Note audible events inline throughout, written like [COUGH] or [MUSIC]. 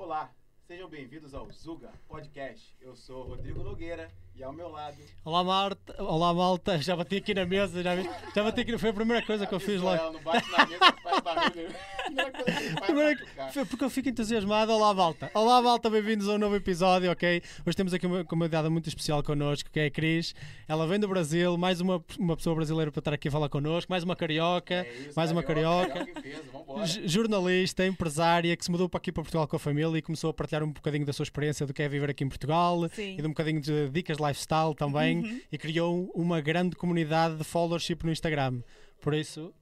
Olá, sejam bem-vindos ao Zuga Podcast. Eu sou Rodrigo Nogueira e ao meu lado. Olá, Marta. Olá, malta. [LAUGHS] Já bati aqui na mesa, já, já bati aqui. Foi a primeira coisa que eu fiz logo. Ela não bate na mesa, faz barulho. [LAUGHS] Primeira coisa é porque eu fico entusiasmado. Olá, malta. Olá, malta. Bem-vindos a um novo episódio, ok? Hoje temos aqui uma convidada muito especial connosco, que é a Cris. Ela vem do Brasil, mais uma, uma pessoa brasileira para estar aqui a falar connosco, mais uma carioca, É isso, mais uma carioca. carioca peso, jornalista, empresária, que se mudou para aqui para Portugal com a família e começou a partilhar um bocadinho da sua experiência do que é viver aqui em Portugal Sim. e de um bocadinho de dicas de lifestyle também e criou uma grande comunidade de followership no Instagram. Por isso,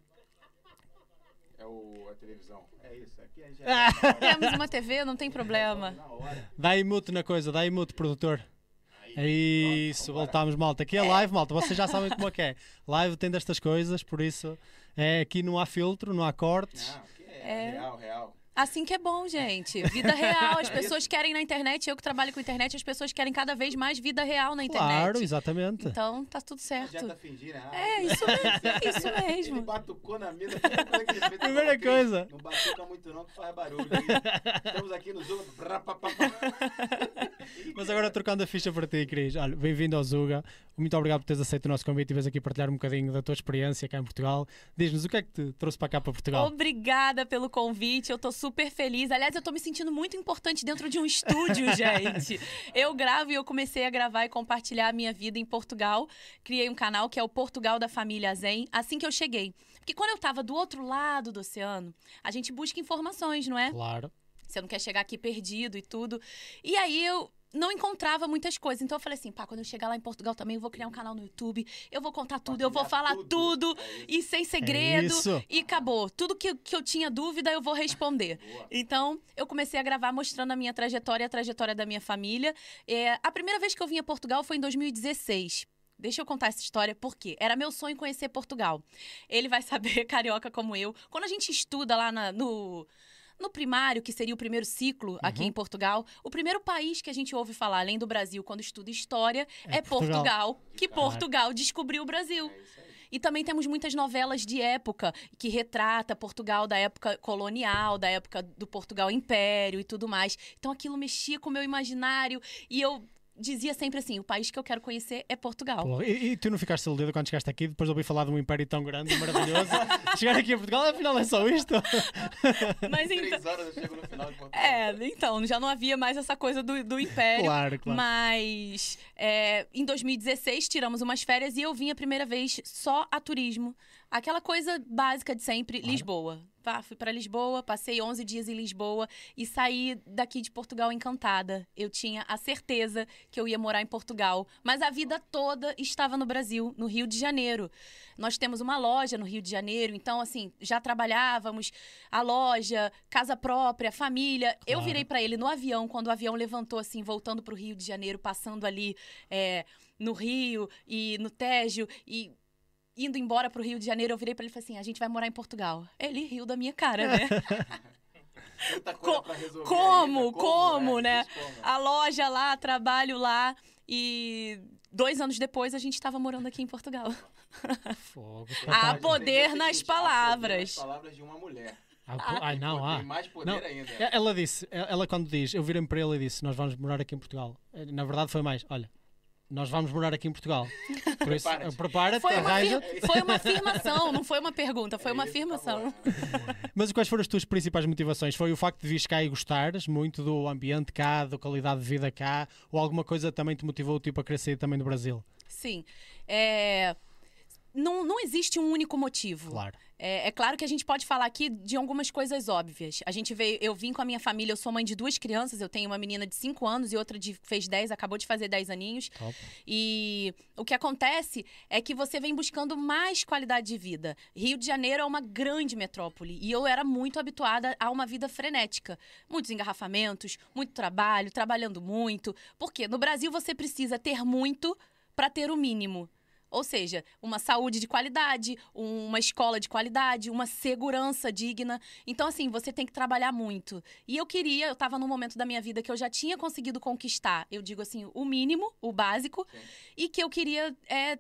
televisão. É isso, aqui é [LAUGHS] já. Ah. Temos uma TV, não tem problema. Dá aí mute na coisa, dá aí mute, produtor. É. Isso, voltámos, malta. Aqui é live, malta. Vocês já sabem como é que é. Live tem destas coisas, por isso é, aqui não há filtro, não há cortes. Não, aqui é, É. real, real. Assim que é bom, gente. Vida real. As [LAUGHS] pessoas querem na internet, eu que trabalho com internet, as pessoas querem cada vez mais vida real na internet. Claro, exatamente. Então tá tudo certo. adianta fingir, né? É, isso mesmo. [LAUGHS] Isso Ele mesmo. batucou na mesa. [LAUGHS] Primeira ele "Cris, coisa." Não batuca muito não, que faz barulho. Estamos aqui no Zuga. Mas agora trocando a ficha para ti, Cris. Olha, bem-vindo ao Zuga. Muito obrigado por teres aceito o nosso convite e vês aqui partilhar um bocadinho da tua experiência cá em Portugal. Diz-nos o que é que te trouxe para cá para Portugal. Obrigada pelo convite, eu tô super feliz. Aliás, eu tô me sentindo muito importante dentro de um estúdio, [LAUGHS] gente. Eu gravo e eu comecei a gravar e compartilhar a minha vida em Portugal. Criei um canal que é o Portugal da Família Zen, assim que eu cheguei. Porque quando eu tava do outro lado do oceano, a gente busca informações, não é? Claro. Você não quer chegar aqui perdido e tudo. E aí eu não encontrava muitas coisas. Então eu falei assim, pá, quando eu chegar lá em Portugal também, eu vou criar um canal no YouTube, eu vou contar tudo, eu vou falar tudo, É isso. e sem segredo. isso. E acabou. Tudo que, que eu tinha dúvida, eu vou responder. [LAUGHS] Boa. Então, eu comecei a gravar mostrando a minha trajetória e a trajetória da minha família. É, a primeira vez que eu vim a Portugal foi em 2016. Deixa eu contar essa história, porque era meu sonho conhecer Portugal. Ele vai saber, [LAUGHS] carioca como eu. Quando a gente estuda lá na- no, no primário, que seria o primeiro ciclo aqui Uhum. em Portugal, o primeiro país que a gente ouve falar, além do Brasil, quando estuda história, É é, Portugal. Portugal. Que Claro. Portugal descobriu o Brasil. É isso aí. E também temos muitas novelas de época que retrata Portugal da época colonial, da época do Portugal Império e tudo mais. Então aquilo mexia com o meu imaginário e eu dizia sempre assim: o país que eu quero conhecer é Portugal. Pô, e, e tu não ficaste iludido quando chegaste aqui, depois de ouvir falar de um império tão grande e maravilhoso? [LAUGHS] Chegar aqui a Portugal, afinal é só isto? [LAUGHS] Mas então. Três horas eu chego no final de Portugal. É, então, já não havia mais essa coisa do, do Império. Claro, claro. Mas é, em 2016 tiramos umas férias e eu vim a primeira vez só a turismo. Aquela coisa básica de sempre, Claro. Lisboa. Pá, fui para Lisboa, passei 11 dias em Lisboa e saí daqui de Portugal encantada. Eu tinha a certeza que eu ia morar em Portugal, mas a vida toda estava no Brasil, no Rio de Janeiro. Nós temos uma loja no Rio de Janeiro, então assim, já trabalhávamos a loja, casa própria, família. Eu Claro. virei para ele no avião, quando o avião levantou assim, voltando para o Rio de Janeiro, passando ali é, no Rio e no Tejo e indo embora para o Rio de Janeiro, eu virei para ele e falei assim: "A gente vai morar em Portugal". Ele riu da minha cara, né? [LAUGHS] Co- pra resolver como, ainda, como, né? Como. a loja lá, trabalho lá e dois anos depois a gente estava morando aqui em Portugal. Fogo, [LAUGHS] pô. poder nas palavras. poder nas palavras de uma mulher. Ah, não, Tem mais poder Não, ainda. Ela disse, ela quando diz, eu virei-me para ele e disse, nós vamos morar aqui em Portugal. Eh, Na verdade foi mais, olha, nós vamos morar aqui em Portugal. Por isso, Prepara-te. Foi uma, arranja afir- foi uma afirmação, não foi uma pergunta, foi É uma isso, tá afirmação. Mas quais foram as tuas principais motivações? Foi o facto de vires cá e gostares muito do ambiente cá, da qualidade de vida cá, ou alguma coisa também te motivou tipo, a querer sair também do Brasil? Sim. É, Não, não existe um único motivo. Claro. É, é claro que a gente pode falar aqui de algumas coisas óbvias. A gente veio, eu vim com a minha família, eu sou mãe de duas crianças, eu tenho uma menina de 5 anos e outra de fez 10, acabou de fazer 10 aninhos. Top. E o que acontece é que você vem buscando mais qualidade de vida. Rio de Janeiro é uma grande metrópole e eu era muito habituada a uma vida frenética. Muitos engarrafamentos, muito trabalho, trabalhando muito. Porque no Brasil você precisa ter muito para ter o mínimo. Ou seja, uma saúde de qualidade, uma escola de qualidade, uma segurança digna. Então, assim, você tem que trabalhar muito. E eu queria, eu estava num momento da minha vida que eu já tinha conseguido conquistar, eu digo assim, o mínimo, o básico, Sim. e que eu queria é,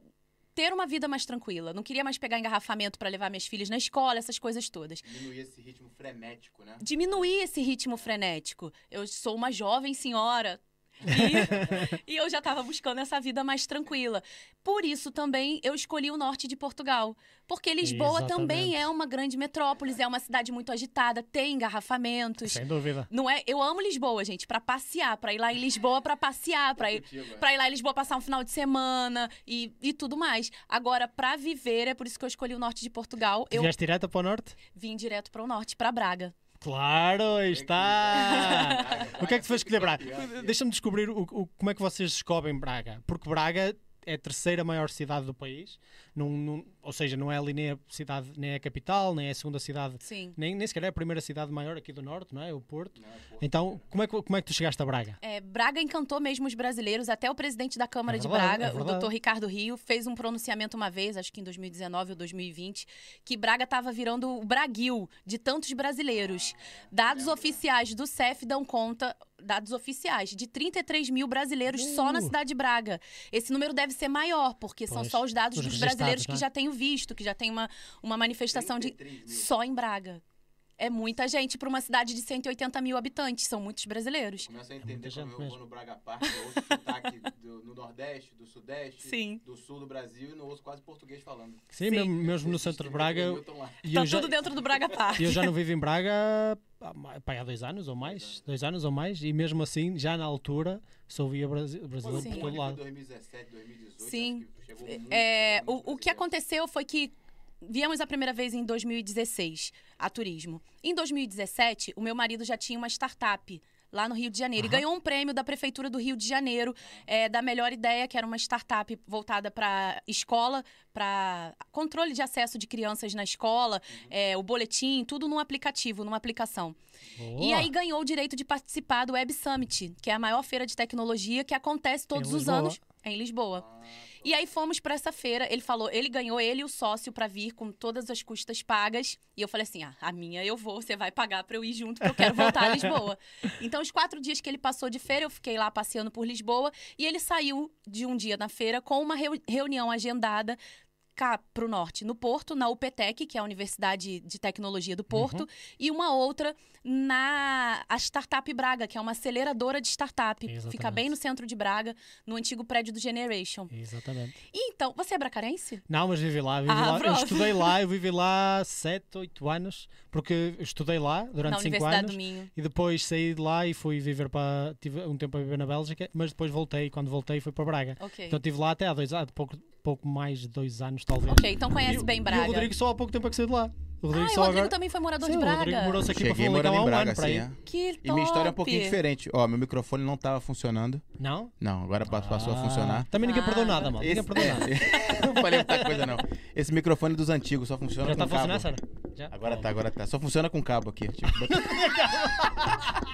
ter uma vida mais tranquila. Não queria mais pegar engarrafamento para levar minhas filhas na escola, essas coisas todas. Diminuir esse ritmo frenético, né? Diminuir esse ritmo frenético. Eu sou uma jovem senhora. E, [LAUGHS] e eu já estava buscando essa vida mais tranquila. Por isso também eu escolhi o norte de Portugal. Porque Lisboa também Exatamente. é uma grande metrópole, é uma cidade muito agitada, tem engarrafamentos. Sem dúvida. Não é? Eu amo Lisboa, gente, pra passear, pra ir lá em Lisboa pra passear, pra ir, é. pra ir lá em Lisboa passar um final de semana e, e tudo mais. Agora, pra viver, é por isso que eu escolhi o norte de Portugal. Tu Eu vieste direto para o norte? vim direto pro norte, pra Braga. Claro, está. O que é que te fez escolher Braga? Deixa-me descobrir o, o- como é que vocês descobrem Braga. Porque Braga é a terceira maior cidade do país. Não, não- ou seja, não é ali nem a cidade, nem a capital, nem é a segunda cidade, Sim. nem, nem sequer é a primeira cidade maior aqui do norte, não é? O Porto. Não, pô. Então, como é que, como é que tu chegaste a Braga? É, Braga encantou mesmo os brasileiros, até o presidente da Câmara É de verdade, Braga, é o doutor Ricardo Rio, fez um pronunciamento uma vez, acho que em 2019 ou 2020, que Braga estava virando o Braguil de tantos brasileiros. Dados oficiais do CEF dão conta, dados oficiais, de 33 mil brasileiros só na Uh. cidade de Braga. Esse número deve ser maior, porque são Pois, só os dados os dos brasileiros que né? já têm o visto, que já tem uma, uma manifestação de 33 mil. só em Braga. É muita gente para uma cidade de 180 mil habitantes, são muitos brasileiros. Começa a muita entender gente quando eu mesmo. vou no Braga Park, eu ouço sotaque [LAUGHS] do, no Nordeste, do Sudeste, Sim. do Sul do Brasil e não ouço quase português falando. Sim, Sim. Mesmo, no centro de 33 Braga. E Tá já, tudo dentro do Braga Park. eu já não [LAUGHS] vivo em Braga há, ma- pá, há dois anos ou mais. Dois anos ou mais. E mesmo assim, já na altura, só ouvia Brasi- brasileiro por todo Foi lado. 2017, 2018, Sim. acho que chegou muito, É, o, o que aconteceu foi que viemos a primeira vez em 2016 a turismo. Em 2017, o meu marido já tinha uma startup lá no Rio de Janeiro e Aham. ganhou um prêmio da prefeitura do Rio de Janeiro é, da melhor ideia, que era uma startup voltada para escola, para controle de acesso de crianças na escola, é, o boletim, tudo num aplicativo, numa aplicação. E Boa. aí ganhou o direito de participar do Web Summit, que é a maior feira de tecnologia que acontece todos os anos em Lisboa. E aí fomos pra essa feira. Ele falou, ele ganhou ele e o sócio pra vir com todas as custas pagas. E eu falei assim: ah, a minha eu vou, você vai pagar pra eu ir junto, porque eu quero voltar a Lisboa. [LAUGHS] Então, os quatro dias que ele passou de feira, eu fiquei lá passeando por Lisboa. E ele saiu de um dia na feira com uma reu- reunião agendada cá pro norte, no Porto, na UPTEC, que é a Universidade de Tecnologia do Porto, e uma outra na a Startup Braga, que é uma aceleradora de startup. Fica Exatamente. bem no centro de Braga, no antigo prédio do Generation. Exatamente. E então, você é bracarense? Não, mas vivi lá. Vivi Ah, lá. Eu estudei lá, eu vivi lá [LAUGHS] 7, 8 anos, porque eu estudei lá durante na 5 Universidade anos. do Minho. E depois saí de lá e fui viver para. Tive um tempo a viver na Bélgica, mas depois voltei. Quando voltei fui para Braga. Ok. Então estive lá até há dois anos, pouco, pouco mais de dois anos, talvez. ok, então conhece E o- bem E Braga. o Rodrigo só há pouco tempo é que saiu de lá. O Rodrigo ah, e o Rodrigo agora. também foi morador Sim, de o Rodrigo Braga. morou-se aqui para Cheguei morando há em um Braga, ano para assim, é. Que E minha história é um top. pouquinho diferente. Ó, meu microfone não tava funcionando. Não? Não, agora pa- passou a Ah, funcionar. Também ninguém Ah. perdeu nada, mano. Ninguém Esse- perdeu nada. [LAUGHS] não falei muita coisa, não. Esse microfone dos antigos só funciona Já com está a funcionar, cabo. Sara? Já? Agora tá, agora tá. Só funciona com cabo aqui. Tipo, [LAUGHS] [LAUGHS]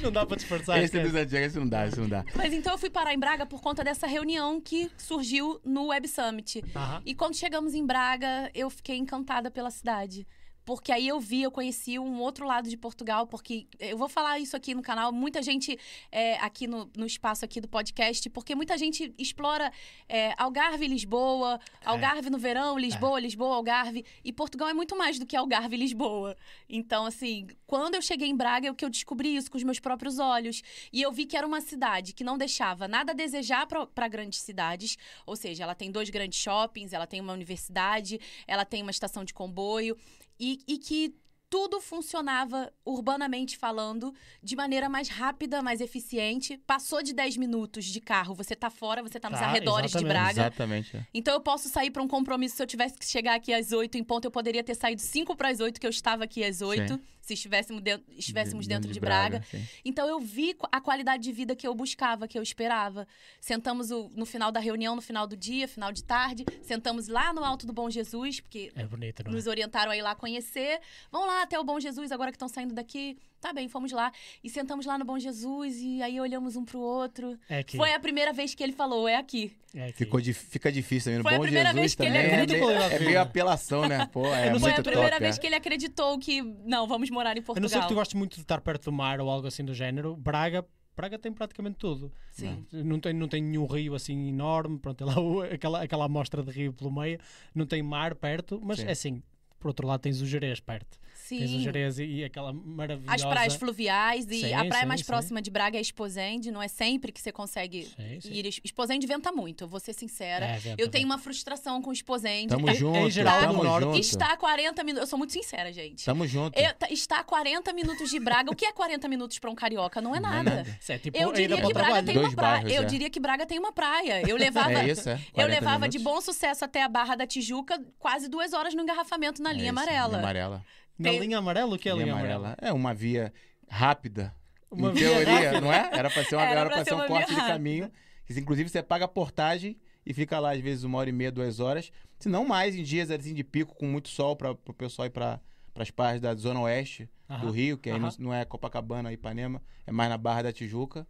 Não dá para disfarçar. esse esquece. dos antigos, esse não dá, esse não dá. Mas então eu fui parar em Braga por conta dessa reunião que surgiu no Web Summit. E quando chegamos em Braga, eu fiquei encantada pela cidade. Porque aí eu vi, eu conheci um outro lado de Portugal, porque eu vou falar isso aqui no canal, muita gente é, aqui no, no espaço aqui do podcast, porque muita gente explora é, Algarve e Lisboa, Algarve no verão, Lisboa, Lisboa, Algarve, e Portugal é muito mais do que Algarve e Lisboa. Então, assim, quando eu cheguei em Braga, é que eu descobri isso com os meus próprios olhos. E eu vi que era uma cidade que não deixava nada a desejar para grandes cidades. Ou seja, ela tem dois grandes shoppings, ela tem uma universidade, ela tem uma estação de comboio. E, e que tudo funcionava, urbanamente falando, de maneira mais rápida, mais eficiente. Passou de 10 minutos de carro, você tá fora, você tá nos Tá, arredores de. Braga. Exatamente. é. Então eu posso sair para um compromisso. Se eu tivesse que chegar aqui às 8 em ponto, eu poderia ter saído 5 para as 8, que eu estava aqui às 8, se estivéssemos dentro, estivéssemos dentro de, Braga. sim. Então eu vi a qualidade de vida que eu buscava, que eu esperava. Sentamos o- no final da reunião, no final do dia, final de tarde, sentamos lá no Alto do Bom Jesus, porque É bonito, não é? nos orientaram a ir lá conhecer. Vamos lá até o Bom Jesus, agora que estão saindo daqui. Tá bem, fomos lá. E sentamos lá no Bom Jesus e aí olhamos um pro outro. É aqui. Foi a primeira vez que ele falou, é aqui. É aqui. Ficou fica difícil também. No Foi a Bom primeira Jesus vez que ele também é acreditou. meio, é meio apelação, né? Pô, é Eu não sei Foi muito a primeira top, vez é. que ele acreditou que, não, vamos morar em Eu Portugal. não sei se tu gostas muito de estar perto do mar ou algo assim do género. Braga Braga tem praticamente tudo. Sim. Não tem, não tem nenhum rio assim enorme, pronto, tem lá o- aquela, aquela amostra de rio pelo meio, não tem mar perto, mas Sim. é assim, por outro lado tens o Jerez perto. Tens o Sim. Jerez e, e aquela maravilhosa... As praias fluviais e Sim, a praia sim, mais sim. próxima de Braga é Esposende, não é sempre que você consegue Sim, sim. ir. Esposende venta muito, eu vou ser sincera. É, venta, eu tenho venta. uma frustração com Esposende. Tamo É- é junto, em geral tamo do norte. junto. Está a 40 minutos. Eu sou muito sincera, gente. Tamo junto. Eu- tá- está a 40 minutos de Braga. O que é 40 minutos para um carioca? Não é Não é nada. é tipo Eu diria que Braga tem uma praia. bairros, Eu diria que Braga tem uma praia. Eu levava, [LAUGHS] É isso, é? eu 40 levava de bom sucesso até a Barra da Tijuca, quase duas horas no engarrafamento na É linha isso, amarela. Linha amarela. Na Tem- linha amarela, o que é a linha, amarela? É uma via rápida. Uma em via teoria, rápida. não é? Era pra ser, uma, Era era pra ser um corte de rápida. caminho. Que, inclusive, você paga a portagem e fica lá, às vezes, uma hora e meia, duas horas. Se não mais, em dias assim, de pico, com muito sol, para o pessoal ir para as praias da Zona Oeste do. Rio, que aí não, não é Copacabana, Ipanema, é mais na Barra da Tijuca.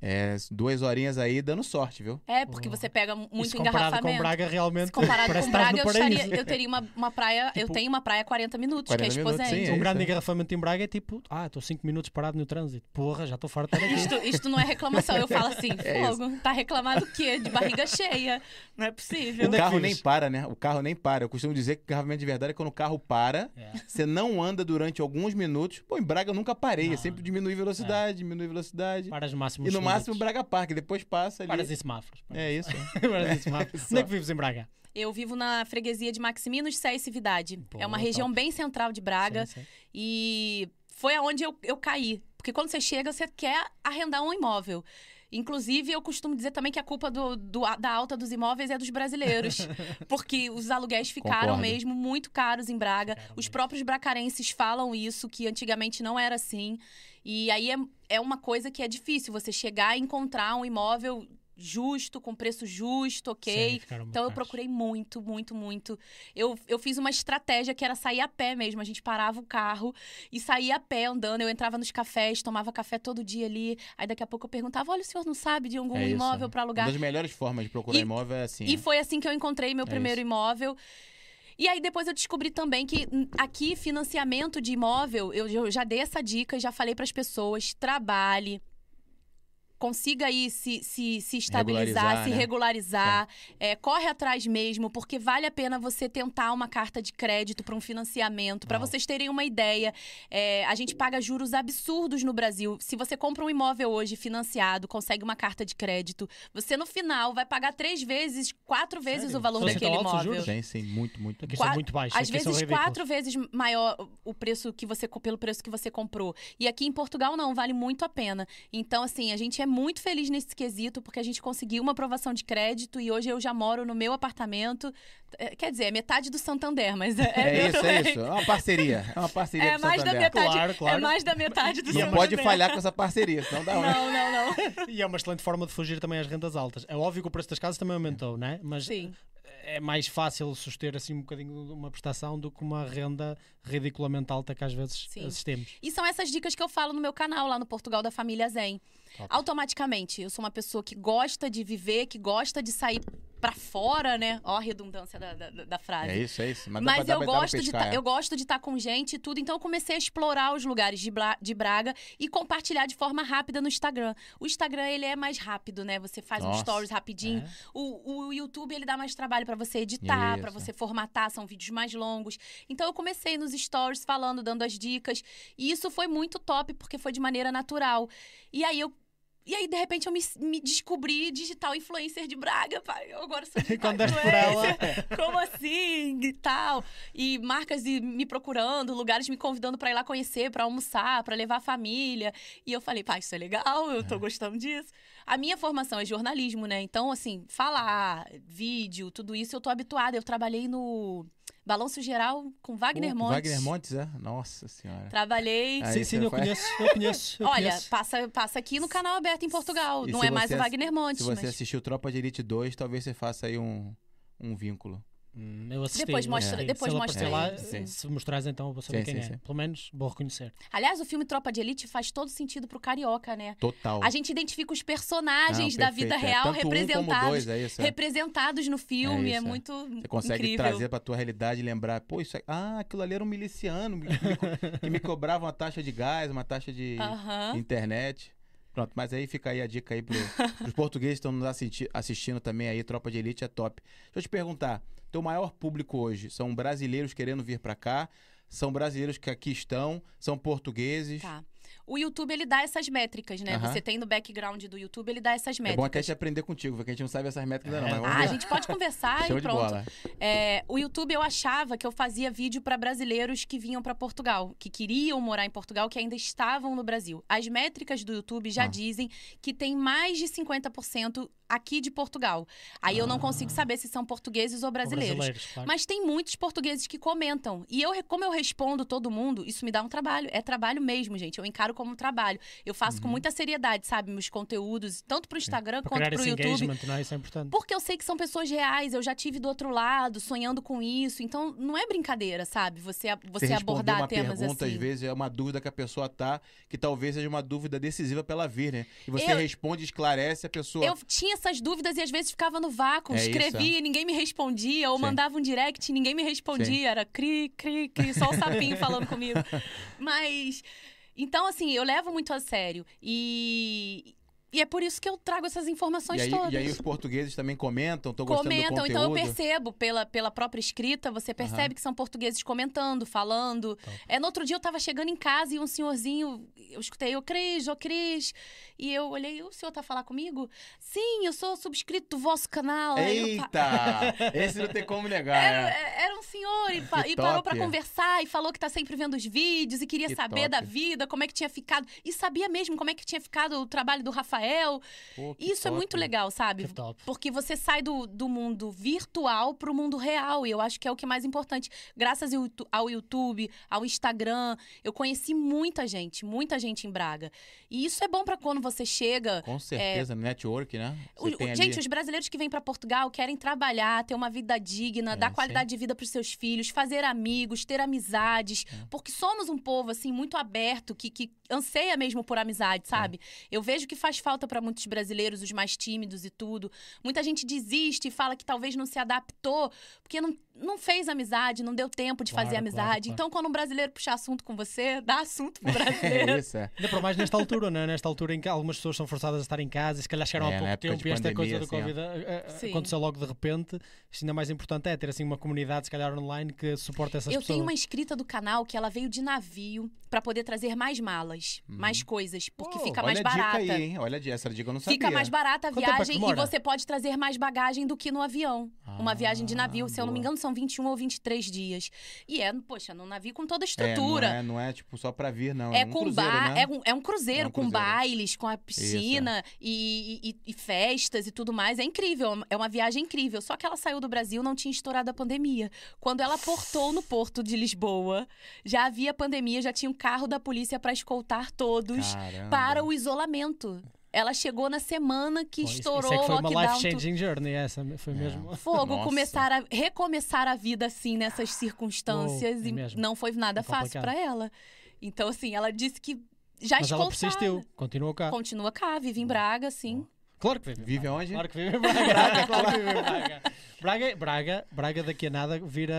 É, duas horinhas aí dando sorte, viu? É, porque você pega muito Isso comparado com engarrafamento. Braga, realmente Se comparado [LAUGHS] com estar Braga, eu, estaria, eu teria uma, uma praia. eu Tipo- tenho uma praia a 40 minutos, 40 que é minutos, Esposende. sim, Um é grande isso, é. engarrafamento em Braga é tipo, ah, estou 5 minutos parado no trânsito. Porra, já estou farto de estar aqui. Isto, isto não é reclamação. Eu falo assim, [LAUGHS] É fogo. Tá reclamado o quê? De barriga cheia. Não é possível. O é carro nem para, né? O carro nem para. Eu costumo dizer que o engarrafamento de verdade é quando o carro para, É. você não anda durante alguns minutos. Pô, em Braga eu nunca parei. Não. É sempre diminui velocidade, diminui velocidade. E no uns máximo. Braga Park. Depois passa ali. Em semáforos. É isso. [LAUGHS] Paras em semáforos. [LAUGHS] Onde é que vives em Braga? Eu vivo na freguesia de Maximinos, Sé e Cividade. Pô, é uma top. região bem central de Braga. Sim, sim. E foi aonde eu, eu caí. Porque quando você chega, você quer arrendar um imóvel. Inclusive, eu costumo dizer também que a culpa do, do- da alta dos imóveis é dos brasileiros. [LAUGHS] porque os aluguéis ficaram Concordo. mesmo muito caros em Braga. Ficaram Os próprios bracarenses falam isso, que antigamente não era assim. E aí é, é uma coisa que é difícil você chegar e encontrar um imóvel justo, com preço justo, ok? Sim, Então eu procurei muito, muito, muito. Eu, eu fiz uma estratégia que era sair a pé mesmo. A gente parava o carro e saía a pé andando. Eu entrava nos cafés, tomava café todo dia ali. Aí daqui a pouco eu perguntava: olha, o senhor não sabe de algum É imóvel para alugar? Uma das melhores formas de procurar E- imóvel é assim. E né? foi assim que eu encontrei meu É primeiro isso. imóvel. E aí depois eu descobri também que hum, aqui financiamento de imóvel, eu, eu já dei essa dica e já falei para as pessoas, trabalhe, consiga aí se, se, se estabilizar, Regularizar, se né? regularizar, é, corre atrás mesmo, porque vale a pena você tentar uma carta de crédito para um financiamento. Para vocês terem uma ideia, é, a gente paga juros absurdos no Brasil. Se você compra um imóvel hoje financiado, consegue uma carta de crédito, você no final vai pagar três vezes, quatro vezes Sério? o valor São assim daquele os imóvel. juros? Sim, sim, muito, muito. Aqui Qua- são muito baixos. Às são vezes quatro vezes maior o preço que você pelo preço que você comprou. E aqui em Portugal não, vale muito a pena. Então assim, a gente é muito feliz nesse quesito porque a gente conseguiu uma aprovação de crédito e hoje eu já moro no meu apartamento. É, Quer dizer, é metade do Santander, mas é, É meu isso, é também. [LAUGHS] isso. É uma parceria. É uma parceria É mais da Santander. metade. Claro, claro. É mais da metade do Não Santander. pode falhar com essa parceria, senão dá ruim. Não, não, não. [LAUGHS] E é uma excelente forma de fugir também às rendas altas. É óbvio que o preço das casas também aumentou, né? Mas Sim. é mais fácil suster assim um bocadinho de uma prestação do que uma renda ridiculamente alta que às vezes Sim. assistimos. E são essas dicas que eu falo no meu canal, lá no Portugal da Família Zen. Top. Automaticamente, eu sou uma pessoa que gosta de viver, que gosta de sair pra fora, né? Ó, a redundância da, da, da frase. É isso, é isso. Mas, Mas eu gosto, de pescar, tá- é. eu gosto de estar com gente e tudo, então eu comecei a explorar os lugares de, Bra- de Braga e compartilhar de forma rápida no Instagram. O Instagram, ele é mais rápido, né? Você faz um Nossa, stories rapidinho. É. O, o YouTube, ele dá mais trabalho pra você editar, pra Isso. você formatar, são vídeos mais longos. Então eu comecei nos stories falando, dando as dicas, e isso foi muito top porque foi de maneira natural. E aí eu e aí, de repente, eu me, me descobri digital influencer de Braga, pai. Eu agora sou [LAUGHS] digital Quando deste por ela. influencer. Como assim? E tal. E marcas me procurando, lugares me convidando pra ir lá conhecer, pra almoçar, pra levar a família. E eu falei, pá, isso é legal, eu tô gostando disso. A minha formação é jornalismo, né? Então, assim, falar, vídeo, tudo isso eu tô habituada. Eu trabalhei no Balanço Geral com Wagner Pô, Montes. Wagner Montes, é? Nossa senhora. Trabalhei. Aí sim, sim, eu conheço, eu [LAUGHS] conheço. eu Olha, conheço. passa, passa aqui no canal aberto em Portugal. E Não é mais o Wagner Montes, Se você mas... assistiu Tropa de Elite 2, talvez você faça aí um, um vínculo. Hum, eu assisti, Depois mostra- assisti. depois se mostra lá, Sim. se mostrares então eu vou saber Sim, quem sim, é. sim. Pelo menos vou reconhecer. Aliás, o filme Tropa de Elite faz todo sentido pro carioca, né? Total. A gente identifica os personagens Não, da vida é. real um como representados, dois, é isso, é. representados no filme. É É, isso, é. muito Você consegue incrível. trazer pra tua realidade e lembrar, pô, isso ah, aquilo ali era um miliciano que me, [LAUGHS] que me cobrava uma taxa de gás, uma taxa de Aham. internet. Pronto, mas aí fica aí a dica aí pro, pros [LAUGHS] portugueses que estão nos assisti- assistindo também aí, Tropa de Elite é top. Deixa eu te perguntar, teu maior público hoje são brasileiros querendo vir pra cá? São brasileiros que aqui estão? São portugueses? Tá. O YouTube, ele dá essas métricas, né? Você tem no background do YouTube, ele dá essas É métricas. bom até te aprender contigo, porque a gente não sabe essas métricas não. Mas Ah, vamos a ver. gente pode conversar [LAUGHS] e pronto. É, o YouTube eu achava que eu fazia vídeo para brasileiros que vinham para Portugal, que queriam morar em Portugal, que ainda estavam no Brasil. As métricas do YouTube já Ah. dizem que tem mais de 50% aqui de Portugal. Aí eu não consigo saber se são portugueses ou Ou brasileiros. claro. Mas tem muitos portugueses que comentam. E eu, como eu respondo todo mundo, isso me dá um trabalho. É trabalho mesmo, gente. Eu encaro como um trabalho. Eu faço com muita seriedade, sabe? Meus conteúdos, tanto pro Instagram Para quanto criar pro esse YouTube. engagement, não é? Isso é importante. Porque eu sei que são pessoas reais, eu já tive do outro lado, sonhando com isso. Então, não é brincadeira, sabe? Você, você responder abordar uma temas pergunta, assim. às vezes, é uma dúvida que a pessoa tá, que talvez seja uma dúvida decisiva pra ela vir, né? E você Eu- responde, esclarece a pessoa. Eu tinha essas dúvidas e às vezes ficava no vácuo. É isso, escrevia e ninguém me respondia. Ou Sim. mandava um direct e ninguém me respondia. Era cri, cri, cri, só o sapinho falando comigo. [LAUGHS] Mas. Então, assim, eu levo muito a sério. E. E é por isso que eu trago essas informações E aí, todas. e aí os portugueses também comentam, estão gostando do comentam, conteúdo. então eu percebo pela, pela própria escrita, você percebe que são portugueses comentando, falando. É, no outro dia eu tava chegando em casa e um senhorzinho, eu escutei, ô Cris, ô Cris, e eu olhei, o senhor tá a falar comigo? Sim, eu sou subscrito do vosso canal. Eita! [LAUGHS] Esse não tem como negar, Era, é- era um senhor e, Que e parou top. pra conversar e falou que tá sempre vendo os vídeos e queria Que saber top. da vida, como é que tinha ficado. E sabia mesmo como é que tinha ficado o trabalho do Rafael. Pô, que Isso é top. muito legal, sabe? Porque você sai do, do mundo virtual pro mundo real. E eu acho que é o que é mais importante. Graças ao Youtu- ao YouTube, ao Instagram, eu conheci muita gente, muita gente em Braga. E isso é bom pra quando você chega. Com certeza, network, né? O- o- ali- gente, os brasileiros que vêm pra Portugal querem trabalhar, ter uma vida digna, É, dar qualidade de vida pros seus filhos, fazer amigos, ter amizades, É. porque somos um povo assim muito aberto que, que anseia mesmo por amizade, sabe? Eu vejo que faz falta pra muitos brasileiros, os mais tímidos e tudo. Muita gente desiste e fala que talvez não se adaptou porque não, não fez amizade, não deu tempo de Claro, fazer claro, amizade. claro. Então, quando um brasileiro puxar assunto com você, dá assunto pro [LAUGHS] brasileiro. É isso, é. Ainda para mais nesta altura, não é? Nesta altura em que algumas pessoas são forçadas a estar em casa e se calhar chegaram É, há pouco tempo e esta pandemia, coisa do assim, ó. Covid eh, eh, Sim. aconteceu logo de repente. Isto ainda mais importante é ter assim uma comunidade, se calhar online, que suporta essas Eu pessoas. tenho uma inscrita do canal que ela veio de navio pra poder trazer mais malas, mais coisas, porque Pô, fica Uhum. mais a barata. dica aí, hein? Olha essa dica eu não sabia. Fica mais barata a Quanto é viagem e você pode trazer mais bagagem do que no avião. uma viagem de navio, se eu não me Ah, boa. engano, são 21 ou 23 dias. E é, poxa, num navio com toda a É, estrutura. não, é, não é tipo só pra vir, não. É, É, um com cruzeiro, ba- né? é, um, é um cruzeiro É um com cruzeiro. bailes, com a piscina e, e- e festas e tudo mais. É incrível, é uma viagem incrível. Só que ela saiu do Brasil, não tinha estourado a pandemia. Quando ela portou no porto de Lisboa, já havia pandemia, já tinha um carro da polícia para escoltar todos Caramba. para o isolamento. Ela chegou na semana que Bom, estourou isso é que foi o uma lockdown. tu- life-changing journey, essa foi É. mesmo. Fogo, Nossa. começar a recomeçar a vida assim nessas circunstâncias Uou, é e mesmo. não foi nada É fácil para ela. Então assim, ela disse que já Mas ela escoltaram. persistiu, continuou cá. Continua cá, vive em Braga, sim. Claro que vive. Vive Braga. aonde? Claro que vive em [LAUGHS] Braga. claro que vive em Braga. Braga, Braga, Braga daqui a nada vira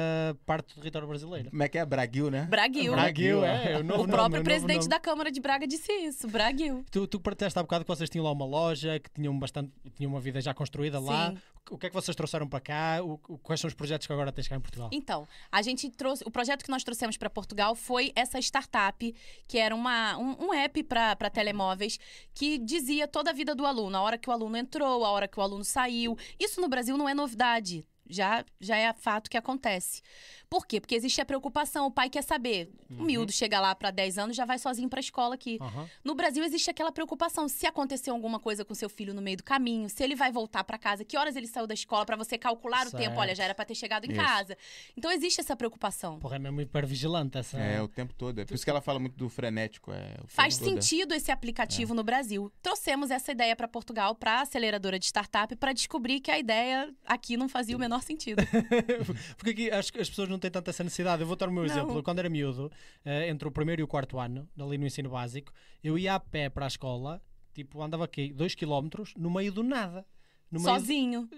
parte do território brasileiro. Como é que é? Braguil, né? Braguil. Braguil, é. é o novo O nome, próprio novo presidente nome. da Câmara de Braga disse isso, Braguil. Tu, tu partilhaste há bocado que vocês tinham lá uma loja, que tinham bastante, tinham uma vida já construída lá. O que é que vocês trouxeram para cá? O- quais são os projetos que agora tens cá em Portugal? Então, a gente trouxe. O projeto que nós trouxemos para Portugal foi essa startup, que era uma, um, um app para telemóveis, que dizia toda a vida do aluno, a hora que o aluno entrou, a hora que o aluno saiu. Isso no Brasil não é novidade. Já, já é fato que acontece. Por quê? Porque existe a preocupação, o pai quer saber. O miúdo chega lá para 10 anos, já vai sozinho para a escola aqui. Aham. No Brasil existe aquela preocupação, se acontecer alguma coisa com seu filho no meio do caminho, se ele vai voltar para casa, que horas ele saiu da escola para você calcular o Certo. tempo, olha, já era para ter chegado em Isso. casa. Então existe essa preocupação. Porra, é mesmo hipervigilante essa. É, o tempo todo. É por isso que ela fala muito do frenético. É, o Faz sentido esse aplicativo no Brasil. Trouxemos essa ideia para Portugal, para aceleradora de startup, para descobrir que a ideia aqui não fazia o menor sentido. [LAUGHS] Porque aqui acho que as pessoas não têm tanta essa necessidade. Eu vou dar o meu Não. exemplo. Quando era miúdo, eh, entre o primeiro e o quarto ano, ali no ensino básico, eu ia a pé para a escola, tipo, andava aqui 2 km no meio do nada. meio- Sozinho.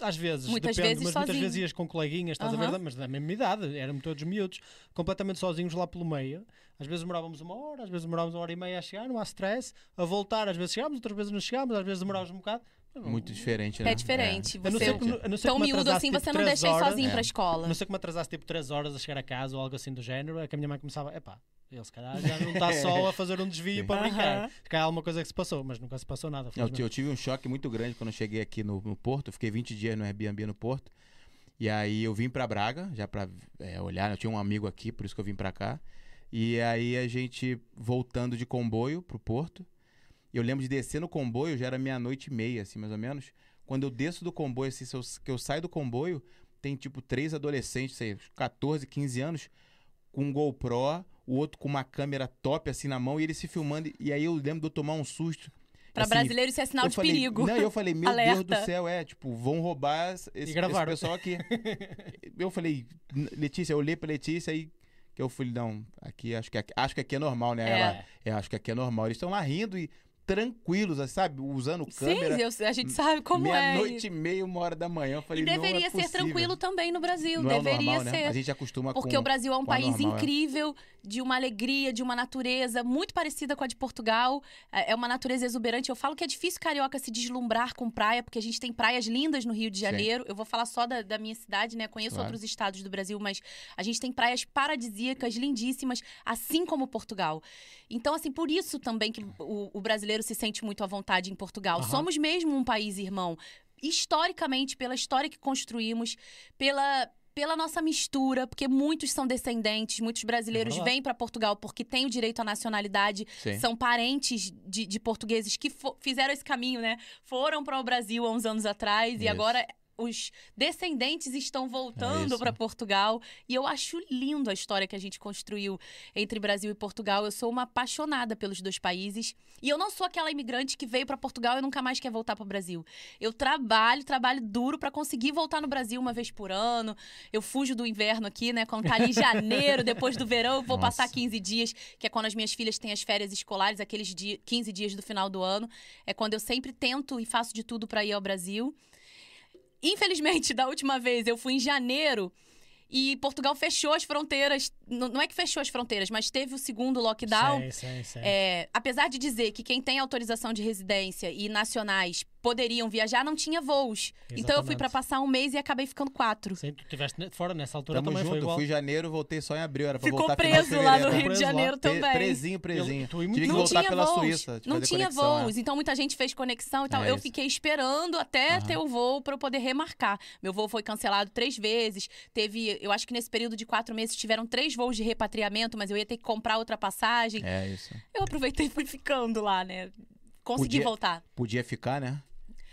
Às vezes, Muitas depende, vezes mas muitas sozinho. vezes ias com coleguinhas, estás a Aham. ver? Mas da mesma idade, éramos todos miúdos, completamente sozinhos lá pelo meio. Às vezes demorávamos uma hora, às vezes demorávamos uma hora e meia a chegar, não há stress. A voltar, às vezes chegávamos, outras vezes não chegávamos, às vezes demorávamos um bocado. Não- Muito diferente, né? É diferente. Não Você, ser que, a não ser tão que me miúdo assim, tipo, você não deixa ir sozinho É. pra A escola. não que me atrasasse tipo 3 horas a chegar a casa ou algo assim do género, é que a minha mãe começava, epá, ele se calhar já não está [LAUGHS] só a fazer um desvio para brincar. Aham. Se calhar alguma coisa que se passou, mas nunca se passou nada. Eu, eu tive um choque muito grande quando eu cheguei aqui no, no Porto. Eu fiquei 20 dias no Airbnb no Porto. E aí eu vim pra Braga, já pra é, olhar. Eu tinha um amigo aqui, por isso que eu vim pra cá. E aí a gente voltando de comboio pro Porto. Eu lembro de descer no comboio, já era meia-noite e meia, assim, mais ou menos. Quando eu desço do comboio, assim, eu- que eu saio do comboio, tem tipo três adolescentes, sei, 14, 15 anos, com um GoPro, o outro com uma câmera top assim na mão, e ele se filmando. E aí eu lembro de eu tomar um susto. Pra assim, brasileiro isso é sinal de falei, perigo. Não, eu falei, [LAUGHS] meu. Deus do céu, é, tipo, vão roubar esse, esse pessoal aqui. [LAUGHS] eu falei, Letícia, eu olhei pra Letícia e que eu falei, não, aqui acho que aqui, acho que aqui é normal, né? É. Ela, é, acho que aqui é normal. Eles estão lá rindo e tranquilos, assim, sabe? Usando câmera. Sim, eu- a gente sabe como é. Meia-noite e meia, uma hora da manhã. Eu falei, E deveria não é ser tranquilo também no Brasil. Não é deveria normal, né? ser. A gente acostuma Porque com... o Brasil é um país normal, é. incrível, de uma alegria, de uma natureza muito parecida com a de Portugal. É é uma natureza exuberante. Eu falo que é difícil carioca se deslumbrar com praia, porque a gente tem praias lindas no Rio de Sim. Janeiro. Eu vou falar só da, da minha cidade, né? Conheço Claro. outros estados do Brasil, mas a gente tem praias paradisíacas, lindíssimas, assim como Portugal. Então, assim, por isso também que o, o brasileiro se sente muito à vontade em Portugal. Aham. Somos mesmo um país irmão. Historicamente, pela história que construímos, pela, pela nossa mistura, porque muitos são descendentes, muitos brasileiros vêm para Portugal porque têm o direito à nacionalidade, Sim. são parentes de, de portugueses que fizeram esse caminho, né? Foram para o Brasil há uns anos atrás e Isso. agora os descendentes estão voltando isso. para Portugal. E eu acho lindo a história que a gente construiu entre Brasil e Portugal. Eu sou uma apaixonada pelos dois países. E eu não sou aquela imigrante que veio para Portugal e nunca mais quer voltar para o Brasil. Eu trabalho, trabalho duro para conseguir voltar no Brasil uma vez por ano. Eu fujo do inverno aqui, né? Quando tá ali em [LAUGHS] janeiro, depois do verão, eu vou Nossa. passar 15 dias, que é quando as minhas filhas têm as férias escolares, aqueles dia, 15 dias do final do ano. É quando eu sempre tento e faço de tudo para ir ao Brasil. Infelizmente, [LAUGHS] da última vez eu fui em janeiro e Portugal fechou as fronteiras. Não é que fechou as fronteiras, mas teve o segundo lockdown. Sim, sim, sim. É, apesar de dizer que quem tem autorização de residência e nacionais poderiam viajar, não tinha voos. Então eu fui Exatamente. para passar um mês e acabei ficando quatro. Sim, tu estiveste fora nessa altura Tamo também foi junto, igual. fui em janeiro, voltei só em abril, era pra Ficou voltar preso lá no. Rio de. Janeiro também. Presinho, presinho. Eu- Tive que não voltar tinha pela voos, Suíça. não tinha conexão, é. voos, então muita gente fez conexão e tal. É eu isso. fiquei esperando até Aham. ter o voo para eu poder remarcar. Meu voo foi cancelado três vezes. Teve, eu acho que nesse período de quatro meses tiveram três voos de repatriamento, mas eu ia ter que comprar outra passagem. É isso. Eu aproveitei e fui ficando lá, né? Consegui Podia- voltar. Podia ficar, né?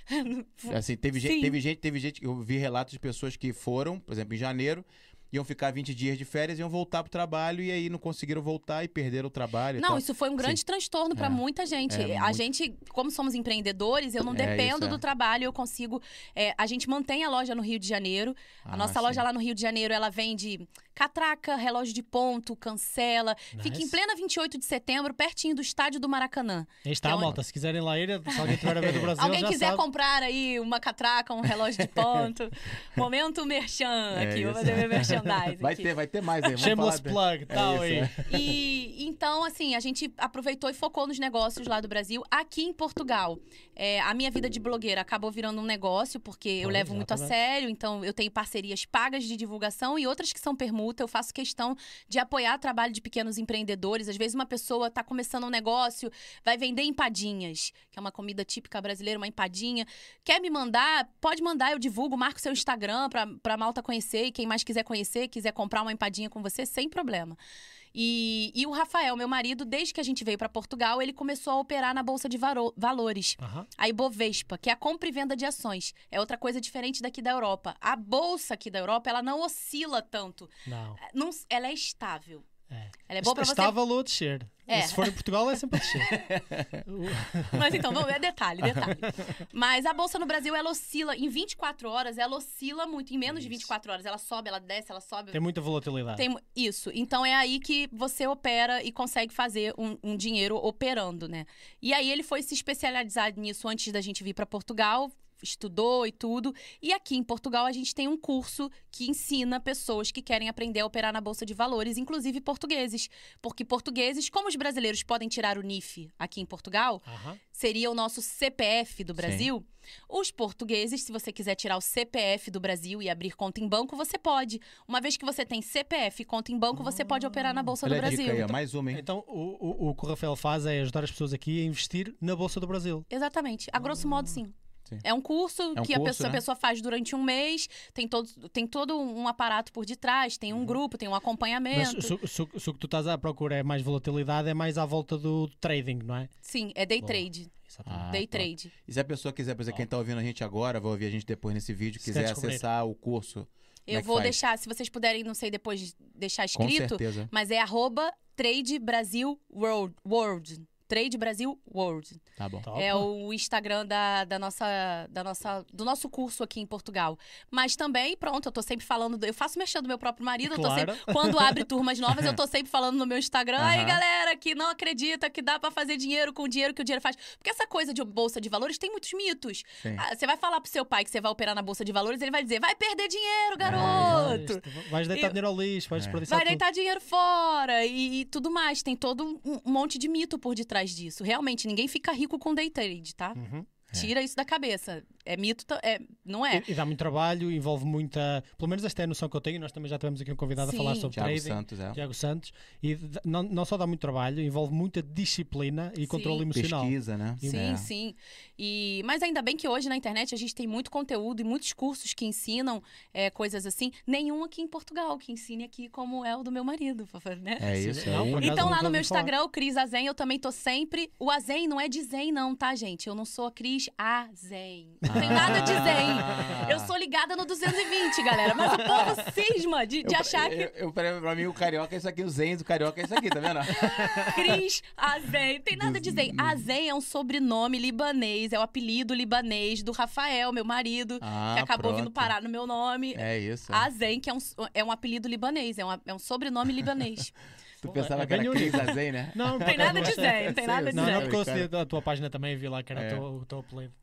[LAUGHS] Assim, teve gente, teve gente, teve gente, eu vi relatos de pessoas que foram, por exemplo, em janeiro, iam ficar 20 dias de férias, iam voltar pro trabalho e aí não conseguiram voltar e perderam o trabalho. Não, isso foi um grande transtorno para É. muita gente. É, a muito. gente, como somos empreendedores, eu não É, dependo isso, é. do trabalho, eu consigo. é, a gente mantém a loja no Rio de Janeiro. A Ah, nossa sim. loja lá no Rio de Janeiro, ela vende catraca, relógio de ponto, cancela. Fica em Nice. plena 28 de setembro, pertinho do estádio do Maracanã. Aí está, É onde- malta. Se quiserem lá ir, se alguém tiver a ver do [LAUGHS] Brasil, Alguém já quiser sabe. comprar aí uma catraca, um relógio de ponto. [LAUGHS] Momento merchan É aqui, vou isso. fazer meu merchandising. Vai aqui. ter, vai ter mais aí. Shameless plug, tal isso, aí. é. E então, assim, a gente aproveitou e focou nos negócios lá do Brasil. Aqui em Portugal, é, a minha vida de blogueira acabou virando um negócio, porque eu levo muito a exatamente. sério. Então, eu tenho parcerias pagas de divulgação e outras que são Eu faço questão de apoiar o trabalho de pequenos empreendedores. Às vezes, uma pessoa está começando um negócio, vai vender empadinhas, que é uma comida típica brasileira, uma empadinha. Quer me mandar? Pode mandar, eu divulgo, marco seu Instagram pra, pra malta conhecer. E quem mais quiser conhecer, quiser comprar uma empadinha com você, sem problema. E, e o Rafael, meu marido, desde que a gente veio para Portugal, ele começou a operar na Bolsa de Varo- Valores. Aham. A Ibovespa, que é a compra e venda de ações. É outra coisa diferente daqui da Europa. A bolsa aqui da Europa, ela não oscila tanto. Não. Não- ela é estável. É. Ela é boa pra você Estava a descer. É. Se for em Portugal, é sempre descer. [LAUGHS] Mas então, vamos, é detalhe, detalhe. Mas a bolsa no Brasil, ela oscila, em 24 horas, ela oscila muito. Em menos de Isso. 24 horas, ela sobe, ela desce, ela sobe. Tem muita volatilidade. Tem isso. Então é aí que você opera e consegue fazer um, um dinheiro operando, né? E aí ele foi se especializar nisso antes da gente vir para Portugal. Estudou e tudo. E aqui em Portugal a gente tem um curso que ensina pessoas que querem aprender a operar na bolsa de valores, inclusive portugueses, porque portugueses, como os brasileiros podem tirar o NIF aqui em Portugal, Aham. seria o nosso CPF do Brasil. Os portugueses, se você quiser tirar o CPF do Brasil e abrir conta em banco, você pode. Uma vez que você tem CPF e conta em banco, você pode operar na bolsa Olha do Brasil. aí, ó, mais uma, hein? Então, o, o, o que o Rafael faz é ajudar as pessoas aqui a investir na Bolsa do Brasil. Exatamente. A grosso modo, sim. Sim. É um curso É um que a, curso, pessoa, a né? pessoa faz durante um mês, tem todo, tem todo um aparato por detrás, tem um grupo, tem um Mas acompanhamento. se, se- o que tu estás à procura é mais volatilidade, é mais à volta do trading, não é? Sim, é day Boa. trade. Exatamente. Ah, day pronto. trade. E se a pessoa quiser, por exemplo, quem tá ouvindo a gente agora, vai ouvir a gente depois nesse vídeo, Se quiser acessar o curso, é Eu que vou faz? deixar, se vocês puderem, não sei, depois deixar Com escrito, certeza. mas é arroba Trade Brasil World. World. Trade Brasil World. Tá bom. É o Instagram da, da nossa, da nossa, do nosso curso aqui em Portugal. Mas também, pronto, eu tô sempre falando. do- eu faço mexendo do meu próprio marido. Eu tô Claro. sempre, quando abre [LAUGHS] turmas novas, eu tô sempre falando no meu Instagram. Aí, Aham. galera, que não acredita que dá pra fazer dinheiro com o dinheiro que o dinheiro faz. Porque essa coisa de bolsa de valores tem muitos mitos. Ah, Você vai falar pro seu pai que você vai operar na bolsa de valores, ele vai dizer: vai perder dinheiro, Vais- garoto. Vais deitar Eu- dinheiro ao lixo, vais É. desperdiçar Vai tudo. deitar dinheiro fora e, e tudo mais. Tem todo um, um monte de mito por detrás disso. Realmente, ninguém fica rico com day trade, tá? Uhum. Tira isso da cabeça. É mito, é, não é? E, e dá muito trabalho, envolve muita. Pelo menos esta é a noção que eu tenho. Nós também já tivemos aqui um convidado Sim. a falar sobre Tiago trading. Santos, é. Tiago Santos. E não, não só dá muito trabalho, envolve muita disciplina e Sim. controle emocional. Pesquisa, né? Sim, É. sim. E, mas ainda bem que hoje na internet a gente tem muito conteúdo e muitos cursos que ensinam é, coisas assim. Nenhum aqui em Portugal que ensine aqui como é o do meu marido, né? É isso não, Então lá no meu falar. Instagram, o Cris Azen, eu também tô sempre. O Azen não é de Zen, não, tá, gente? Eu não sou a Cris Azen. Não tem nada de Zen. Ah. Eu sou ligada no 220, galera. Mas o povo cisma de, de Eu- achar eu, que eu, pra, pra mim, o carioca é isso aqui, o zen do carioca é isso aqui, tá vendo? [LAUGHS] Cris Azen. Não tem nada de Zen. Azen é um sobrenome libanês, é o apelido libanês do Rafael, meu marido, Ah, que acabou vindo pronto. parar no meu nome. É isso. Azen, que é um, é um apelido libanês, é, uma- é um sobrenome libanês. [LAUGHS] Tu pensava É que era Cris. Azen, né? Não, Não tem nada de Zen, não tem nada de Não, sei. não, porque eu Cara. segui a tua página também vi lá que era É. o, teu, apelido.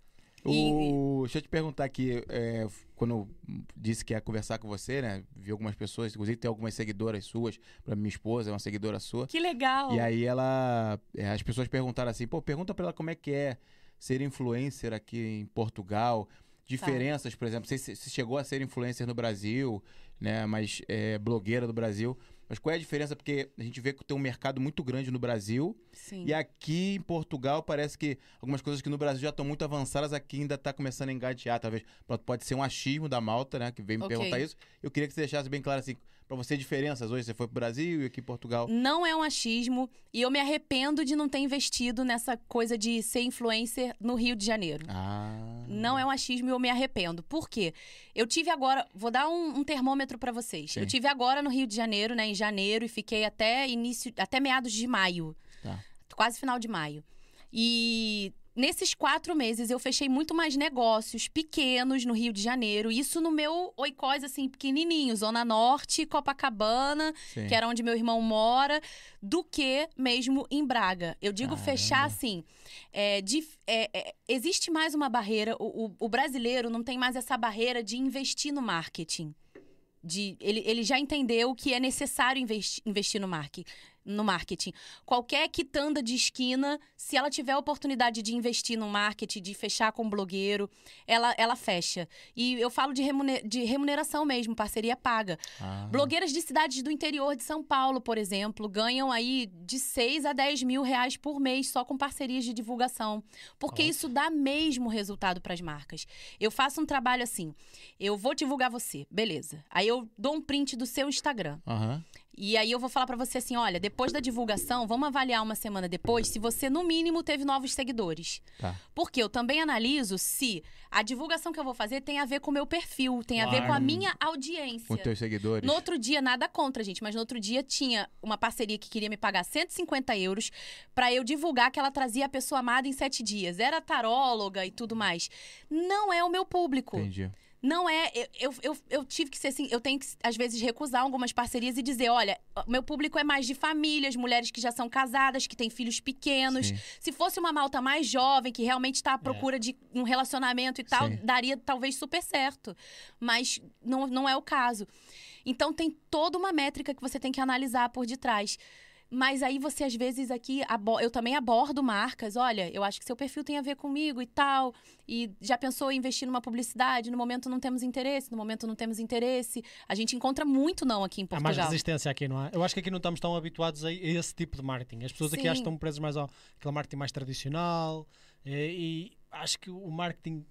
O... Deixa eu te perguntar aqui, é, quando eu disse que ia conversar com você, né? Vi algumas pessoas, inclusive tem algumas seguidoras suas, pra minha esposa, é uma seguidora sua. Que legal. E aí ela. é, As pessoas perguntaram assim, pô, pergunta pra ela como é que é ser influencer aqui em Portugal. Diferenças, por exemplo, você se chegou a ser influencer no Brasil, né? Mas é, blogueira do Brasil. Mas qual é a diferença? Porque a gente vê que tem um mercado muito grande no Brasil Sim. e aqui em Portugal parece que algumas coisas que no Brasil já estão muito avançadas, aqui ainda está começando a engatear, talvez. Pronto, Pode ser um achismo da Malta, né? Que veio me Ok. perguntar isso. Eu queria que você deixasse bem claro assim, pra você diferenças hoje. Você foi pro Brasil e aqui em Portugal. Não é um achismo e eu me arrependo de não ter investido nessa coisa de ser influencer no Rio de Janeiro. Ah. Não é um achismo e eu me arrependo. Por quê? Eu tive agora, vou dar um, um termômetro pra vocês. Sim. Eu tive agora no Rio de Janeiro, né, em janeiro, e fiquei até início, até meados de maio, Tá. quase final de maio. E nesses quatro meses eu fechei muito mais negócios pequenos no Rio de Janeiro. Isso no meu oicós, assim, pequenininho, Zona Norte, Copacabana, Sim. que era onde meu irmão mora, do que mesmo em Braga. Eu digo Caramba. fechar assim. é, dif- é, é, existe mais uma barreira. O, o- o brasileiro não tem mais essa barreira de investir no marketing. De, ele, ele já entendeu que é necessário investi- investir no, marque, no marketing. Qualquer quitanda de esquina, se ela tiver a oportunidade de investir no marketing, de fechar com um blogueiro, ela, ela fecha. E eu falo de, remune- de remuneração mesmo, parceria paga. Ah. Blogueiras de cidades do interior de São Paulo, por exemplo, ganham aí de 6 a 10 mil reais por mês só com parcerias de divulgação. Porque isso dá mesmo resultado para as marcas. Eu faço um trabalho assim: eu vou divulgar você, beleza. Aí eu dou um print do seu Instagram. Aham. E aí eu vou falar pra você assim: olha, depois da divulgação, vamos avaliar uma semana depois se você, no mínimo, teve novos seguidores. Tá. Porque eu também analiso se a divulgação que eu vou fazer tem a ver com o meu perfil, tem a ver com a minha audiência. Com teus seguidores. No outro dia, nada contra, gente, mas no outro dia tinha uma parceria que queria me pagar 150 euros pra eu divulgar que ela trazia a pessoa amada em sete dias. Era taróloga e tudo mais. Não é o meu público. Entendi. Não é. eu- Eu, eu, tive que ser assim. Eu tenho que, às vezes, recusar algumas parcerias e dizer: olha, meu público é mais de famílias, mulheres que já são casadas, que têm filhos pequenos. Sim. Se fosse uma malta mais jovem, que realmente está à procura de um relacionamento e tal, Sim. daria talvez super certo. Mas não, não é o caso. Então tem toda uma métrica que você tem que analisar por detrás. Mas aí você, às vezes, aqui, eu também abordo marcas. Olha, eu acho que seu perfil tem a ver comigo e tal. E já pensou em investir numa publicidade? No momento não temos interesse, no momento não temos interesse. A gente encontra muito não aqui em Há mais Portugal. resistência aqui, não é? Eu acho que aqui não estamos tão habituados a esse tipo de marketing. As pessoas aqui Sim. acho que estão presas mais ao aquele marketing mais tradicional eh, e acho que o marketing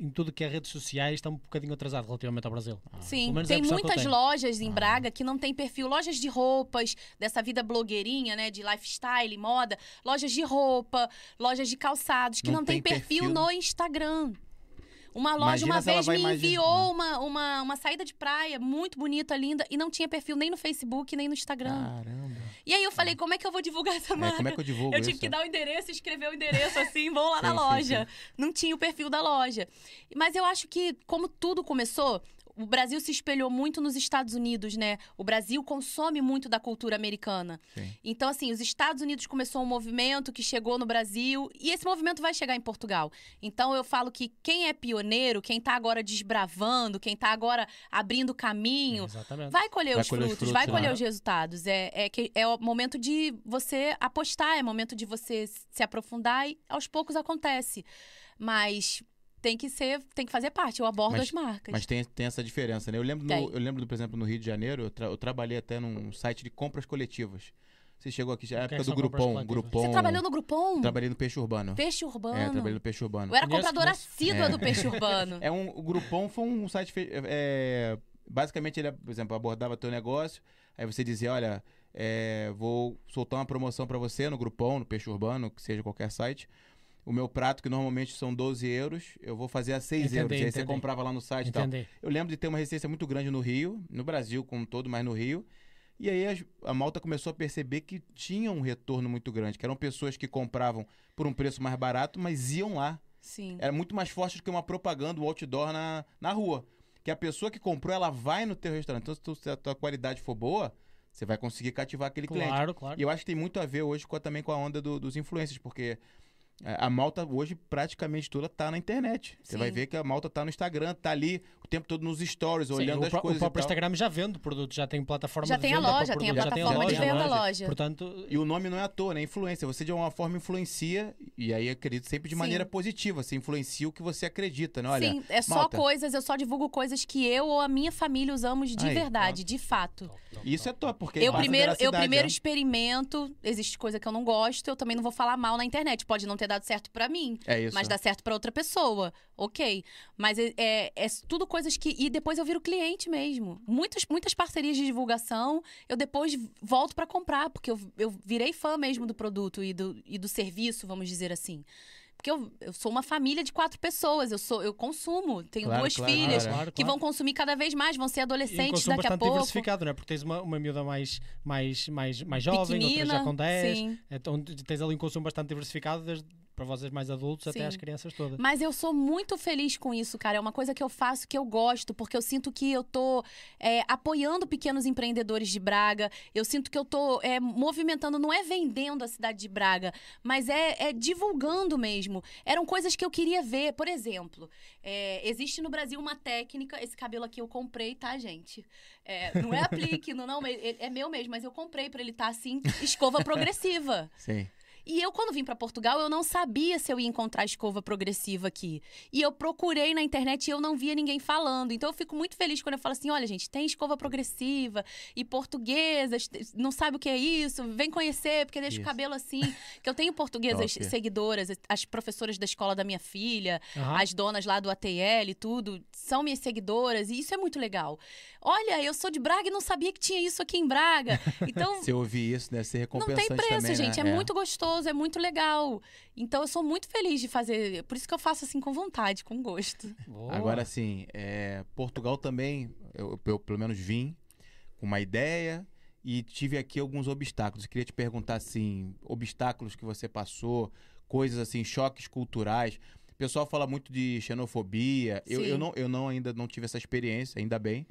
em tudo que é redes sociais está um bocadinho atrasado relativamente ao Brasil. Pelo Sim, é tem muitas lojas Ah. em Braga que não tem perfil. Lojas de roupas, dessa vida blogueirinha, né? De lifestyle, moda. Lojas de roupa, lojas de calçados, que Não não, tem, tem perfil, perfil. no Instagram. Uma loja Imagina uma vez me imaginar. enviou uma, uma, uma saída de praia muito bonita, linda, e não tinha perfil nem no Facebook, nem no Instagram. Caramba. E aí eu falei, como é que eu vou divulgar essa É, marca? como é que eu divulgo Eu isso? tive que dar o endereço, escrever o endereço assim, vou lá [LAUGHS] na Sim, sim, loja. Não tinha o perfil da loja. Mas eu acho que, como tudo começou, o Brasil se espelhou muito nos Estados Unidos, né? O Brasil consome muito da cultura americana. Sim. Então, assim, os Estados Unidos começou um movimento que chegou no Brasil e esse movimento vai chegar em Portugal. Então, eu falo que quem é pioneiro, quem tá agora desbravando, quem tá agora abrindo caminho, Exatamente. Vai colher, Vai os, colher os frutos, frutos, vai né? colher os resultados. É, é, que, é o momento de você apostar, é momento de você se aprofundar e aos poucos acontece. Mas tem que ser, tem que fazer parte. Eu abordo Mas- as marcas. Mas tem, tem essa diferença, né? Eu lembro, no- eu lembro, por exemplo, no Rio de Janeiro, eu, tra- eu trabalhei até num site de compras coletivas. Você chegou aqui, já O é é época do Grupom. Grupom. Você trabalhou no Groupon? Trabalhei no Peixe Urbano. Peixe Urbano. É, trabalhei no Peixe Urbano. Eu era compradora assídua É. do Peixe [LAUGHS] Urbano. É um, o Groupon foi um site. fe- é, basicamente, ele, por exemplo, abordava teu negócio. Aí você dizia: Olha, é, vou soltar uma promoção pra você no Groupon, no Peixe Urbano, que seja qualquer site. O meu prato, que normalmente são 12 euros, eu vou fazer a 6 Entendi, euros. E aí você entendi. comprava lá no site e tal. Entendi. Eu lembro de ter uma resistência muito grande no Rio, no Brasil como um todo, mas no Rio. E aí a malta começou a perceber que tinha um retorno muito grande, que eram pessoas que compravam por um preço mais barato, mas iam lá. Sim. Era muito mais forte do que uma propaganda, um outdoor na, na rua. Que a pessoa que comprou, ela vai no teu restaurante. Então, se, tu- se a tua qualidade for boa, você vai conseguir cativar aquele cliente. Claro, claro. E eu acho que tem muito a ver hoje com a- também com a onda do- dos influencers, porque a malta hoje praticamente toda tá na internet. Você vai ver que a malta tá no Instagram, tá ali o tempo todo nos stories, Sim, olhando o, as coisas o próprio. Instagram já vende produtos, já tem plataforma Já de tem a venda para loja, tem a já plataforma de venda loja. loja. Portanto, E o nome não é à toa, né? Influência. Você de alguma forma influencia, e aí acredito sempre de Sim. maneira positiva. Você influencia o que você acredita, né? Olha, Sim, é só malta. coisas, eu só divulgo coisas que eu ou a minha família usamos de Aí, verdade, de fato. top, top, isso é top. porque Eu primeiro, eu primeiro né? experimento, existe coisa que eu não gosto, eu também não vou falar mal na internet. Pode não ter dado certo pra mim, É isso. mas dá certo pra outra pessoa, ok. Mas é, é- é tudo coisas que. E depois eu viro cliente mesmo. Muitas, muitas parcerias de divulgação, eu depois volto pra comprar, porque eu, eu virei fã mesmo do produto e do, e do serviço, vamos dizer assim. Porque eu, eu sou uma família de quatro pessoas, eu sou eu consumo, tenho Claro, duas claro, filhas claro. Que vão consumir cada vez mais, vão ser E um adolescentes consumo daqui a pouco. diversificado, não é? Porque tens uma, uma miúda mais, mais, mais, mais jovem, outra já com 10. sim. Então tens ali um consumo bastante diversificado, desde para vocês mais adultos até Sim. às crianças todas. Mas eu sou muito feliz com isso, cara. É uma coisa que eu faço que eu gosto, porque eu sinto que eu tô é, apoiando pequenos empreendedores de Braga. Eu sinto que eu tô é, movimentando, não é vendendo a cidade de Braga, mas é, é divulgando mesmo. Eram coisas que eu queria ver. Por exemplo, é, existe no Brasil uma técnica. Esse cabelo aqui eu comprei, tá, gente? É, não é aplique, [LAUGHS] não, não, é, é meu mesmo, mas eu comprei pra ele estar assim, escova progressiva. Sim. E eu, quando vim pra Portugal, eu não sabia se eu ia encontrar escova progressiva aqui. E eu procurei na internet e eu não via ninguém falando. Então eu fico muito feliz quando eu falo assim: olha, gente, tem escova progressiva e portuguesas, não sabe o que é isso, vem conhecer, porque deixa Isso. o cabelo assim. [LAUGHS] que eu tenho portuguesas Top. seguidoras, as professoras da escola da minha filha, Aham. as donas lá do ATL e tudo, são minhas seguidoras, e isso é muito legal. Olha, eu sou de Braga e não sabia que tinha isso aqui em Braga. [LAUGHS] Então, Se eu ouvir isso, deve ser não recompensante tem preço, também, gente. né? É, muito gostoso, é muito legal. Então eu sou muito feliz de fazer. Por isso que eu faço assim com vontade, com gosto. Boa. Agora, assim, é, Portugal também, eu, eu pelo menos vim com uma ideia e tive aqui alguns obstáculos. Eu queria te perguntar, assim, obstáculos que você passou, coisas assim, choques culturais. pessoal fala muito de xenofobia. Eu, Sim. eu, não, eu não ainda não tive essa experiência, ainda bem.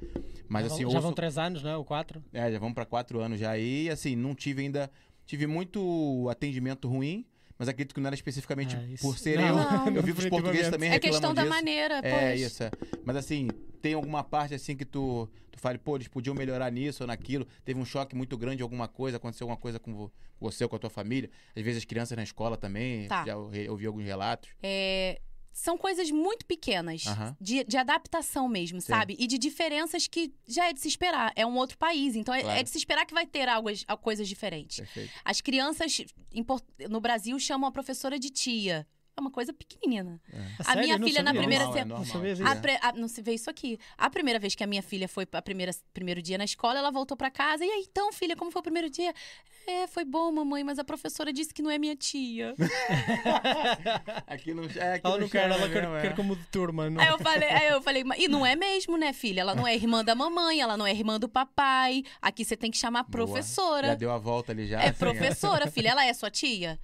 Mas já, assim, vão, já vão ouço- três anos, não é? Ou quatro? é, já vamos pra quatro anos já aí. Assim, não tive ainda. Tive muito atendimento ruim, mas acredito que não era especificamente Ah, isso- por ser não, eu. não, eu vi que os portugueses também É questão da disso. maneira, É, pois. isso. É. Mas assim, tem alguma parte assim que tu, tu fale, pô, eles podiam melhorar nisso ou naquilo. Teve um choque muito grande, alguma coisa, aconteceu alguma coisa com vo- você ou com a tua família. Às vezes as crianças na escola também. Tá. Já ouvi alguns relatos. É, são coisas muito pequenas, Aham. de, de adaptação mesmo, Sim. sabe? E de diferenças que já é de se esperar. É um outro país, então é, Claro. é de se esperar que vai ter algo, coisas diferentes. Perfeito. As crianças no Brasil chamam a professora de tia. É uma coisa pequenina. A A sério? minha filha na primeira Normal, é normal. A pre- a- não se vê isso aqui. A primeira vez que a minha filha foi a primeira primeiro dia na escola, ela voltou pra casa. E aí, então, filha, como foi o primeiro dia? É, foi bom, mamãe, mas a professora disse que não é minha tia. [LAUGHS] Aqui não, é, aqui Ela não quer, ela quer, mesmo, é. quer como de turma. Não. Aí eu falei, aí eu falei, "Mas- e não é mesmo, né, filha? Ela não é irmã da mamãe, ela não é irmã do papai. Aqui você tem que chamar Boa. professora. Já deu a volta ali já. É assim, professora, filha. Ela é sua tia?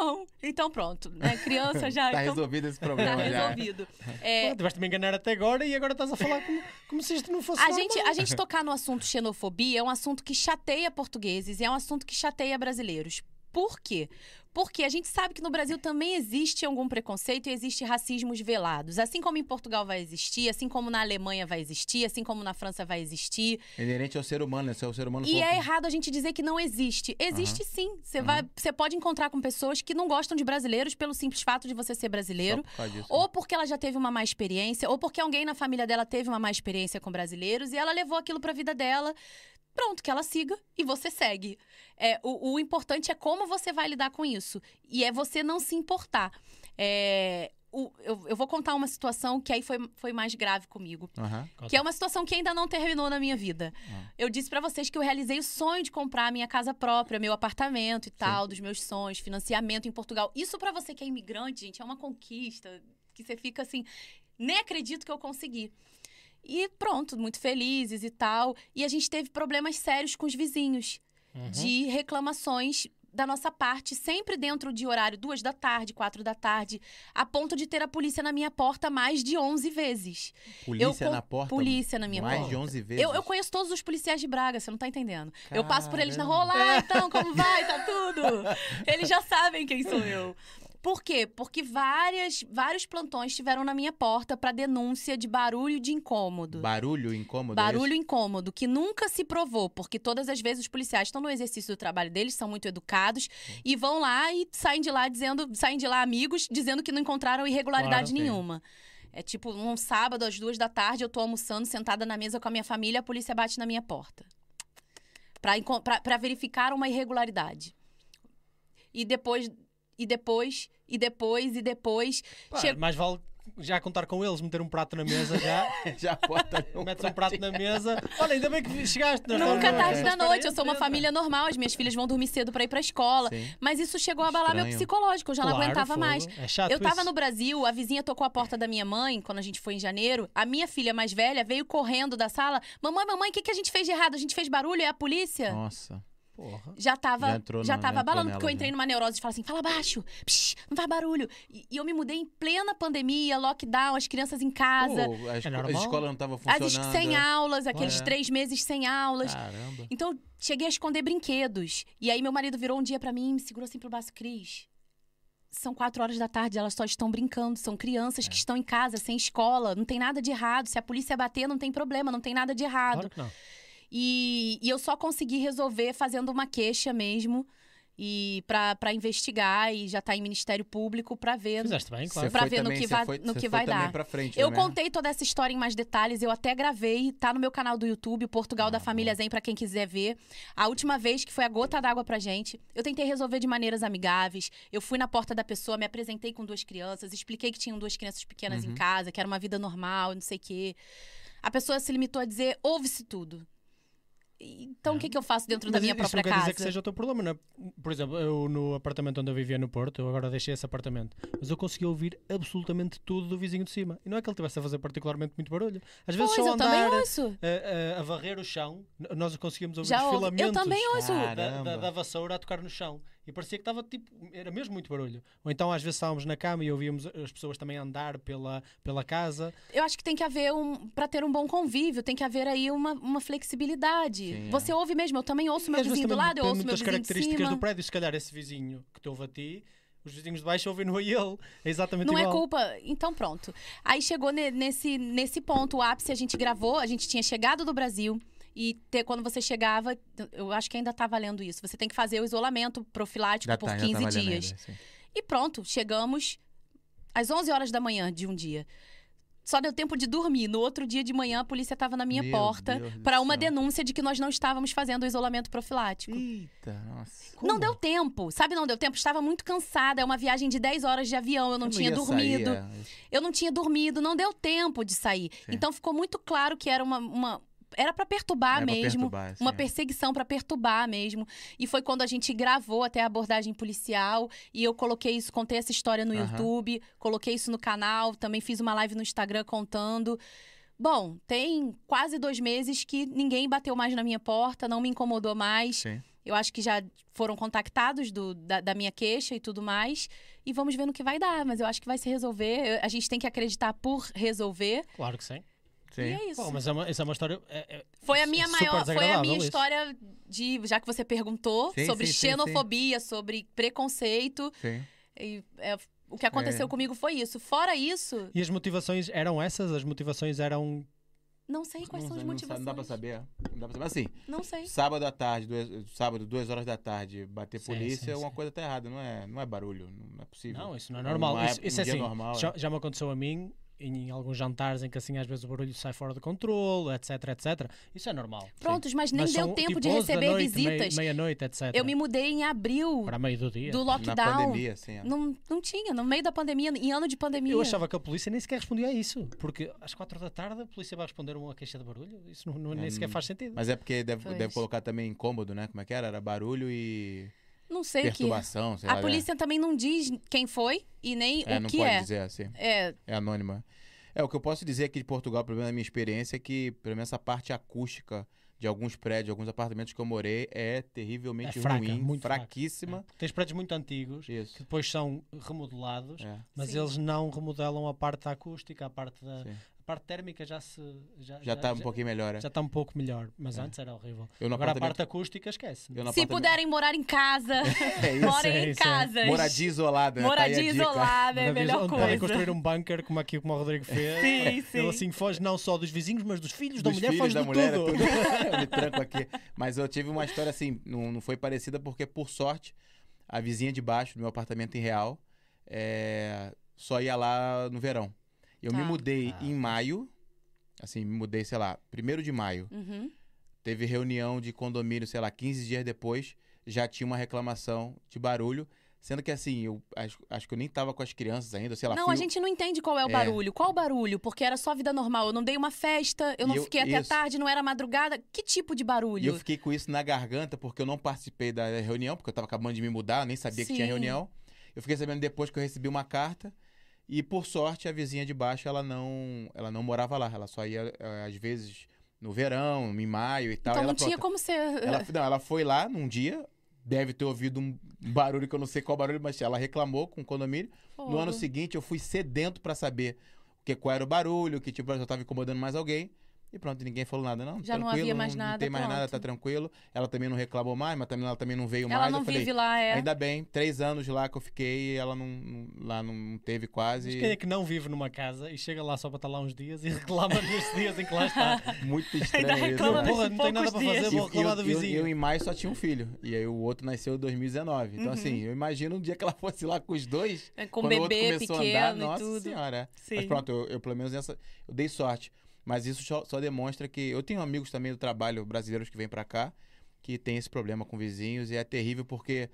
Não. Então pronto, né? Criança já. [LAUGHS] Tá então, resolvido esse [LAUGHS] tá problema já. resolvido. [LAUGHS] É, Pô, tiveste-me enganar até agora e agora estás a falar como, como se isto não fosse A normal. gente, a gente tocar no assunto xenofobia é um assunto que chateia portugueses e é um assunto que chateia brasileiros. Por quê? Porque a gente sabe que no Brasil também existe algum preconceito e existe racismos velados. Assim como em Portugal vai existir, assim como na Alemanha vai existir, assim como na França vai existir. É inerente ao ser humano, né? Se o ser humano E é errado a gente dizer que não existe. Existe sim. Você vai, você pode encontrar com pessoas que não gostam de brasileiros pelo simples fato de você ser brasileiro. Por disso. Ou porque ela já teve uma má experiência, ou porque alguém na família dela teve uma má experiência com brasileiros e ela levou aquilo pra vida dela. Pronto, que ela siga e você segue. É, o, o importante é como você vai lidar com isso. E é você não se importar. É, o- eu, eu vou contar uma situação que aí foi, foi mais grave comigo. Aham. Que é uma situação que ainda não terminou na minha vida. Ah. Eu disse pra vocês que eu realizei o sonho de comprar a minha casa própria, meu apartamento e tal, dos meus sonhos, financiamento em Portugal. Isso pra você que é imigrante, gente, é uma conquista que você fica assim, nem acredito que eu consegui. E pronto, muito felizes e tal. E a gente teve problemas sérios com os vizinhos Uhum. de reclamações da nossa parte, sempre dentro de horário duas da tarde, quatro da tarde, a ponto de ter a polícia na minha porta mais de 11 vezes. Polícia Eu na porta. Polícia na minha mais porta. de 11 vezes. Eu, eu conheço todos os policiais de Braga, você não tá entendendo. Eu passo por eles na rua, Caramba. olá, então, como vai? Tá tudo? [LAUGHS] Eles já sabem quem sou eu. Por quê? Porque várias, vários plantões estiveram na minha porta para denúncia de barulho de incômodo. Barulho incômodo. é Barulho incômodo, que nunca se provou, porque todas as vezes os policiais estão no exercício do trabalho deles, são muito educados, e vão lá e saem de lá dizendo, saem de lá amigos, dizendo que não encontraram irregularidade Claro, nenhuma. É tipo, um sábado, às duas da tarde, eu tô almoçando, sentada na mesa com a minha família, a polícia bate na minha porta. Pra verificar uma irregularidade. E depois, e depois, e depois, e depois. Pá, chega- Mais vale já contar com eles, meter um prato na mesa já. [LAUGHS] Já bota [LAUGHS] ali um metes um prato na mesa. Olha, ainda bem que chegaste. Nunca tarde da noite, eu sou uma família normal, as minhas filhas vão dormir cedo pra ir pra escola. Sim. Mas isso chegou a abalar meu psicológico, eu já não Claro, aguentava fogo. mais. É chato Eu tava isso. no Brasil, a vizinha tocou a porta da minha mãe quando a gente foi em janeiro. A minha filha mais velha veio correndo da sala. Mamãe, mamãe, o que, que a gente fez de errado? A gente fez barulho? É a polícia? Nossa. Porra. Já tava, Já já entrou já na- tava já abalando, porque eu entrei já. numa neurose de falar assim, fala baixo, psh, não faz barulho. E, e eu me mudei em plena pandemia, lockdown, as crianças em casa, Pô, a, esco- normal. a escola não tava as funcionando. es- sem aulas, aqueles É. três meses sem aulas. Caramba. Então, cheguei a esconder brinquedos. E aí, meu marido virou um dia pra mim e me segurou assim pro braço, Cris. São quatro horas da tarde, elas só estão brincando. São crianças É. que estão em casa, sem escola. Não tem nada de errado. Se a polícia bater, não tem problema, não tem nada de errado. Claro que não. E, e eu só consegui resolver fazendo uma queixa mesmo. E pra, pra investigar e já tá em Ministério Público pra ver. Fizeste bem, claro. Foi ver no também- que você vai- foi- no que vai também dar. Frente, Eu né? contei toda essa história em mais detalhes, eu até gravei, tá no meu canal do YouTube, Portugal da Ah, Família Zen, pra quem quiser ver. A última vez que foi a gota d'água pra gente, eu tentei resolver de maneiras amigáveis. Eu fui na porta da pessoa, me apresentei com duas crianças, expliquei que tinham duas crianças pequenas em Uhum. casa, que era uma vida normal, não sei o quê. A pessoa se limitou a dizer, ouve-se tudo. Então, É. o que, que eu faço dentro da Mas minha isso própria não quer casa? dizer que seja o teu problema, não é? Por exemplo, eu no apartamento onde eu vivia no Porto, eu agora deixei esse apartamento, mas eu consegui ouvir absolutamente tudo do vizinho de cima. E não é que ele estivesse a fazer particularmente muito barulho. Às vezes Pois, só eu também andar ouço. a, a- a varrer o chão, nós conseguimos ouvir Já os ouvi. filamentos Eu também ouço. da, da- da vassoura a tocar no chão. E parecia que estava tipo, era mesmo muito barulho. Ou então às vezes estávamos na cama e ouvíamos as pessoas também andar pela, pela casa. Eu acho que tem que haver um. Pra ter um bom convívio, tem que haver aí uma, uma flexibilidade. Sim, é. Você ouve mesmo, eu também ouço E meu vizinho do lado, eu ouço meu vizinho de características cima. do prédio. Se calhar esse vizinho que te ouve a ti, os vizinhos de baixo ouvem no a ele. É exatamente Não é igual. culpa. Então, pronto. Aí chegou ne- nesse, nesse ponto, o ápice, a gente gravou, a gente tinha chegado do Brasil. E ter- quando você chegava, eu acho que ainda tá valendo isso. Você tem que fazer o isolamento profilático Já por tá, já 15 tá dias. ainda. E pronto, chegamos às 11 horas da manhã de um dia. Só deu tempo de dormir. No outro dia de manhã, a polícia estava na minha Meu porta para uma céu. denúncia de que nós não estávamos fazendo o isolamento profilático. Eita, nossa. Não deu tempo, sabe? Não deu tempo. Estava muito cansada. É uma viagem de 10 horas de avião. Eu não Eu tinha dormido. sair, é. Eu não tinha dormido. Não deu tempo de sair. Sim. Então ficou muito claro que era uma. uma- era para perturbar Era pra mesmo. perturbar, uma assim, é. perseguição para perturbar mesmo. E foi quando a gente gravou até a abordagem policial. E eu coloquei isso, contei essa história no Aham. YouTube, coloquei isso no canal, também fiz uma live no Instagram contando. Bom, tem quase dois meses que ninguém bateu mais na minha porta, não me incomodou mais. Sim. Eu acho que já foram contactados do- da, da minha queixa e tudo mais. E vamos ver no que vai dar. Mas eu acho que vai se resolver. Eu- A gente tem que acreditar por resolver. Claro que sim. E Sim. é isso. Pô, mas é uma, essa é uma história. é- é- Foi a minha maior, foi a minha isso. história de, já que você perguntou, Sim, sobre sim, sim, xenofobia, sobre preconceito. Sim. E, é, o que aconteceu É. comigo foi isso. Fora isso, E as motivações eram essas? As motivações eram. não sei quais não, são as não, motivações. não dá pra saber. Não dá pra saber. Assim, Não sei. sábado à tarde, duas, sábado, duas horas da tarde, bater Sim, polícia, sim, uma sim. coisa tá errada. Não é, não é barulho. Não é possível. Não, isso não é normal. Não é isso isso um dia assim. normal, já, é. já me aconteceu a mim em alguns jantares em que assim às vezes o barulho sai fora de controle, etc, etc. Isso é normal. Prontos, mas nem Mas deu tempo tipo, de 11 da receber noite, visitas. Meia-noite, etc. Eu me mudei em abril Para meio do dia. do Na lockdown. pandemia, assim. ó. Não, não tinha, no meio da pandemia, em ano de pandemia. Eu achava que a polícia nem sequer respondia a isso. Porque às quatro da tarde a polícia vai responder uma queixa de barulho. Isso não, não- nem É, sequer não- faz sentido. Mas é porque deve, Pois. deve colocar também incômodo, né? Como é que era? Era barulho e Não sei o que. perturbação, sei A lá. né? polícia também não diz quem foi e nem É, o não que pode é. dizer assim. É, É anônima. É, o que eu posso dizer aqui de Portugal, pelo menos na minha experiência, é que, pelo menos essa parte acústica de alguns prédios, alguns apartamentos que eu morei, é terrivelmente É fraca, ruim, muito fraca. fraquíssima. Tens prédios muito antigos que Isso. depois são remodelados, É. mas Sim. eles não remodelam a parte acústica, a parte da Sim. A parte térmica já se já Já está um pouquinho melhor. é. já está um pouco melhor, mas É. antes era horrível. Agora a parte acústica esquece. se apartamento- puderem morar em casa, [LAUGHS] É isso. [LAUGHS] morem é em é. casas. Moradia isolada. né? Tá Moradia isolada é a melhor onde podem coisa. construir um bunker como aqui como o Rodrigo fez. Sim, sim. Ele assim foge não só dos vizinhos, mas dos filhos da Dos mulher, filhos foge da de mulher, tudo. tudo. eu [LAUGHS] me tranco aqui. Mas eu tive uma história assim, não, não foi parecida porque, por sorte, a vizinha de baixo do meu apartamento em Real é, só ia lá no verão. Eu me Tá. mudei Ah, em maio, assim, me mudei, sei lá, primeiro de maio. Uhum. Teve reunião de condomínio, sei lá, 15 dias depois, já tinha uma reclamação de barulho. Sendo que assim, eu acho, acho que eu nem tava com as crianças ainda, sei lá. Não, fui- a gente não entende qual é o É. barulho. Qual o barulho? Porque era só vida normal. Eu não dei uma festa, eu E não eu- fiquei até isso. tarde, não era madrugada. Que tipo de E barulho? eu fiquei com isso na garganta, porque eu não participei da reunião, porque eu tava acabando de me mudar, eu nem sabia que tinha Sim. reunião. Eu fiquei sabendo depois que eu recebi uma carta. E por sorte, a vizinha de baixo, ela não, ela não morava lá. Ela só ia, eh, às vezes, no verão, em maio e tal. Então E não ela, tinha como ser. ela, não, ela foi lá num dia, deve ter ouvido um barulho que eu não sei qual barulho, mas ela reclamou com o condomínio. No ano seguinte, eu fui sedento pra saber o que, qual era o barulho, que tipo, eu tava incomodando mais alguém. E pronto, ninguém falou nada, não. Já não havia mais Não nada, tem mais nada, pronto. tá tranquilo. Ela também não reclamou mais, mas também, ela também não veio Ela mais. não eu falei, vive lá, é. ainda bem, três anos lá que eu fiquei e ela não, não- lá não teve quase. Mas quem é que não vive numa casa e chega lá só para estar lá uns dias e [LAUGHS] reclama nos dias em que lá está? [LAUGHS] Muito estranho Ainda isso. reclama nesses Porra, não tem nada para fazer, vou reclamar eu, do eu- vizinho. eu em maio só tinha um filho. E aí o outro nasceu em 2019. Então, Uhum. assim, eu imagino um dia que ela fosse lá com os dois. É, Com quando o outro bebê começou pequeno a andar, e nossa tudo. senhora. Sim. Mas pronto, eu, eu pelo menos nessa. Eu dei sorte. Mas isso só, só demonstra que. Eu tenho amigos também do trabalho brasileiros que vêm pra cá que tem esse problema com vizinhos e é terrível porque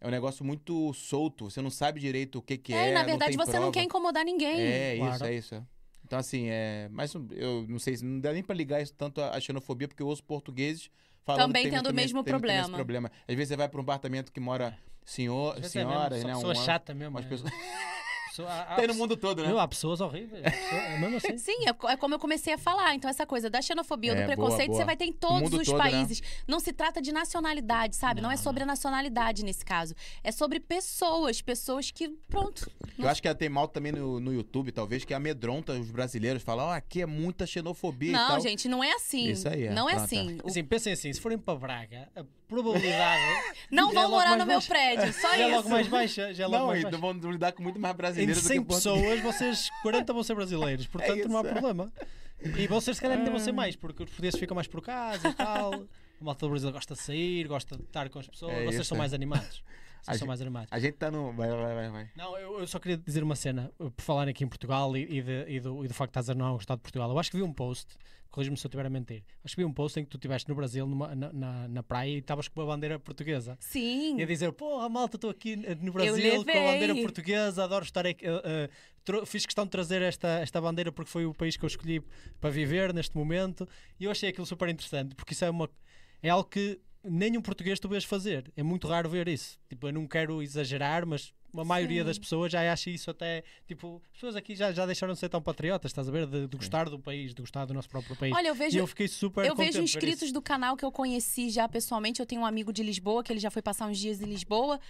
é um negócio muito solto. Você não sabe direito o que, que é. É, e na não verdade tem você não prova. quer incomodar ninguém. É isso, Claro. é isso. Então, assim, é. Mas eu não sei, não dá nem pra ligar isso tanto à xenofobia, porque eu ouço portugueses falando Também que tem, tendo o mesmo tem também esse problema. problema. Às vezes você vai pra um apartamento que mora senhor, Às vezes é mesmo, senhoras, né? pessoa uma- chata mesmo. umas é. pessoas- [LAUGHS] pessoa- há Tem no pessoa- mundo todo, né? Meu, há pessoas horríveis. há pessoas- É mesmo assim. Sim, é, é como eu comecei a falar. Então, essa coisa da xenofobia, É, do boa, preconceito, boa. você vai ter em todos os todo, né? países. Não se trata de nacionalidade, sabe? Não, é Não, sobre a nacionalidade nesse caso. É sobre pessoas, pessoas que, pronto. Eu acho que tem mal também no, no YouTube, talvez, que amedronta os brasileiros. Fala, ó, aqui é muita xenofobia e Não, tal. gente, não é assim. Isso aí, é. Não é Pronto, assim. O- Assim, pensem assim, se forem para Braga, a probabilidade. [LAUGHS] Não já é vão logo morar no meu baixa. prédio, só já é logo isso. mais baixa. Já é logo Não, mais ainda vão lidar com muito mais Em brasileiros do 100 que portugueses. pessoas, vocês [LAUGHS] 40 vão ser brasileiros, portanto não há é. problema. E vocês se calhar ainda vão ser mais, porque os portugueses ficam mais por casa e tal. A malta do Brasil gosta de sair, gosta de estar com as pessoas, É vocês isso, são é. mais animados. A [LAUGHS] Vocês são gente- mais animados. A gente tá no... Vai, vai, vai, vai. Não, eu, eu só queria dizer uma cena, por falar aqui em Portugal e, e, de- e do, e do facto de estás a não gostar de Portugal. Eu acho que vi um post, corrijo-me se eu estiver a mentir, acho que vi um post em que tu estiveste no Brasil, numa- na, na, na praia, e estavas com uma bandeira portuguesa. Sim. E a dizer, porra, malta, estou aqui no Brasil com a bandeira portuguesa, adoro estar aqui. eh, tro- fiz questão de trazer esta, esta bandeira porque foi o país que eu escolhi para viver neste momento. E eu achei aquilo super interessante, porque isso é, uma, é algo que nem um português tu vês fazer. É muito raro ver isso. Tipo, eu não quero exagerar, mas a maioria Sim. das pessoas já acha isso até. Tipo, as pessoas aqui já, já deixaram de ser tão patriotas, estás a ver? De, de gostar do país, de gostar do nosso próprio país. Olha, eu e vejo. eu fiquei super Eu vejo inscritos do canal que eu conheci já pessoalmente. Eu tenho um amigo de Lisboa, que ele já foi passar uns dias em Lisboa.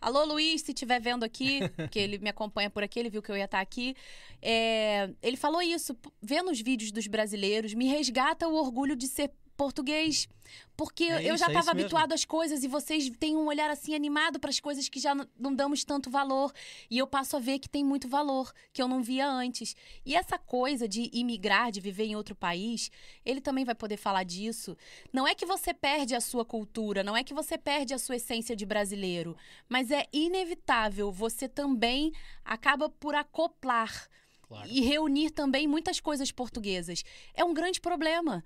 Alô, Luiz, se estiver vendo aqui, [LAUGHS] que ele me acompanha por aqui, ele viu que eu ia estar aqui. É, ele falou isso, vendo os vídeos dos brasileiros, me resgata o orgulho de ser português. Porque É eu isso, já é estava mesmo. habituado às coisas e vocês têm um olhar assim animado para as coisas que já não damos tanto valor. E eu passo a ver que tem muito valor, que eu não via antes. E essa coisa de imigrar, de viver em outro país, ele também vai poder falar disso. Não é que você perde a sua cultura, não é que você perde a sua essência de brasileiro, mas é inevitável, você também acaba por acoplar Claro. e reunir também muitas coisas portuguesas. É um grande problema.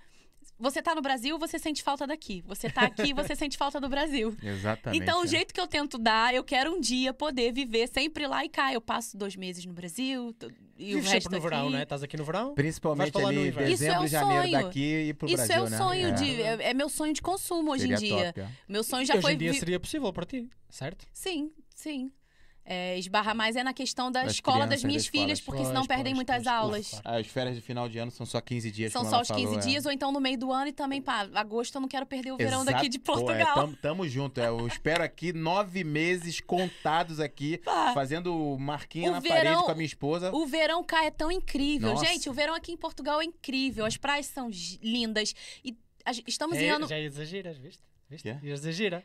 Você tá no Brasil, você sente falta daqui. Você tá aqui, você [LAUGHS] sente falta do Brasil. Exatamente. Então, o é. jeito que eu tento dar, eu quero um dia poder viver sempre lá e cá. Eu passo dois meses no Brasil t- e o Vives resto sempre no verão, aqui. né? Estás aqui no verão? Principalmente no ali inverno. Isso é dezembro o e janeiro sonho. daqui e pro Isso Brasil, é o né? sonho É. de. É, é meu sonho de consumo hoje Seria em dia. top, é. Meu sonho já hoje foi. em dia seria possível para ti, certo? Sim, sim. É, esbarrar mais é na questão da Das escola das crianças, minhas da escola. filhas, porque senão perdem pois, muitas aulas. claro. As férias de final de ano são só 15 dias, São só os 15 falou, é. dias, ou então no meio do ano e também, pá, agosto eu não quero perder o verão Exato. daqui de Pô, é, Portugal. tamo, tamo junto. é, eu espero aqui nove meses contados aqui, Pá. fazendo marquinha O na verão- parede com a minha esposa. O verão cá é tão incrível. Nossa. Gente, o verão aqui em Portugal é incrível. As praias são lindas. E a estamos em É, ano. Já exageras, viste? Viste? Quê? Exagera.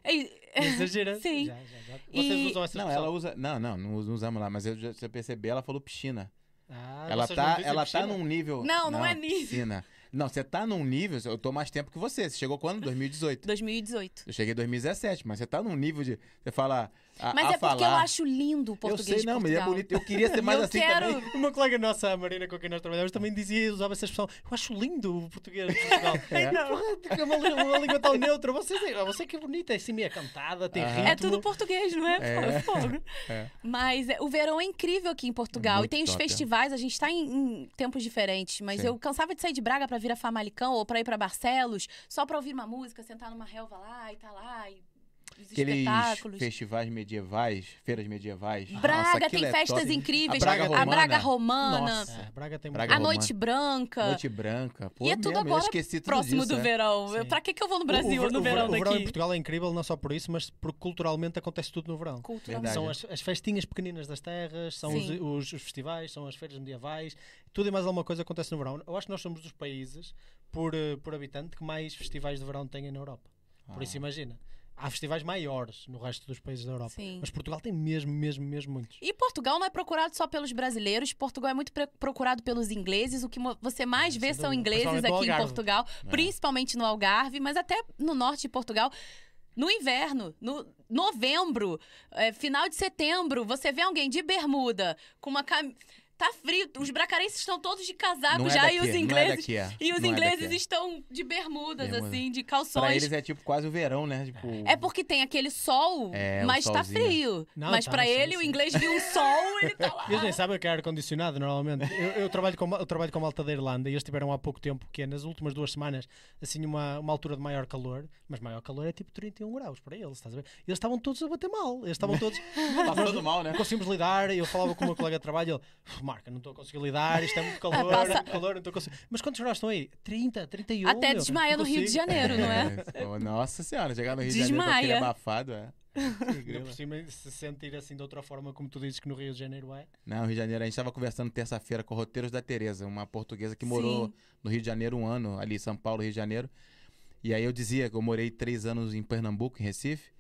Exagera. [LAUGHS] Sim. Já, já, já. Vocês E- usam essa Não, ela usa. Não, não, não us- não usamos lá, mas eu já, percebi, ela falou piscina. Ah, ela não tá, ela tá piscina? num nível. Não, não é nível. Piscina. Não, você tá num nível. Eu tô mais tempo que você. Você chegou quando? [LAUGHS] 2018. 2018. Eu cheguei em 2017, mas você tá num nível de. Você fala. A, Mas a é porque eu falar, acho lindo o Eu português sei, não, de mas é Portugal. bonito. Eu queria ser [LAUGHS] mais eu assim quero... também. [LAUGHS] Uma colega nossa, a Marina, com quem nós trabalhamos, também dizia, usava essa expressão. Eu acho lindo o português de Portugal. [LAUGHS] É. Não, é uma, língua- uma língua tão neutra. Você, você que é bonita, é assim meio cantada, tem Aham. ritmo. É tudo português, não é? É. É. Mas é, o verão é incrível aqui em Portugal. Muito e tem os top, é. festivais, a gente tá em, em tempos diferentes. Mas Sim. eu cansava de sair de Braga pra vir a Famalicão ou pra ir pra Barcelos, só pra ouvir uma música, sentar numa relva lá e tá lá. E Aqueles espetáculos. festivais medievais, feiras medievais. Braga Nossa, tem é festas top. incríveis. A Braga a Romana. Braga Romana. Nossa, Braga tem Braga A Romana. Noite Branca. Noite branca. Pô, E é tudo mesmo, agora esqueci tudo próximo disso, do é. verão. Sim. Pra que, que eu vou no O- Brasil o, ver- no o ver- verão o verão em daqui? Portugal é incrível, não só por isso, mas porque culturalmente acontece tudo no verão. Culturalmente. São as, as festinhas pequeninas das terras, são os, os- os festivais, são as feiras medievais, tudo e mais alguma coisa acontece no verão. Eu acho que nós somos dos países, por, eh, por habitante, que mais festivais de verão têm na Europa. Por isso, Ah. imagina. Há festivais maiores no resto dos países da Europa. Sim. Mas Portugal tem mesmo, mesmo, mesmo muitos. E Portugal não é procurado só pelos brasileiros, Portugal é muito procurado pelos ingleses. O que você mais É, vê são ingleses no aqui em. Portugal, É. principalmente no Algarve, mas até no norte de Portugal. No inverno, no novembro, é, final de setembro, você vê alguém de bermuda, com uma cam... tá frio. Os bracarenses estão todos de casaco Não é já daqui, e os não é ingleses. daqui, é. E os Não é ingleses é. estão de bermudas, Bermuda. assim, de Pra calções. eles é tipo quase o verão, né? Tipo, É porque tem aquele sol, É, mas tá solzinho. frio. Não, mas tá, pra ele, sim. o inglês viu um sol, [LAUGHS] ele tá lá. Eles nem sabem o que é ar-condicionado, normalmente. Eu, eu trabalho com, eu trabalho com malta da Irlanda e eles tiveram há pouco tempo, que é nas últimas duas semanas, assim, uma, uma altura de maior calor, mas maior calor é tipo 31 graus para eles, estás a ver? Eles estavam todos a bater mal, eles estavam todos. [LAUGHS] passando mal, né? Conseguimos lidar, eu falava com o meu colega de trabalho, ele, "Uf, Marca, não estou a conseguir lidar, isto é muito [LAUGHS] calor, é muito calor, não estou a conseguir. Mas quantos graus estão aí? 30, 31. Até meu, desmaia no Rio de. Janeiro, não é? pô, Nossa senhora, chegar no Rio de Janeiro com aquele Desmaia. abafado, é. Ainda por cima, se sentir assim de outra forma, como tu dizes que no Rio de Janeiro é. Não, Rio de Janeiro, a gente estava conversando terça-feira com Roteiros da Tereza, uma portuguesa que morou Sim. no Rio de Janeiro um ano, ali São Paulo, Rio de Janeiro. E aí eu dizia que eu morei três anos em Pernambuco, em Recife,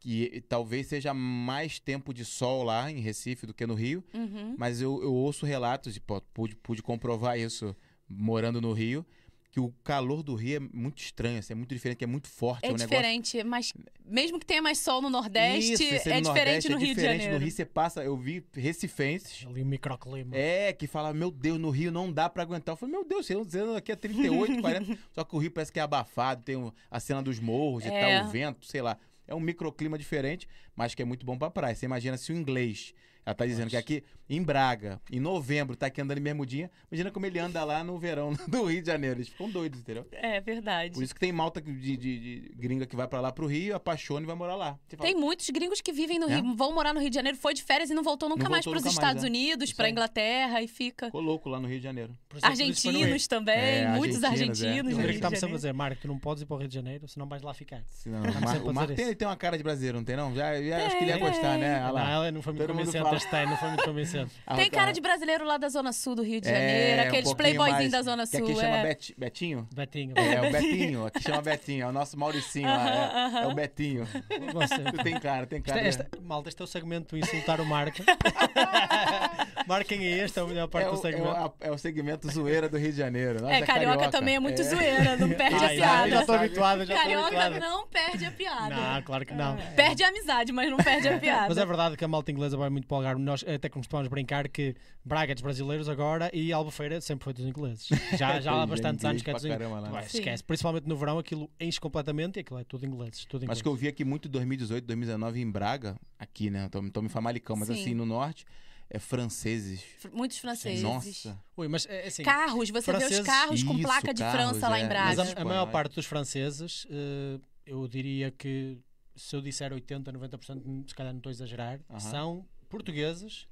que talvez seja mais tempo de sol lá em Recife do que no Rio, Uhum. mas eu, eu ouço relatos, e pude, pude comprovar isso morando no Rio, que o calor do Rio é muito estranho, assim, é muito diferente, que é muito forte. É um negócio diferente, mas mesmo que tenha mais sol no Nordeste, Isso, é no diferente Nordeste no é Rio de diferente. Janeiro. No Rio você passa, eu vi recifenses. Ali o microclima. É, que fala, meu Deus, no Rio não dá pra aguentar. Eu falei, meu Deus, você anda aqui é 38, 40. [LAUGHS] Só que o Rio parece que é abafado, tem o- a cena dos morros e É. tal, o vento, sei lá. É um microclima diferente, mas que é muito bom pra praia. Você imagina se o inglês, ela tá dizendo que aqui em Braga, em novembro, tá aqui andando em bermudinha. Imagina como ele anda lá no verão [LAUGHS] do Rio de Janeiro. Eles ficam doidos, entendeu? É verdade. Por isso que tem malta de, de- de gringa que vai pra lá pro Rio, apaixona e vai morar lá. Fala, Tem muitos gringos que vivem no É? Rio, vão morar no Rio de Janeiro, foi de férias e não voltou nunca Não mais voltou para os nunca mais, Estados é. Unidos, para aí. Inglaterra e fica. Ficou louco lá no Rio de Janeiro. É. Argentinos também, É, muitos argentinos, é. argentinos O de está-me sempre a Janeiro. dizer, Marco, tu não podes ir para o Rio de Janeiro, senão vais lá ficar. Se não, Estamos o o Marco tem, tem uma cara de brasileiro, não tem não? Já, já acho que ele ia Tem. gostar, né? Olha Não, lá. ela não foi muito Todo fala. este ano, não foi muito convincente. [LAUGHS] Ah, Tem tá. cara de brasileiro lá da Zona Sul do Rio de É, Janeiro, um aqueles pouquinho playboyzinhos mais- da Zona Que Sul. aqui chama é. Bet- Betinho? Betinho. É, o [LAUGHS] Betinho. Aqui chama Betinho. É o nosso Mauricinho lá. É, é o Betinho. Você- Tem cara, tem cara. esta, malta, este é o segmento insultar o Marco. [LAUGHS] Marquem aí, esta é a melhor parte é, do o, é, segmento. o, a- é o segmento zoeira do Rio de Janeiro. Nossa, É, carioca, também é muito zoeira, não perde Ah, a piada. Já estou habituado, já Carioca habituado. não perde a piada. Não, claro que não. Perde a amizade, mas não perde a piada. Mas é verdade que a malta inglesa vai muito para o Algarve. Nós até costumamos brincar que Braga é dos brasileiros agora e Albufeira sempre foi dos ingleses. Já, [LAUGHS] já há é, bastantes anos que é dos ingleses. lá. Esquece. Principalmente no verão aquilo enche completamente e aquilo é tudo ingleses. Tudo Mas ingleses. que eu vi aqui muito em 2018, 2019 em Braga, aqui, né? Tô, tô me famalicão, mas Sim. assim, no norte, é franceses. Fr- Muitos franceses. Nossa. Ui, mas é assim, Carros, você vê os Franceses- carros com Isso, placa de carros, França lá é. em mas Braga. a, a maior parte dos franceses, eh, eu diria que se eu disser 80, 90%, se calhar não estou a exagerar, são portugueses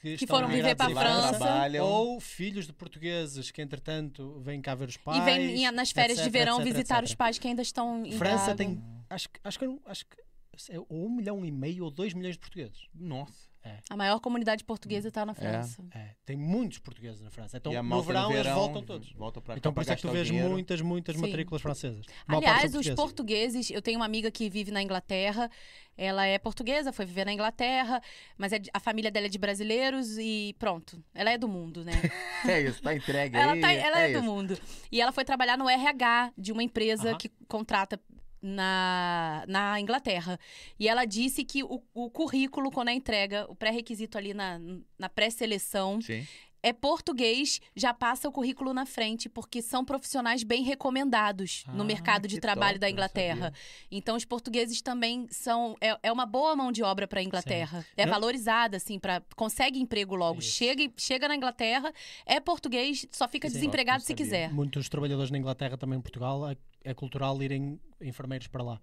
que, Que estão foram viver para a França. trabalham. ou filhos de portugueses que entretanto vêm cá ver os pais. E em- nas férias de etc, verão etc, visitar etc. os pais que ainda estão em França tem, acho que, acho que, acho que é ou um milhão e meio ou dois milhões de portugueses. Nossa. A maior comunidade portuguesa está na França. É, tem muitos portugueses na França. Então no verão, no eles verão voltam todos. Voltam pra Então por isso é que tu vês dinheiro. muitas, muitas Sim. matrículas francesas. Aliás, os portugueses. eu tenho uma amiga que vive na Inglaterra, ela é portuguesa, foi viver na Inglaterra, mas é de- a família dela é de brasileiros e pronto, ela é do mundo, né? [LAUGHS] É isso, tá entregue ela aí. tá- ela é, do isso. mundo. E ela foi trabalhar no RH de uma empresa Aham. que contrata na, na Inglaterra. E ela disse que o, o currículo, quando é entrega, o pré-requisito ali na, na pré-seleção. É português, já passa o currículo na frente, porque são profissionais bem recomendados no Ah, mercado de trabalho top, da Inglaterra. Então, os portugueses também são. É, é uma boa mão de obra para a Inglaterra. É Não- valorizada, assim, para consegue emprego logo. Isso. Chega, chega na Inglaterra, é português, só fica Sim. desempregado se quiser. Muitos trabalhadores na Inglaterra, também em Portugal, é, é cultural irem enfermeiros para lá.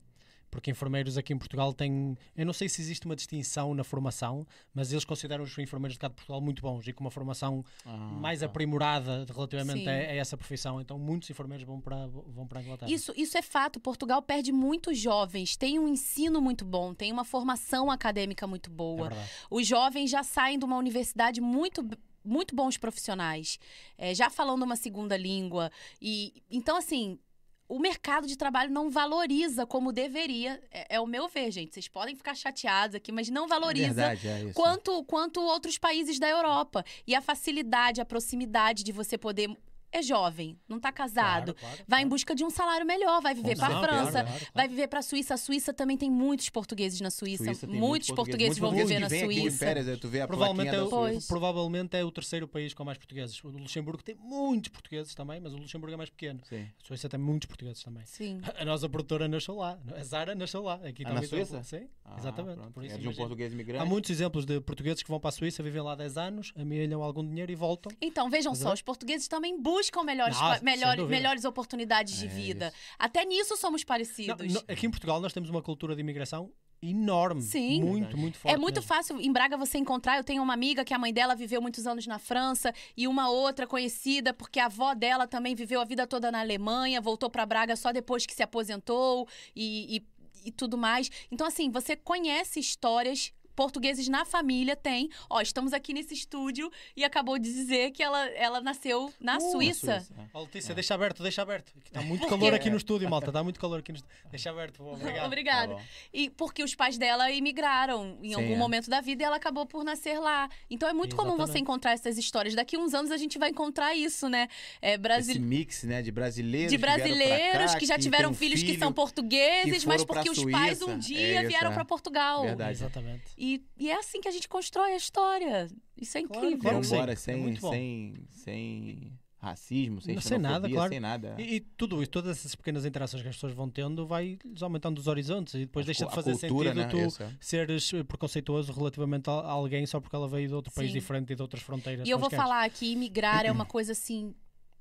Porque enfermeiros aqui em Portugal têm. Eu não sei se existe uma distinção na formação, mas eles consideram os enfermeiros de cá de Portugal muito bons e com uma formação Ah, mais tá. aprimorada relativamente a, a essa profissão. Então muitos enfermeiros vão para, vão para a Inglaterra. Isso, isso é fato. Portugal perde muitos jovens. Tem um ensino muito bom, tem uma formação acadêmica muito é boa. verdade. Os jovens já saem de uma universidade muito muito bons profissionais, é, já falando uma segunda língua e então assim o mercado de trabalho não valoriza como deveria. É, é o meu ver gente. Vocês podem ficar chateados aqui mas não valoriza Verdade, é isso. quanto quanto outros países da Europa. E a facilidade a proximidade de você poder é jovem, não tá casado, Claro, claro, vai em claro. busca de um salário melhor, vai viver pra certeza. França, Claro, claro, claro. vai viver pra Suíça. A Suíça também tem muitos portugueses na Suíça, Suíça muitos portugueses vão muitos viver na Suíça. férias, aí tu vê a Provavelmente é, o, provavelmente é o terceiro país com mais portugueses. O Luxemburgo tem muitos portugueses também, mas o Luxemburgo é mais pequeno. Sim. A Suíça tem muitos portugueses também. Sim. A nossa produtora nasceu lá. A Zara nasceu lá. Aqui Ah, na Suíça? Sim, Ah, exatamente. Por isso, é de um português imigrante. Há muitos exemplos de portugueses que vão para a Suíça, vivem lá 10 anos, amealham algum dinheiro e voltam. Então, vejam só, é- os portugueses também buscam melhores, Nossa, qua- melhor- sem dúvida. melhores oportunidades de É vida. isso. Até nisso somos Não, parecidos. não, aqui em Portugal nós temos uma cultura de imigração enorme. Sim. Muito, Verdade. muito forte. É muito mesmo. fácil em Braga você encontrar. Eu tenho uma amiga que a mãe dela viveu muitos anos na França e uma outra conhecida porque a avó dela também viveu a vida toda na Alemanha, voltou para Braga só depois que se aposentou e, e, e tudo mais. Então, assim, você conhece histórias. Portugueses na família tem. Ó, estamos aqui nesse estúdio e acabou de dizer que ela, ela nasceu na Uh, Suíça. é. Ó, Letícia, deixa aberto, deixa aberto. Está muito calor aqui no estúdio, malta. Está muito calor aqui no estúdio. Deixa aberto, vou, obrigado. Obrigada. Tá. E porque os pais dela imigraram em Sim, algum é. momento da vida e ela acabou por nascer lá. Então é muito comum você Exatamente. encontrar essas histórias. Daqui uns anos a gente vai encontrar isso, né? É, Brasi- Esse mix, né, de brasileiros de que brasileiros cá, que já tiveram filhos que filho, são portugueses, que mas porque os pais Suíça. um dia É isso, vieram é. para Portugal. Verdade. Exatamente. E, e é assim que a gente constrói a história. Isso é Claro, incrível. claro sim. embora É sem, muito bom. sem, sem racismo, sem Não, sem nada, xenofobia, claro. sem nada. E, e tudo isso, todas essas pequenas interações que as pessoas vão tendo, vai lhes aumentando os horizontes e depois A deixa de fazer cultura, sentido né? tu Isso, é. seres eh, preconceituoso relativamente a alguém só porque ela veio de outro país Sim. diferente e de outras fronteiras. E eu vou quaisquer. falar que imigrar é uma coisa assim.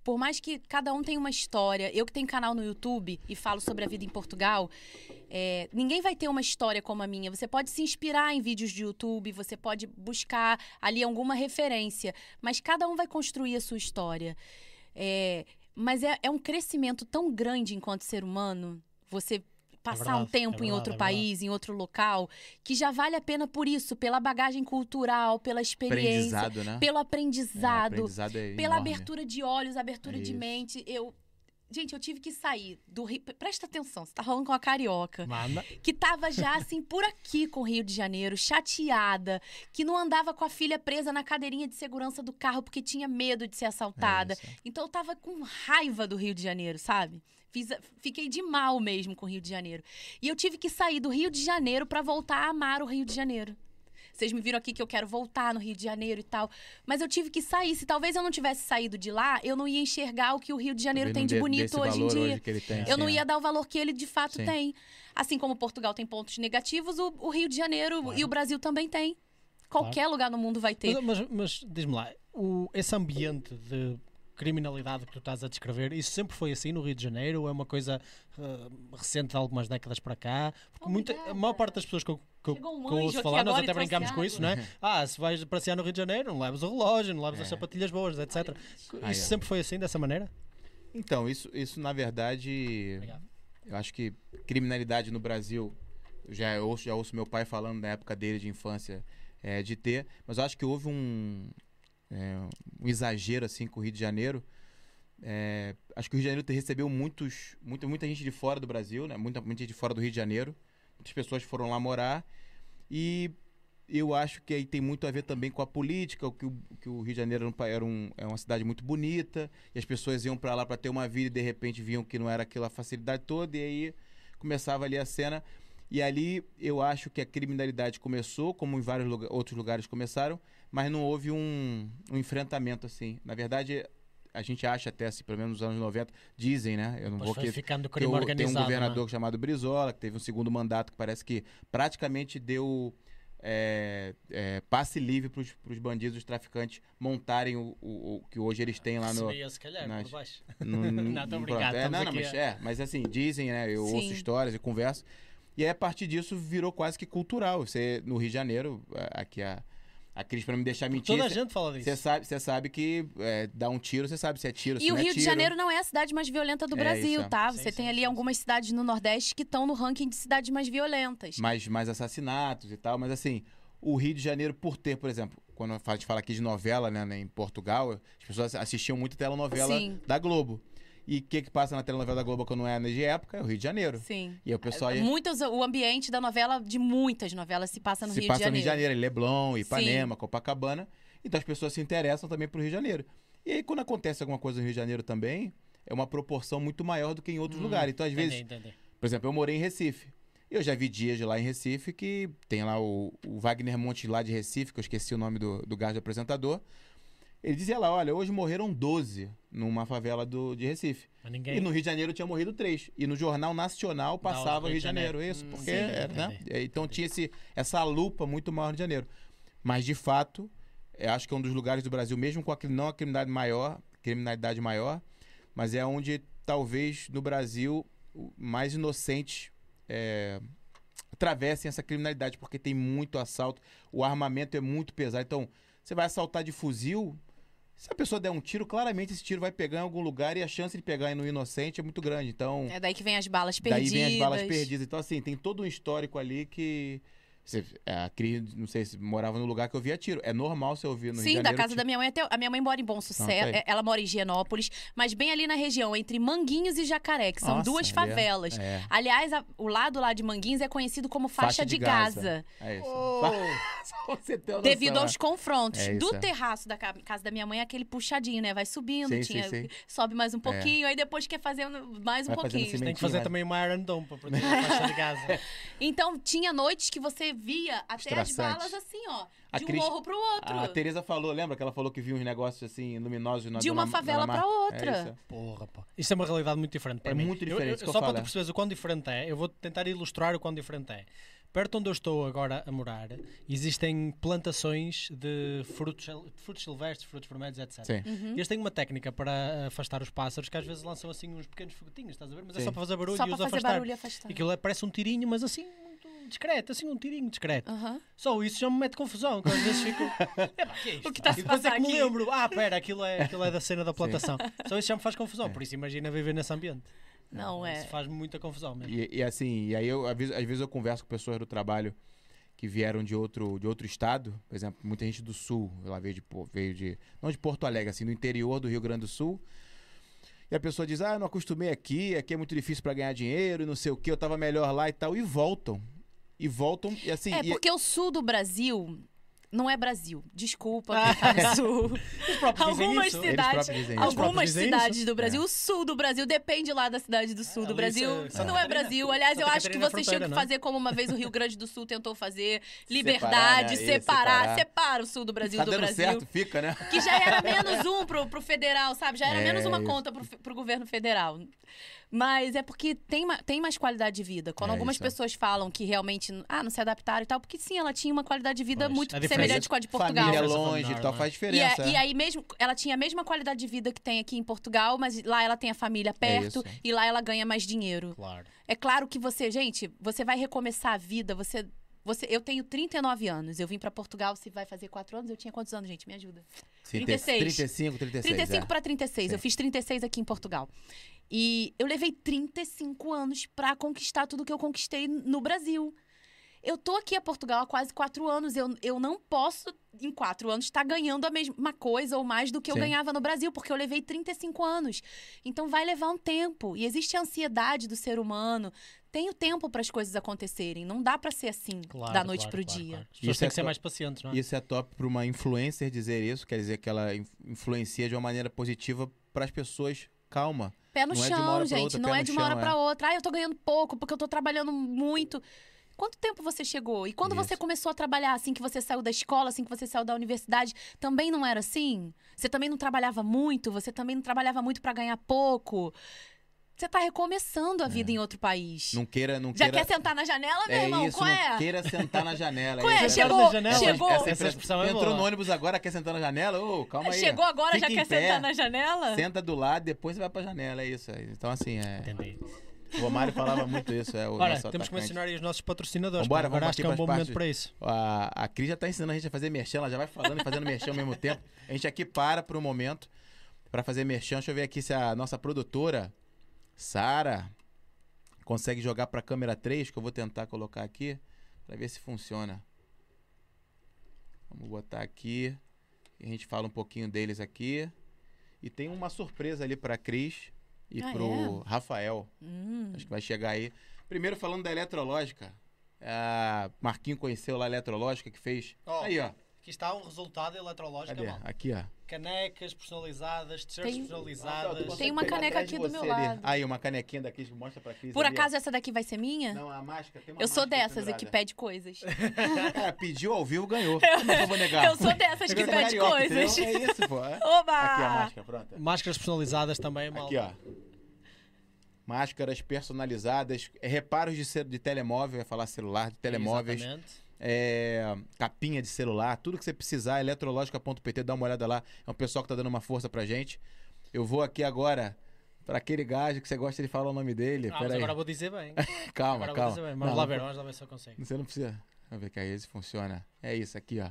Por mais que cada um tenha uma história, eu que tenho canal no YouTube e falo sobre a vida em Portugal, é, ninguém vai ter uma história como a minha. Você pode se inspirar em vídeos de YouTube, você pode buscar ali alguma referência, mas cada um vai construir a sua história. É, mas é, é um crescimento tão grande enquanto ser humano, você passar um tempo é em outro é país, em outro local, que já vale a pena por isso, pela bagagem cultural, pela experiência Aprendizado, né? pelo É, aprendizado, aprendizado é pela enorme. abertura de olhos, abertura de mente. Eu. Gente, eu tive que sair do Rio. Presta atenção, você tá falando com a carioca. Manda. Que tava já assim por aqui com o Rio de Janeiro, chateada, que não andava com a filha presa na cadeirinha de segurança do carro porque tinha medo de ser assaltada. É. Então eu tava com raiva do Rio de Janeiro, sabe? Fiz fiquei de mal mesmo com o Rio de Janeiro. E eu tive que sair do Rio de Janeiro pra voltar a amar o Rio de Janeiro. Vocês me viram aqui que eu quero voltar no Rio de Janeiro e tal. Mas eu tive que sair. Se talvez eu não tivesse saído de lá, eu não ia enxergar o que o Rio de Janeiro tem de bonito hoje em dia. hoje que ele tem, Eu não ia é. dar o valor que ele de fato Sim. tem. Assim como Portugal tem pontos negativos, o, o Rio de Janeiro Claro. e o Brasil também tem. Qualquer lugar no mundo vai ter. Mas, mas, mas diz-me lá, o- esse ambiente de criminalidade que tu estás a descrever, isso sempre foi assim no Rio de Janeiro? Ou é uma coisa ah, recente de algumas décadas para cá? Porque muita, a maior parte das pessoas que eu, que um que eu ouço falar, nós até brincamos com isso, não é? [LAUGHS] Ah, se vais passear no Rio de Janeiro, não levas o relógio, não levas as É. sapatilhas boas, etc. Ah, Isso é. sempre foi assim, dessa maneira? Então, isso, isso na verdade, Obrigado. eu acho que criminalidade no Brasil, eu já ouço, já ouço meu pai falando na época dele de infância é, de ter, mas eu acho que houve um, é, um exagero assim com o Rio de Janeiro. É, acho que o Rio de Janeiro recebeu muitos, muita, muita gente de fora do Brasil, né? Muita, muita gente de fora do Rio de Janeiro. Muitas pessoas foram lá morar e eu acho que aí tem muito a ver também com a política, que o, que o Rio de Janeiro era, um, era é uma cidade muito bonita e as pessoas iam para lá para ter uma vida e de repente viam que não era aquela facilidade toda e aí começava ali a cena e ali eu acho que a criminalidade começou, como em vários lugar- outros lugares começaram, mas não houve um, um enfrentamento assim. Na verdade, a gente acha até, assim, pelo menos nos anos 90, dizem, né? Eu não Depois vou que ficando crime o- tem um governador não chamado Brizola, que teve um segundo mandato que parece que praticamente deu é, é, passe livre para os bandidos, os traficantes montarem o, o- o que hoje eles têm lá no. Se calhar, nas- [LAUGHS] no- [LAUGHS] no- Não, tô É, não, não, mas, é, mas assim, dizem, né? Eu ouço Sim. histórias e converso. E aí, a partir disso virou quase que cultural. Você, no Rio de Janeiro, aqui a, a Cris, para me deixar mentir. Toda a cê- gente fala disso. Você sabe, você sabe que é, dá um tiro, você sabe se é tiro, se E o não é Rio de. Janeiro não é a cidade mais violenta do É, Brasil, isso tá? Sim, Você sim, tem ali sim, algumas cidades no Nordeste que estão no ranking de cidades mais violentas. mais, mais assassinatos e tal, mas assim, o Rio de Janeiro, por ter, por exemplo, quando a gente fala aqui de novela, né, né, em Portugal, as pessoas assistiam muito telenovela Sim. da Globo. E o que que passa na telenovela da Globo quando não é de época? É o Rio de Janeiro. Sim. E o pessoal ia, Muitas, o ambiente da novela, de muitas novelas, se passa no se Rio passa de no Rio Janeiro. de Janeiro, Leblon, Ipanema, Copacabana. Então as pessoas se interessam também pro Rio de Janeiro. E aí, quando acontece alguma coisa no Rio de Janeiro também, é uma proporção muito maior do que em outros Hum, lugares. Então, às Entendi, vezes, entendi. por exemplo, eu morei em Recife. Eu já vi dias de lá em Recife que tem lá o, o Wagner Monte lá de Recife, que eu esqueci o nome do, do gajo do apresentador. Ele dizia lá, olha, hoje morreram 12 numa favela do, de Recife. Ninguém. E no Rio de Janeiro tinha morrido três. E no Jornal Nacional passava Rio de Janeiro. Isso, Hum, porque sim, era, né? É, Então tinha esse, essa lupa muito maior no Rio de Janeiro. Mas, de fato, eu acho que é um dos lugares do Brasil, mesmo com a, não a criminalidade maior, criminalidade maior, mas é onde talvez no Brasil mais inocentes é, atravessem essa criminalidade, porque tem muito assalto, o armamento é muito pesado. Então, você vai assaltar de fuzil, se a pessoa der um tiro, claramente esse tiro vai pegar em algum lugar e a chance de pegar no inocente é muito grande. Então, É daí que vem as balas daí perdidas. vem as balas perdidas. Então, assim, tem todo um histórico ali que. Você, é, a Cris, não sei se morava no lugar que eu via tiro. É normal você ouvir no Rio de Sim, da Janeiro. casa da minha mãe até. A minha mãe mora em Bom Ah, Sucesso. tá aí. é- ela mora em Higienópolis, mas bem ali na região, entre Manguinhos e Jacaré, que são Nossa, duas é- favelas. É, Aliás, a- o lado lá de Manguinhos é conhecido como faixa, de, Gaza. é isso. [LAUGHS] Oh, Devido aos confrontos. É Do terraço da ca- casa da minha mãe aquele puxadinho, né? Vai subindo, Sim, tinha- sim, sim. sobe mais um pouquinho, aí depois quer fazer mais um Vai pouquinho. tem que fazer também uma Iron Dome para proteger a faixa de casa. [LAUGHS] Então, tinha noites que você via até as balas assim, ó. A De um Cris- morro pro outro. A Tereza falou, lembra que ela falou que viu uns negócios assim luminosos na De uma favela Dona pra Mar- outra. É isso. Porra, pá. Isto é uma realidade muito diferente para É mim. muito Eu- diferente, eu- isso que eu só para falo, tu é. perceberes o quão diferente é, eu vou tentar ilustrar o quão diferente é. Perto onde eu estou agora a morar, existem plantações de frutos, frutos silvestres, frutos vermelhos, etc. Sim. Uhum. E eles têm uma técnica para afastar os pássaros que às vezes lançam assim uns pequenos foguetinhos, estás a ver? Mas é Sim. só para fazer barulho Só e os fazer afastar. barulho e afastar. Aquilo é- parece um tirinho, mas assim, discreto, assim, um tirinho discreto. Só isso já me mete confusão, que eu às vezes fico. Que é isto? O que está a se depois é passar que me lembro, ah, pera, aquilo é, aquilo é da cena da plantação. Só isso já me faz confusão, É. por isso imagina viver nesse ambiente. Não, é. Isso faz muita confusão mesmo. E, e assim, e aí eu, às vezes, às vezes eu converso com pessoas do trabalho que vieram de outro, de outro estado, por exemplo, muita gente do sul, ela veio de, veio de, não de Porto Alegre, assim, do interior do Rio Grande do Sul. E a pessoa diz: "Ah, eu não acostumei aqui, aqui é muito difícil para ganhar dinheiro, e não sei o quê, eu tava melhor lá e tal", e voltam. E voltam e assim, É, e- porque o sul do Brasil não é Brasil. Desculpa quem tá no sul. [LAUGHS] Algumas isso. cidades- Algumas cidades isso. do Brasil, o sul do Brasil, depende lá da cidade do sul É, do Brasil. Isso não é Catarina. Brasil. Aliás, eu acho que é vocês tinham que fronteira, não é? fazer como uma vez o Rio Grande do Sul tentou fazer. [LAUGHS] Separar, Liberdade, né? Isso, separar, separar. separa o sul do Brasil tá do Brasil. certo, fica, né? Que já era menos um pro, pro federal, sabe? Já era [LAUGHS] É, menos uma isso. conta pro, pro governo federal. Mas é porque tem, tem mais qualidade de vida. Quando É, algumas isso. pessoas falam que realmente ah, não se adaptaram e tal, porque sim, ela tinha uma qualidade de vida Pois, muito diferença- semelhante com a de Portugal. Família Diferença longe e tal, não é? faz E, diferença. é- e aí mesmo, ela tinha a mesma qualidade de vida que tem aqui em Portugal, mas lá ela tem a família perto e lá ela ganha mais dinheiro. Claro. É claro que você, gente, você vai recomeçar a vida, você. Você, eu tenho 39 anos. Eu vim pra Portugal, você vai fazer 4 anos? Eu tinha quantos anos, gente? Me ajuda. Sim, 36. 35, 36. 35 é. para 36. Eu Sim. fiz 36 aqui em Portugal. E eu levei 35 anos pra conquistar tudo que eu conquistei no Brasil. Eu tô aqui a Portugal há quase quatro anos. Eu, eu não posso, em quatro anos, estar ganhando a mesma coisa ou mais do que eu Sim. ganhava no Brasil, porque eu levei 35 anos. Então vai levar um tempo. E existe a ansiedade do ser humano. Tem o tempo para as coisas acontecerem. Não dá pra ser assim, Claro, da noite claro, pro claro, dia. claro. Isso têm é que ser mais pacientes, não é? Isso é top para uma influencer dizer isso, quer dizer que ela in- influencia de uma maneira positiva para as pessoas. Calma. Pé no Não é chão, pra gente. outra, não é de uma hora chão, pra é. outra. Ah, eu tô ganhando pouco porque eu tô trabalhando muito. Quanto tempo você chegou? E quando você Isso. começou a trabalhar assim que você saiu da escola, assim que você saiu da universidade, também não era assim? Você também não trabalhava muito? Você também não trabalhava muito pra ganhar pouco? Você tá recomeçando a vida em outro país. É. Não queira, não Já queira. quer sentar na janela, meu é irmão? isso, Qual não é? queira sentar na janela. [LAUGHS] Qual é? Chegou, na janela? chegou, Essa Essa expressão é Entrou no ônibus agora, quer sentar na janela? Ô, calma aí. chegou agora, Fica já quer pé, sentar na janela? Senta do lado, depois você vai pra janela, é isso. Então, assim, é... Entendi. o Romário falava muito isso. É o nosso temos que atacante. mencionar aí os nossos patrocinadores. Vambora, vamos acho que é um bom momento partes. para isso. A, a Cris já tá ensinando a gente a fazer merchan, ela já vai falando e fazendo merchan ao mesmo tempo. A gente aqui para por um momento pra fazer merchan. Deixa eu ver aqui se a nossa produtora, Sara, consegue jogar pra câmera 3, que eu vou tentar colocar aqui, pra ver se funciona. Vamos botar aqui. E a gente fala um pouquinho deles aqui. E tem uma surpresa ali pra Cris e Ah, pro Rafael. Hum. Acho que vai chegar aí. Primeiro falando da Eletrológica. A Marquinho conheceu lá a Eletrológica que fez. Ó. Aí, ó. Aqui está um resultado eletrológico, Cadê? malta. Aqui, ó. Canecas personalizadas, t-shirts Tem- personalizadas. Tem uma caneca aqui do meu ali. lado. Aí, uma canequinha da Cris, mostra pra Cris. Por ali, ó. acaso essa daqui vai ser minha? Não, a máscara tem uma eu sou máscara dessas e que pede coisas. Cara, [LAUGHS] pediu ao vivo, ganhou. Vou negar? Eu sou dessas que pede carioca, coisas. entendeu? É isso, pô. é. Oba! Aqui a máscara, pronto. Máscaras personalizadas também, malta. Aqui, ó. Máscaras personalizadas, é, reparos de, de telemóvel, ia falar celular, de telemóveis, Exatamente. É, capinha de celular, tudo que você precisar, eletrológica.pt, dá uma olhada lá. É um pessoal que tá dando uma força pra gente. Eu vou aqui agora pra aquele gajo que você gosta de falar o nome dele. Ah, mas agora vou dizer bem. [LAUGHS] Calma, agora vou calma. dizer bem. Não, Vamos lá não ver, po- vamos lá ver se eu consigo. Você não precisa. Vamos ver que aí esse funciona. É isso aqui, ó.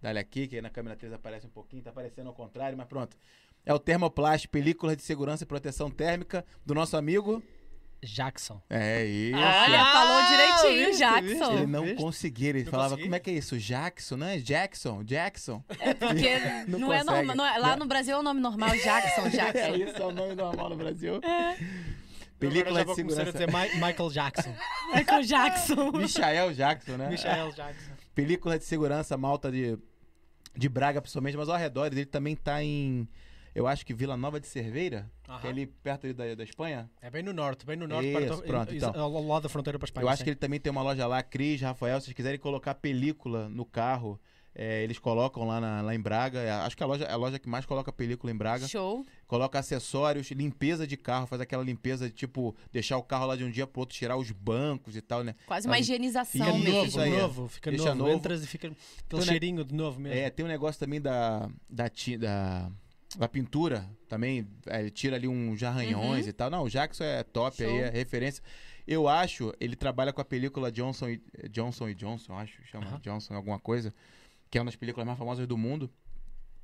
Dá-lhe aqui, que aí na câmera 3 aparece um pouquinho, tá aparecendo ao contrário, mas pronto. É o Thermoplast, película de segurança e proteção térmica do nosso amigo. Jackson. É isso. Olha, falou direitinho, viste, Jackson. Ele não conseguia, ele Não falava, consegui? como é que é isso? Jackson, né? Jackson, Jackson. Porque [LAUGHS] Não não, é normal. não é- lá no Brasil é o nome normal, Jackson, [LAUGHS] É Jackson. isso, é o nome normal no Brasil. Agora Película de segurança. dizer Mi- Michael Jackson. [LAUGHS] Michael Jackson. Michael Jackson, né? Michael Jackson. Película de segurança malta de, de Braga, principalmente, mas ao redor ele também tá em, eu acho que Vila Nova de Cerveira, que é ali perto ali da, da Espanha. É bem no norte, bem no norte, Isso, perto- pronto, então. ao ao lado da fronteira para a Espanha. eu acho sim. que ele também tem uma loja lá, Cris, Rafael, se vocês quiserem colocar película no carro, é, eles colocam lá, na- lá em Braga. É, acho que a loja, é a loja que mais coloca película em Braga. Show. Coloca acessórios, limpeza de carro, faz aquela limpeza de tipo, deixar o carro lá de um dia pro outro, tirar os bancos e tal, né? Quase uma Sabe? higienização Fica Isso mesmo. novo, aí, é. novo, fica Deixa novo. novo. Entras e fica aquele Então, né, cheirinho de novo mesmo. É, tem um negócio também da, da, da, da pintura, também, é, ele tira ali uns arranhões Uhum. e tal. Não, o Jackson é top aí, Show. é referência. Eu acho, ele trabalha com a película Johnson e Johnson, e Johnson acho, chama Aham. Johnson alguma coisa, que é uma das películas mais famosas do mundo.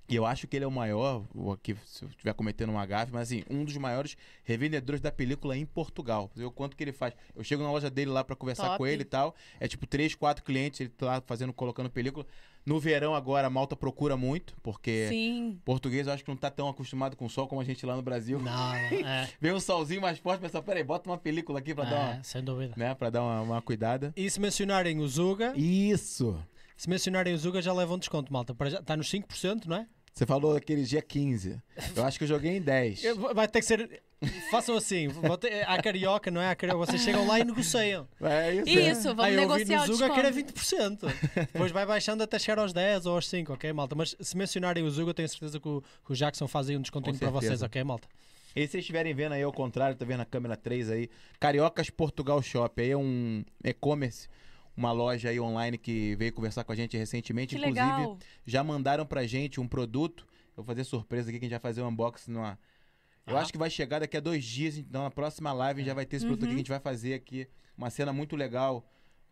E eu acho que ele é o maior, aqui se eu estiver cometendo uma gafe, mas assim, um dos maiores revendedores da película em Portugal. O quanto que ele faz. Eu chego na loja dele lá pra conversar Top. com ele e tal. É tipo três, quatro clientes, ele tá lá fazendo, colocando película. No verão agora a malta procura muito, porque Sim. português eu acho que não tá tão acostumado com sol como a gente lá no Brasil. Não, [LAUGHS] é, Vem um solzinho mais forte, pensa, peraí, bota uma película aqui pra dar é, uma, sem dúvida. né, pra dar uma, uma cuidada. E se mencionarem o Zuga, Isso! se mencionarem o Zuga já levam desconto, malta. Para já- Está nos 5%, não é? Você falou aquele dia 15. Eu acho que eu joguei em 10. Eu- Vai ter que ser. Façam assim, à carioca, não é? À carioca, vocês chegam lá e negociam. É isso. é. Isso, vamos Aí negociar no o Zuga que era desconto. 20%. Depois vai baixando até chegar aos 10 ou aos 5, ok, malta? Mas se mencionarem o Zuga, tenho certeza que o, que o Jackson faz aí um descontinho para vocês, ok, malta? E se vocês estiverem vendo aí ao contrário, tá vendo na câmera 3 aí, Cariocas Portugal Shop, aí é um e-commerce, uma loja aí online que veio conversar com a gente recentemente, Que inclusive legal. já mandaram pra gente um produto, eu vou fazer surpresa aqui que a gente vai fazer um unboxing numa... Eu Ah. acho que vai chegar daqui a dois dias, então na próxima live já vai ter esse produto aqui que a gente vai fazer aqui, uma cena muito legal,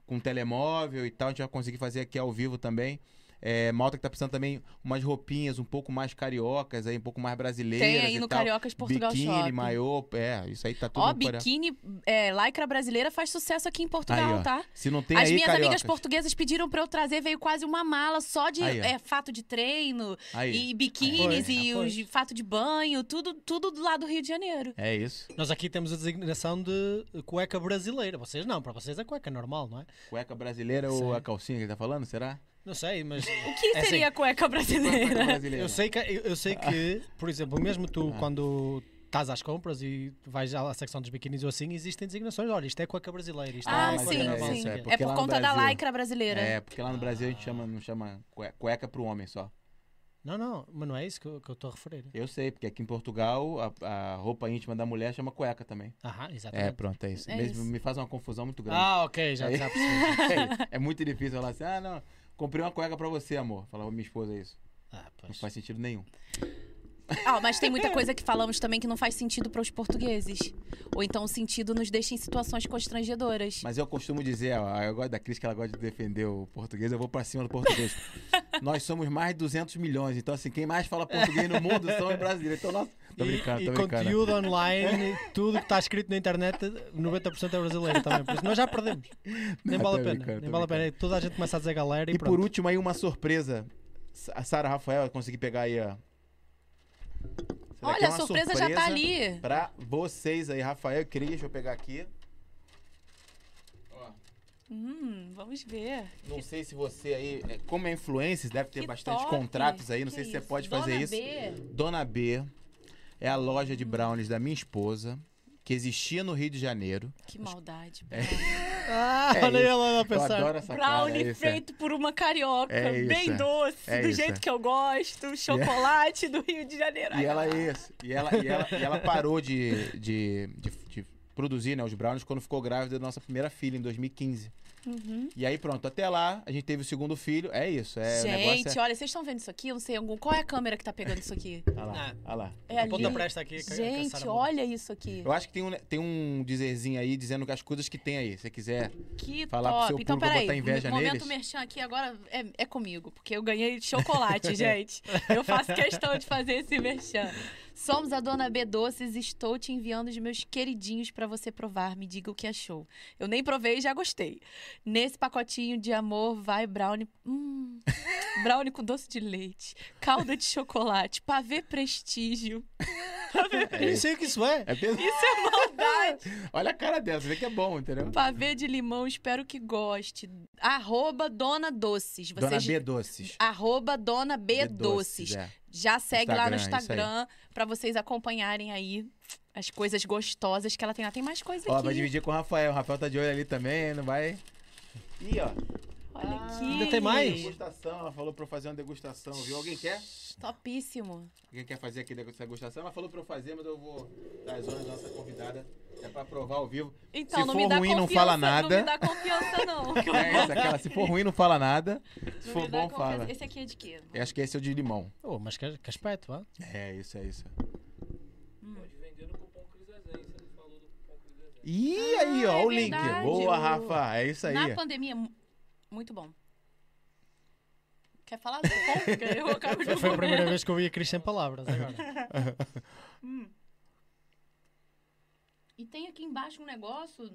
com telemóvel e tal, a gente vai conseguir fazer aqui ao vivo também. É, Malta que tá precisando também umas roupinhas um pouco mais cariocas, aí, um pouco mais brasileiras Tem aí e no tal. Cariocas Portugal biquíni, Shop. maiô, é, isso aí tá tudo Ó, biquíni, é, lycra brasileira faz sucesso aqui em Portugal, Aí, tá? Se não tem As aí, minhas cariocas. amigas portuguesas pediram pra eu trazer, veio quase uma mala só de Aí, é, fato de treino Aí, e biquínis e os fato de banho, tudo, tudo do lado do Rio de Janeiro. é isso. Nós aqui temos a designação de cueca brasileira. Vocês não, para vocês é cueca normal, não é? Cueca brasileira ou Sim. a calcinha que ele tá falando, será? Não sei, mas. [LAUGHS] O que É seria a cueca Cueca brasileira? brasileira. Eu sei que, eu, eu sei que por exemplo, mesmo tu, Ah. quando estás às compras e vais à secção dos biquínis ou assim, existem designações. Olha, isto é cueca brasileira. Isto Ah, é mas cueca sim, sim. o é É por conta da Brasil- lycra brasileira. É, porque lá no Brasil a gente chama, não chama cueca, cueca pro homem só. Não, não, mas não é isso que eu que eu estou a referir. Eu sei, porque aqui em Portugal a, a roupa íntima da mulher chama cueca também. Aham, É, exatamente. pronto, é isso. É Mesmo- isso. Me faz uma confusão muito grande. ah, ok, já, já [LAUGHS] percebi. é, é muito difícil falar assim, ah, não, comprei uma cueca pra você, amor. Falava minha esposa isso. Ah, Não faz sentido nenhum. Ah, mas tem muita coisa que falamos também que não faz sentido para os portugueses. Ou então o sentido nos deixa em situações constrangedoras. Mas eu costumo dizer, ó, eu gosto da Cris que ela gosta de defender o português, eu vou pra cima do português. [LAUGHS] nós somos mais de 200 milhões, então assim, quem mais fala português no mundo são os brasileiros. Então, nós... Tô brincando, e, tô e brincando. conteúdo online, tudo que está escrito na internet, 90% é brasileiro também. Por isso nós já perdemos. [LAUGHS] Nem Não, vale a pena. brincando, Nem vale a pena. Toda a gente começa a dizer galera e, E pronto. por último aí uma surpresa. A Sara Rafael, eu consegui pegar aí, ó. Olha, a uma surpresa, já tá ali. Pra vocês aí, Rafael e Cris, deixa eu pegar aqui. Ó, Hum, vamos ver. Não sei se você aí, é, como é influencer, deve ter Que bastante top. contratos aí. Não Que sei se você isso? pode Dona fazer isso. B. Dona B é a loja de brownies da minha esposa, que existia no Rio de Janeiro. Que maldade. [LAUGHS] Ah, É olha isso. ela a Eu adoro essa Brownie cara. é isso, é. feito por uma carioca, É bem é. doce, É do isso, jeito é. que eu gosto, chocolate do Rio de Janeiro. E ela é isso. E ela, e ela, e ela parou de, de, de, de produzir né, os brownies quando ficou grávida da nossa primeira filha, em 2015. Uhum. E aí, pronto, até lá, a gente teve o segundo filho. É isso. É, o Gente, negócio olha, vocês estão vendo isso aqui? Eu não sei algum. Qual é a câmera que tá pegando isso aqui? é... [LAUGHS] Olha lá, Ah. olha lá. É ali. Ponta presta aqui. a Gente, olha isso aqui. Eu acho que tem um, tem um dizerzinho aí dizendo que as coisas que tem aí. Se você quiser. Que Falar pro top. seu então, público peraí. botar inveja momento neles? merchan aqui agora é, é comigo, porque eu ganhei chocolate, [LAUGHS] gente. Eu faço questão de fazer esse merchan. Somos a Dona B Doces, estou te enviando os meus queridinhos pra você provar. Me diga o que achou. Eu nem provei e já gostei. Nesse pacotinho de amor vai brownie. Hum, [LAUGHS] brownie com doce de leite, calda de chocolate, pavê prestígio. [LAUGHS] Pavê Eu nem sei o que isso é. É? Isso é maldade. [LAUGHS] Olha a cara dela, você vê que é bom, entendeu? Pavê de limão, espero que goste. Arroba Dona Doces. Dona Vocês... B Doces. Arroba Dona B, Doces. é. Já segue lá no Instagram, pra vocês acompanharem aí as coisas gostosas que ela tem lá. Tem mais coisa Ó, aqui. vai dividir com o Rafael. O Rafael tá de olho ali também, não vai. Ih, ó. Olha aqui. ainda tem mais? Degustação, ela falou pra eu fazer uma degustação, viu? Alguém quer? Topíssimo. Alguém quer fazer aqui essa degustação? Ela falou pra eu fazer, mas eu vou dar as ordens da nossa convidada. É pra provar ao vivo. Então, Se não for me dá ruim, não confiança, fala Não nada. me dá confiança, não. [LAUGHS] É isso, aquela. Se for ruim, não fala nada. Se Não for bom, confiança. fala. Esse aqui é de quê? Eu acho que esse é o de limão. Oh, mas que, que aspecto, ah? É, isso, é isso. Pode vender no cupom Crisazen, você não falou do cupom Crisazen. Ih, Ah, aí, ó, é o link. verdade, Boa, o- Rafa. É isso aí. Na pandemia, muito bom. Quer falar eu acabo de Foi, foi a primeira vez que eu vi a Cris sem palavras agora. [LAUGHS] E tem aqui embaixo um negócio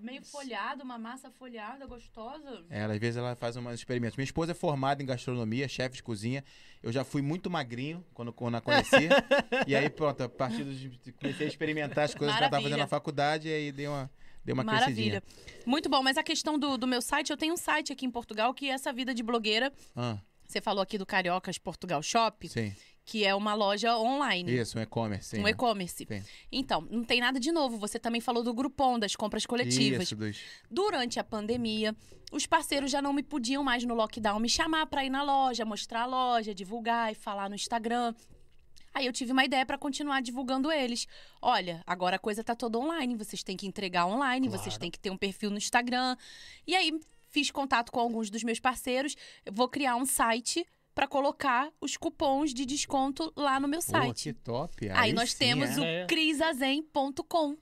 meio folhado, uma massa folhada, gostosa. Ela, às vezes ela faz umas experimentos. Minha esposa é formada em gastronomia, chefe de cozinha. Eu já fui muito magrinho quando, quando a conheci. [LAUGHS] e aí, pronto, a partir de comecei a experimentar as coisas que ela tava Maravilha. fazendo na faculdade e aí deu uma, deu uma Maravilha. crescidinha. Muito bom, mas a questão do, do meu site, eu tenho um site aqui em Portugal que é essa vida de blogueira. Ah, Você falou aqui do Cariocas Portugal Shop, sim. que é uma loja online. Isso, um e-commerce. Um né? e-commerce. Então, não tem nada de novo. Você também falou do Groupon, das compras coletivas. Isso, dos... Durante a pandemia, os parceiros já não me podiam mais no lockdown me chamar para ir na loja, mostrar a loja, divulgar e falar no Instagram. Aí eu tive uma ideia para continuar divulgando eles. Olha, agora a coisa tá toda online, vocês têm que entregar online, vocês Claro. têm que ter um perfil no Instagram. E aí fiz contato com alguns dos meus parceiros, eu vou criar um site para colocar os cupons de desconto lá no meu Pô, site. que top. Aí, nós sim, temos é. o É. crisazen.com,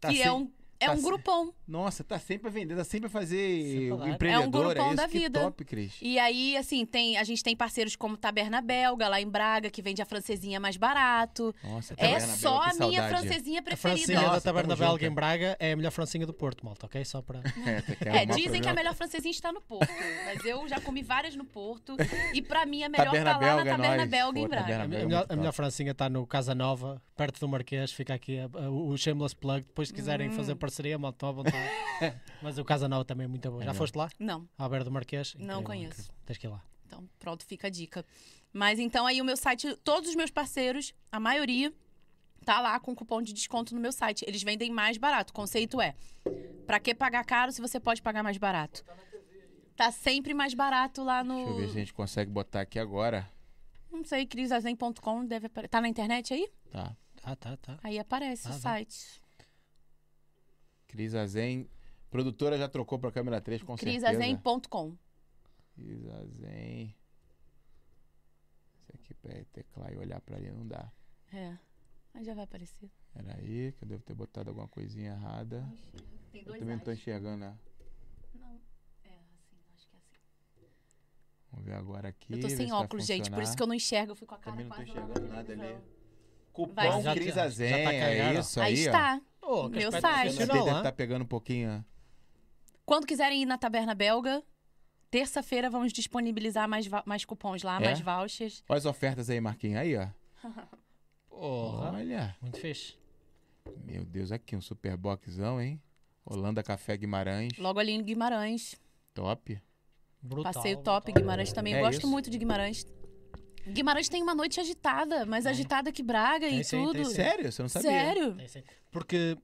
Tá que sem- é um é tá um sem- grupom. Nossa, tá sempre a vender, tá sempre a fazer Sempre empreendedor. É um grupão isso? da que vida. top, Cris. E aí, assim, tem, a gente tem parceiros como Taberna Belga, lá em Braga, que vende a francesinha mais barato. Nossa, É Taberna só Bela, a minha saudade. francesinha A preferida. francinha Nossa, da Taberna tamo junto, Belga em é. Braga é a melhor francinha do Porto, malta, ok? Só para... [LAUGHS] É, É, dizem que a melhor francesinha está no Porto. Mas eu já comi várias no Porto. E pra mim, a melhor Taberna tá lá Belga é na Taberna nóis. Belga Pô, em Braga. Taberna A, Belga é melhor, a melhor top. francinha está no Casa Nova, perto do Marquês. Fica aqui a- a- o shameless plug. Depois, se quiserem Hum. fazer parceria, malta, estão à vontade. [LAUGHS] Mas o Casa Nova também é muito bom. É Já foste lá? Não, beira do Marquês? Não conheço. incrível. Tens que ir lá. então pronto, fica a dica. Mas então aí o meu site, todos os meus parceiros, a maioria, tá lá com cupom de desconto no meu site. Eles vendem mais barato. O conceito é: pra que pagar caro se você pode pagar mais barato? Tá sempre mais barato lá no. Deixa eu ver se a gente consegue botar aqui agora. Não sei, crisazen.com deve aparecer. Tá na internet aí? Tá. Tá, tá, tá. Aí aparece Ah, o vai. Cris Azen. Produtora já trocou pra câmera 3, com certeza. Crisazen.com. Cris Azen. Isso aqui pra teclar e olhar pra ali não dá. É. Aí já vai aparecer. Peraí, que eu devo ter botado alguma coisinha errada. Tem Eu dois também não tô As. enxergando, né? Não. É assim, acho que é assim. Vamos ver agora aqui. Eu tô sem óculos, gente, por isso que eu não enxergo. Eu fui com a cara Também não tô enxergando nada ali. Cupom Vai. Já- Cris já- Azen, já tá é isso Aí, aí, ó. está. Oh, Meu site. Profissional, deve hein? estar pegando um pouquinho. Quando quiserem ir na Taberna Belga, terça-feira vamos disponibilizar mais, mais cupons lá, É? mais vouchers. Olha as ofertas aí, Marquinhos. Aí, ó. [LAUGHS] Porra. Olha. Muito fixe. Meu Deus, aqui um super boxão, hein? Holanda Café Guimarães. Logo ali em Guimarães. Top. Brutal, Passeio top, brutal. Guimarães também. É Gosto isso. muito de Guimarães. Guimarães tem uma noite agitada, mais agitada que Braga Tem e sim, tudo. tem sim. Sério? Você não sabia? Sério? É, sim. Porque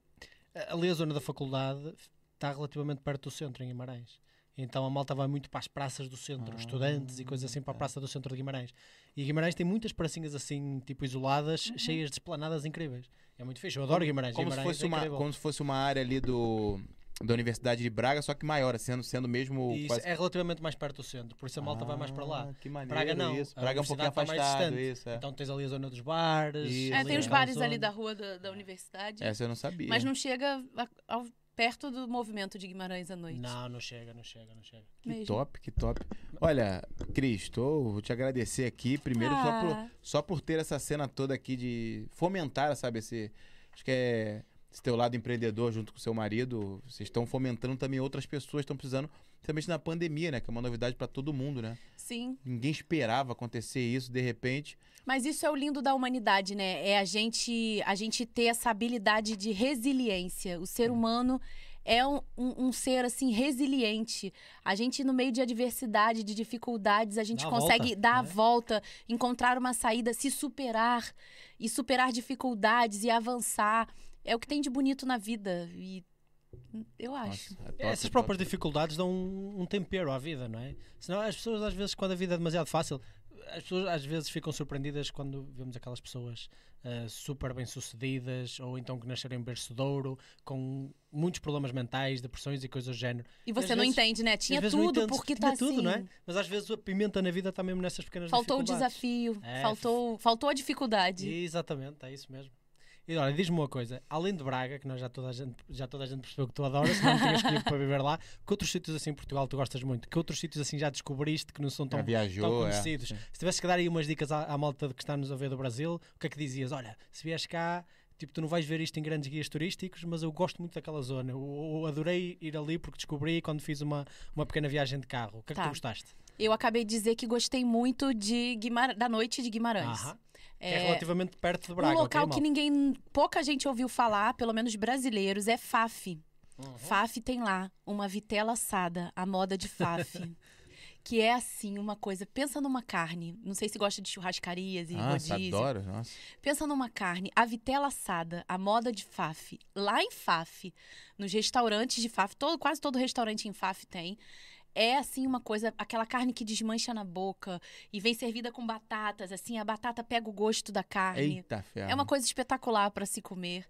eh, ali a zona da faculdade está relativamente perto do centro, em Guimarães. Então a malta vai muito para as praças do centro, Ah, estudantes e coisas assim para a praça do centro de Guimarães. E Guimarães tem muitas pracinhas assim, tipo isoladas, Uhum. cheias de esplanadas incríveis. É muito fixe. Eu adoro Guimarães. Como se, Guimarães fosse é uma, incrível. como se fosse uma área ali do, da Universidade de Braga, só que maior, sendo, sendo mesmo Isso quase... é relativamente mais perto do centro, por isso a malta vai mais para lá. Ah, Que maneiro Braga não. isso. Braga é um pouquinho mais afastado, distante. isso, é. Então tens ali a zona dos bares. Isso. É, ali tem os bares ali zona. da rua da, da universidade. Essa eu não sabia. Mas não chega ao- perto do movimento de Guimarães à noite. Não, não chega, não chega, não chega. Que mesmo. top, que top. Olha, Cris, tô, vou te agradecer aqui, primeiro, só, por, Ah. só por ter essa cena toda aqui de fomentar, sabe, esse... Acho que é esse teu lado empreendedor junto com seu marido, vocês estão fomentando também outras pessoas, estão precisando, principalmente na pandemia, né, que é uma novidade para todo mundo, né? Sim. Ninguém esperava acontecer isso, de repente... Mas isso é o lindo da humanidade, né? É a gente, a gente ter essa habilidade de resiliência. O ser humano é um, um- um ser, assim, resiliente. A gente, no meio de adversidade, de dificuldades, a gente Dá a consegue volta, dar a né? volta, encontrar uma saída, se superar. E superar dificuldades e avançar. É o que tem de bonito na vida. E eu acho. Nossa, é top, É, Essas top. próprias dificuldades dão um, um tempero à vida, não é? Senão as pessoas, às vezes, quando a vida é demasiado fácil, as pessoas às vezes ficam surpreendidas quando vemos aquelas pessoas ah, super bem sucedidas ou então que nasceram em berço de ouro, com muitos problemas mentais, depressões e coisas do género. E você às não vezes- entende, né? E Tinha tudo, entendes, porque tinha tá tudo, assim. não é? Mas às vezes a pimenta na vida está mesmo nessas pequenas Faltou o dificuldades. desafio, É, faltou, faltou a dificuldade. Exatamente, é isso mesmo. E olha, diz-me uma coisa, além de Braga, que nós já toda a gente, já toda a gente percebeu que tu adoras, se não tinhas escolhido para viver lá, que outros sítios assim em Portugal tu gostas muito? Que outros sítios assim já descobriste que não são tão, Já tão viajou, é. conhecidos? Se tivesse que dar aí umas dicas à, à malta que está-nos a ver do Brasil, o que é que dizias? Olha, se vieres cá, tipo, tu não vais ver isto em grandes guias turísticos, mas eu gosto muito daquela zona. Eu, eu adorei ir ali porque descobri quando fiz uma, uma pequena viagem de carro. O que é que Tá. tu gostaste? Eu acabei de dizer que gostei muito de Guimar... da noite de Guimarães. Aham. Que é relativamente perto de Braga. um local que ninguém, pouca gente ouviu falar, pelo menos brasileiros, é Faf. Uhum. Faf tem lá uma vitela assada, a moda de Faf. [LAUGHS] que é assim, uma coisa. Pensa numa carne. Não sei se gosta de churrascarias e Nossa, rodízio. adoro, nossa. Pensa numa carne, a vitela assada, a moda de Faf. Lá em Faf, nos restaurantes de Faf, todo, quase todo restaurante em Faf tem. É assim uma coisa, aquela carne que desmancha na boca e vem servida com batatas, assim, a batata pega o gosto da carne. Eita, ferro. É uma coisa espetacular para se comer.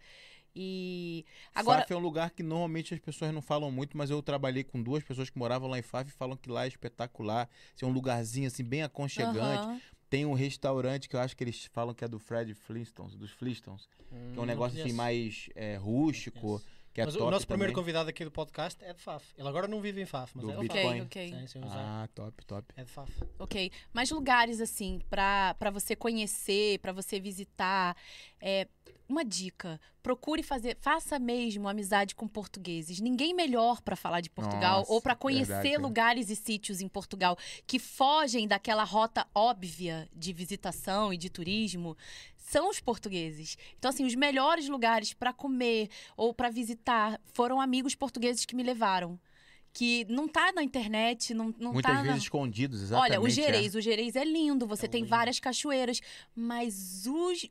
E agora Faf é um lugar que normalmente as pessoas não falam muito, mas eu trabalhei com duas pessoas que moravam lá em Faf e falam que lá é espetacular. Assim, é um lugarzinho assim bem aconchegante. Aham. Tem um restaurante que eu acho que eles falam que é do Fred Flintstones, dos Flintstones, que é um Hum, negócio assim mais é, rústico, conheço. Que é mas top o nosso primeiro também. convidado aqui do podcast é de Faf. Ele agora não vive em Faf, mas Do é de Ok, Bitcoin. ok. Faf. Sim. Ah, top, top. É de Faf. Ok. Mas lugares, assim, pra você conhecer, pra você visitar. É, uma dica: procure fazer, faça mesmo amizade com portugueses. Ninguém melhor pra falar de Portugal Nossa, ou pra conhecer verdade, é. lugares e sítios em Portugal que fogem daquela rota óbvia de visitação e de turismo. São os portugueses. Então, assim, os melhores lugares pra comer ou pra visitar foram amigos portugueses que me levaram. Que não tá na internet, não, não Muitas tá na... vezes escondidos, exatamente. Olha, o é. Gerês, o Gerês é lindo, você É tem lindo. várias cachoeiras, mas os,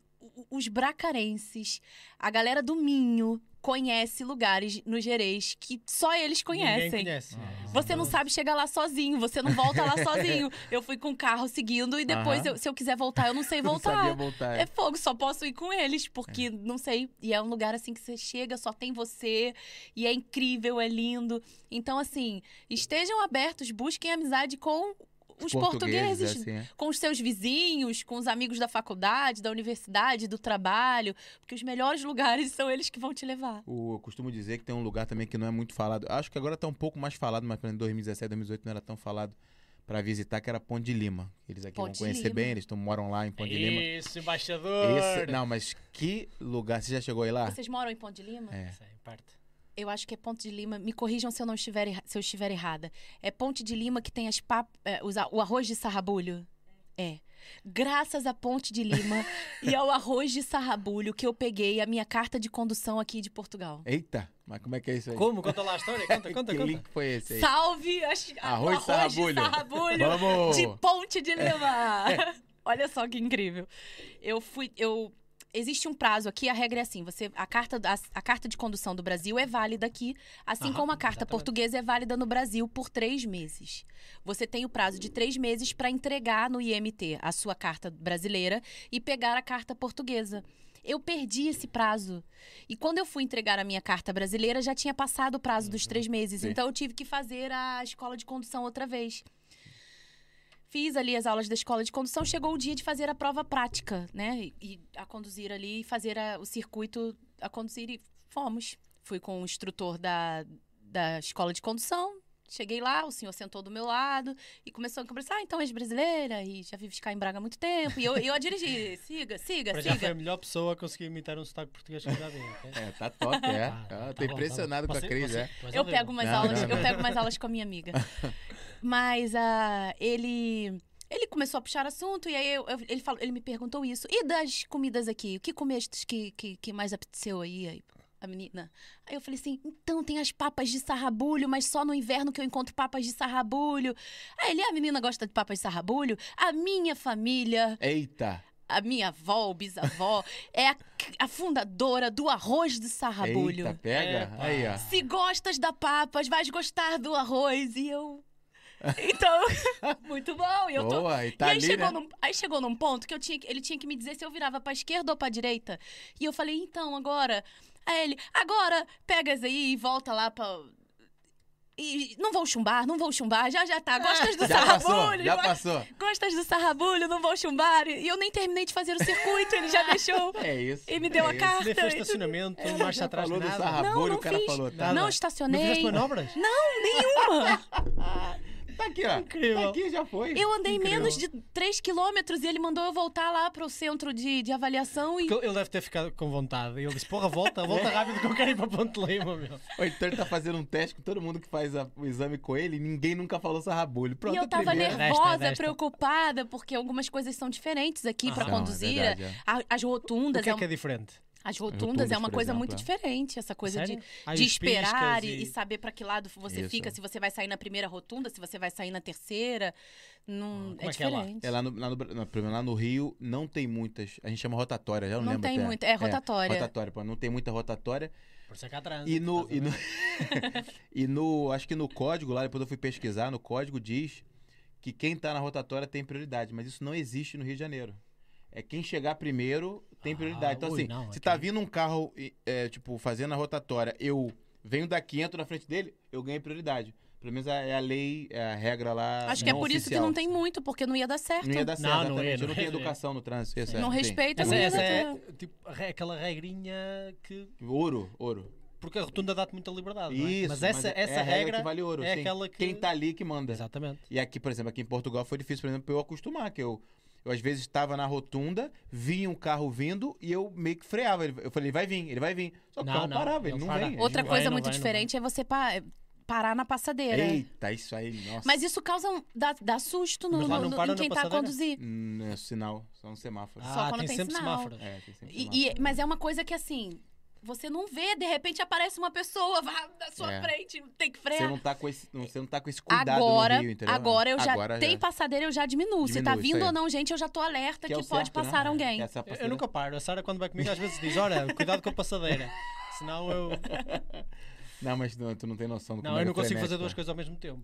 os bracarenses, a galera do Minho, conhece lugares no Gerês que só eles Ninguém conhecem. conhece. Ah. Você não sabe chegar lá sozinho, você não volta lá [LAUGHS] sozinho. Eu fui com o carro seguindo e depois, eu- se eu quiser voltar, eu não sei [LAUGHS] Não sabia voltar. voltar. É fogo, só posso ir com eles, porque não sei. E é um lugar assim que você chega, só tem você, e é incrível, é lindo. Então, assim, estejam abertos, busquem amizade com os portugueses, assim, é. com os seus vizinhos, com os amigos da faculdade, da universidade, do trabalho, porque os melhores lugares são eles que vão te levar. O- eu costumo dizer que tem um lugar também que não é muito falado. Acho que agora tá um pouco mais falado, mas em 2017, 2018 não era tão falado pra visitar, que era Ponte de Lima. Eles aqui Ponte vão de conhecer Lima. bem, eles tão, moram lá em Ponte de Lima. Isso, embaixador. Esse, não, mas que lugar? Você já chegou aí lá? Vocês moram em Ponte de Lima? É. Sim, parte. Eu acho que é Ponte de Lima. Me corrijam se eu não estiver, se eu estiver errada. É Ponte de Lima que tem as pap... é, o arroz de sarrabulho? É. graças à Ponte de Lima [LAUGHS] e ao arroz de sarrabulho que eu peguei a minha carta de condução aqui de Portugal. Eita, mas como é que é isso aí? Como? Conta lá a história. Conta, [LAUGHS] conta, que conta. link foi esse aí? Salve as- Arroz arroz sarrabulho. de sarrabulho Vamos! de Ponte de Lima. [LAUGHS] Olha só que incrível. Eu fui, eu existe um prazo aqui, a regra é assim, você a carta a, a carta de condução do Brasil é válida aqui, assim Aham, como a carta exatamente. portuguesa é válida no Brasil por três meses. Você tem o prazo de três meses para entregar no IMT a sua carta brasileira e pegar a carta portuguesa. Eu perdi esse prazo. E quando eu fui entregar a minha carta brasileira, já tinha passado o prazo dos três meses. Sim. Então eu tive que fazer a escola de condução outra vez. Fiz ali as aulas da escola de condução, chegou o dia de fazer a prova prática, né? E, e a conduzir ali, e fazer a- o circuito a conduzir e fomos. Fui com o instrutor da, da escola de condução, cheguei lá, o senhor sentou do meu lado e começou a conversar, ah, então és brasileira e já vive ficar em Braga há muito tempo. E eu, eu a dirigi, [LAUGHS] siga, siga, Para já foi a siga. melhor pessoa a conseguir imitar um sotaque português que eu já vi. É, tá top, é. Ah, Ah, tá tô bom, tá impressionado bom. com a Cris, é. Eu pego umas Não, aulas, não, eu pego mais aulas com a minha amiga. [LAUGHS] Mas ah, ele ele começou a puxar assunto e aí eu- eu- ele falou, ele me perguntou isso. E das comidas aqui, o que comeste que, que, que mais apeteceu aí? Aí a menina. Aí eu falei assim: "Então tem as papas de sarrabulho, mas só no inverno que eu encontro papas de sarrabulho". Aí ele: "A menina gosta de papas de sarrabulho? A minha família Eita, a minha avó, o bisavó, [LAUGHS] é a, a fundadora do arroz de sarrabulho. eita, pega. Epa. Aí, ó. Se gostas da papas, vais gostar do arroz. E eu. Então, [LAUGHS] muito bom. E eu tô. Boa, e E tá aí, ali, chegou né? num, aí chegou num ponto que eu tinha, que- ele tinha que me dizer se eu virava pra esquerda ou pra direita. E eu falei, então, agora. Aí ele, agora, pegas aí e volta lá pra. E não vou chumbar, não vou chumbar, já já tá. Gostas do [LAUGHS] Já passou, sarrabulho? já Go- passou. Gostas do sarrabulho, não vou chumbar. E eu nem terminei de fazer o circuito, ele já [LAUGHS] deixou. É isso. E me deu é a isso. carta. Fez e estacionamento, marcha Já atrás do sarrabulho, Não, não o cara fiz. falou, tá? Nada. Não Não estacionei. fizeste manobras? Nenhuma. Tá aqui, ó. Incrível. Tá aqui, já foi. Eu andei Incrível. menos de 3 quilômetros e ele mandou eu voltar lá pro centro de, de avaliação e. Ele deve ter ficado com vontade. E ele disse: Porra, volta, volta [LAUGHS] rápido que eu quero ir para Ponte Lima, meu. Ou então ele tá fazendo um teste com todo mundo que faz a- o exame com ele e ninguém nunca falou sarrabulho. Pronto, E eu a tava primeira. Nervosa, desta. preocupada, porque algumas coisas são diferentes aqui pra Ah, Não, é conduzir. verdade, é. As O rotundas, que é é que é diferente? As rotundas, rotundas, é uma coisa exemplo, muito é. diferente. Essa coisa de, Sério? Aí de piscas esperar e... e- saber pra que lado você Isso. fica, se você vai sair na primeira rotunda, se você vai sair na terceira. Não, Ah, é é é lá? diferente. É, lá, no, lá, no, não, primeiro, lá no Rio não tem muitas. A gente chama rotatória, já não, Não lembro. tem até. muita- é rotatória. rotatória, pô, não tem muita rotatória. Por isso é que. E no, estás a e, no, e no. Acho que no código lá, depois eu fui pesquisar, no código diz que quem tá na rotatória tem prioridade, mas isso não existe no Rio de Janeiro. É quem chegar primeiro tem Ah, prioridade. Então, ui, assim, não, se aqui- tá vindo um carro, é, tipo, fazendo a rotatória, eu venho daqui, entro na frente dele, eu ganho prioridade. Pelo menos é a lei, é a regra lá. Acho que é por isso que oficial. não tem muito, porque não ia dar certo. Não ia dar certo, Não, não ia, não não ia. educação no trânsito. É, Não respeita, Essa, essa é tipo, aquela regrinha que. Ouro, ouro. Porque a rotunda dá-te muita liberdade. não é? Isso, mas essa, é essa a regra, regra. que vale ouro. é sim. aquela que- Quem tá ali que manda. Exatamente. E aqui, por exemplo, aqui em Portugal foi difícil, por exemplo, pra eu acostumar, que eu, eu às vezes estava na rotunda, vinha um carro vindo e eu meio que freava. Eu falei, ele vai vir, ele vai vir. Só que o Não, carro não, parava, ele não para. vem. Outra não coisa vai, não muito vai, não diferente é você pa- parar na passadeira. Eita, isso aí, nossa. Mas isso causa um, dá, dá susto no, no- não no- em quem tá a conduzir. Hum, é sinal, só um semáforo. Só ah, quando tem, tem sempre sinal. semáforo. É, tem sempre E- semáforo. e- mas é uma coisa que assim, você não vê, de repente aparece uma pessoa vá na sua É. frente, tem que Você frear. não tá com esse, não- você não tá com esse cuidado Agora, no Rio, entendeu? agora eu já Agora tem passadeira, eu já diminuo. Se tá vindo ou não, gente, eu já tô alerta que, é o pode certo, né? passar alguém. Essa é Eu, eu nunca paro. A Sara, quando vai comigo, às vezes diz: Olha, cuidado com a passadeira. [LAUGHS] Senão eu. Não, mas não, tu não tem noção do Não, eu é não consigo fazer duas coisas ao mesmo tempo.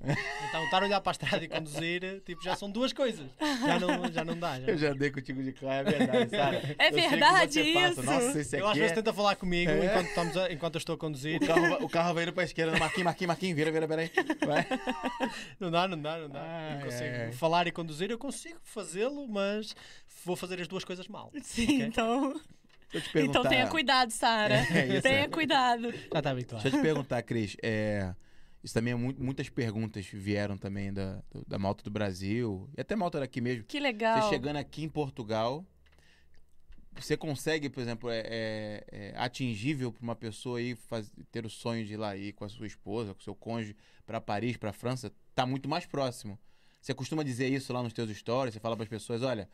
Então, estar a olhar para a estrada e conduzir, tipo, já são duas coisas. Já não, já não dá. Já. Eu já andei contigo de carro, é verdade, Sara. [LAUGHS] É Eu que verdade passa. isso. Nossa, esse Eu às vezes é... tento falar comigo É. enquanto, estamos a- enquanto eu estou a conduzir. O carro, o carro vai indo pra esquerda, Marquinhos, Marquinhos, Marquinhos, vira, vira, vira aí. Vai. [LAUGHS] Não dá, não dá, não dá. Ai, não consigo ai. falar e conduzir, eu consigo fazê-lo, mas vou fazer as duas coisas mal. Sim, Ok? então, Deixa eu te perguntar. então tenha cuidado, Sara. É isso, tenha é. cuidado. Já está habituado. Deixa eu te perguntar, Cris. É, isso também é mu- muitas perguntas vieram também da, da malta do Brasil e até malta daqui mesmo. Que legal. Você chegando aqui em Portugal, você consegue, por exemplo, é, é- é atingível para uma pessoa aí faz- ter o sonho de ir lá ir com a sua esposa, com o seu cônjuge para Paris, para França, tá muito mais próximo. Você costuma dizer isso lá nos teus stories? Você fala pras pessoas, olha,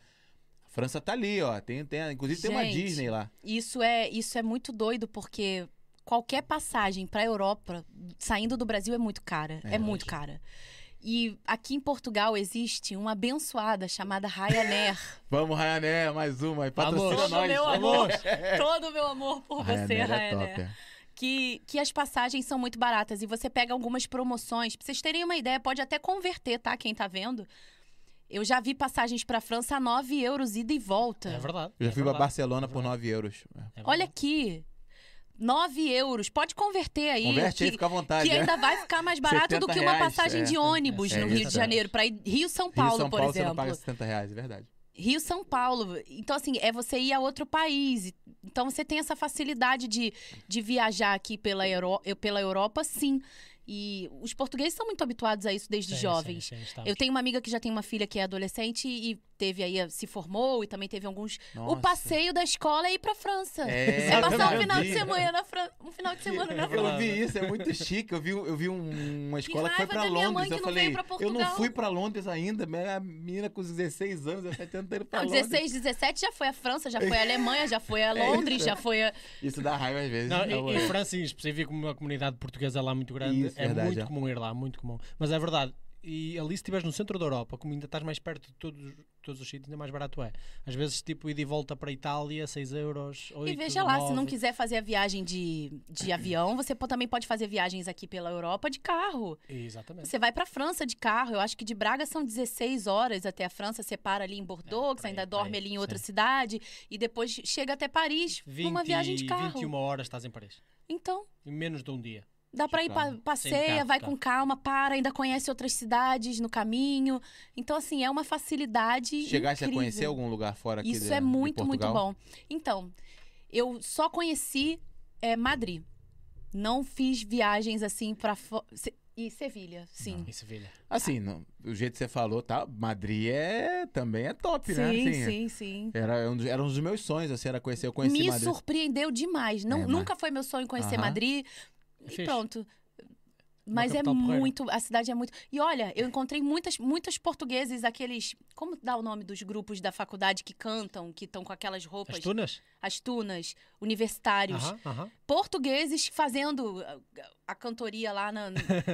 França tá ali, ó. Tem, tem, inclusive tem uma Gente, Disney lá. Isso é, isso é muito doido, porque qualquer passagem pra Europa, saindo do Brasil, é muito cara. É, É, muito cara. E aqui em Portugal existe uma abençoada chamada Ryanair. [LAUGHS] Vamos, Ryanair, mais uma. aí, Patrocina. Todo o nós. meu amor, [LAUGHS] todo o meu amor por você, Ryanair é Ryanair. top, é. que, que as passagens são muito baratas e você pega algumas promoções. Pra vocês terem uma ideia, pode até converter, tá? Quem tá vendo. Eu já vi passagens pra França a 9 euros ida e volta. É verdade. Eu já é fui pra verdade, Barcelona é por verdade, 9 euros. é. Olha aqui. 9 euros. Pode converter aí. Converte aí, fica à vontade. que né? ainda vai ficar mais barato do 70 que uma reais, passagem é. de ônibus É, no é Rio de. Janeiro. Ir Rio-São Paulo, Rio, São por Paulo, você não exemplo. paga 70 reais, é verdade. Rio São Paulo. Então, assim, é você ir a outro país. Então, você tem essa facilidade de, de viajar aqui pela, Euro, eu- pela Europa, sim. E os portugueses são muito habituados a isso desde Sim, jovens. sim, sim. Eu tenho uma amiga que já tem uma filha que é adolescente e teve aí, se formou e também teve alguns. Nossa. O passeio da escola é ir pra França. É, É passar um final vi. de semana na França. Um final de semana na É França. Eu vi isso, é muito chique. Eu vi, eu vi um- uma escola que, foi raiva pra da minha Londres. mãe que eu não falei, veio pra eu não fui pra Londres ainda. Minha menina com 16 anos, 17 anos, tá indo pra Não, Londres. 16, 17 já foi a França, já foi a [LAUGHS] Alemanha, já foi a Londres, isso. já foi a. Isso dá raiva às vezes. Não, É, em, ué. em França, em específico, uma comunidade portuguesa lá muito grande, Isso, é verdade, muito é. comum ir lá, muito comum. Mas é verdade. E ali, se estiveres no centro da Europa, como ainda estás mais perto de todos, todos os sítios, ainda mais barato é. Às vezes, tipo, ir de volta para a Itália, 6 euros, 8, E veja lá, se não 9. quiser fazer a viagem de, de [COUGHS] avião, você também pode fazer viagens aqui pela Europa de carro. Exatamente. Você vai pra França de carro, eu acho que de Braga são 16 horas até a França, você para ali em É, Bordeaux, que por você aí, ainda por aí, dorme ali em outra sim. cidade, e depois chega até Paris 20, numa viagem de carro. 21 horas estás em Paris. Então, Em menos de um dia. Dá pra ir, pa- carro. passeia, carro, vai carro. com calma, para, ainda conhece outras cidades no caminho. Então, assim, é uma facilidade Chegasse a incrível. conhecer algum lugar fora aqui Isso de- é muito, muito bom. Então, eu só conheci é, Madrid. Não fiz viagens assim pra fo- E Sevilha, sim. Em Sevilha. Assim, não, o jeito que você falou, tá? Madrid é, também é top, né? Sim, Assim, sim, sim. Era um, dos, era um dos meus sonhos, assim, era conhecer. Eu conheci Me Madrid. surpreendeu demais. Não, É, mas- nunca foi meu sonho conhecer Aham. Madrid. E Fixe. pronto. Mas é porreira. muito, a cidade é muito. E olha, eu encontrei muitas, muitos portugueses, aqueles. Como dá o nome dos grupos da faculdade que cantam, que estão com aquelas roupas? As tunas? As tunas, universitários. Aham, aham. portugueses fazendo a, a cantoria lá na,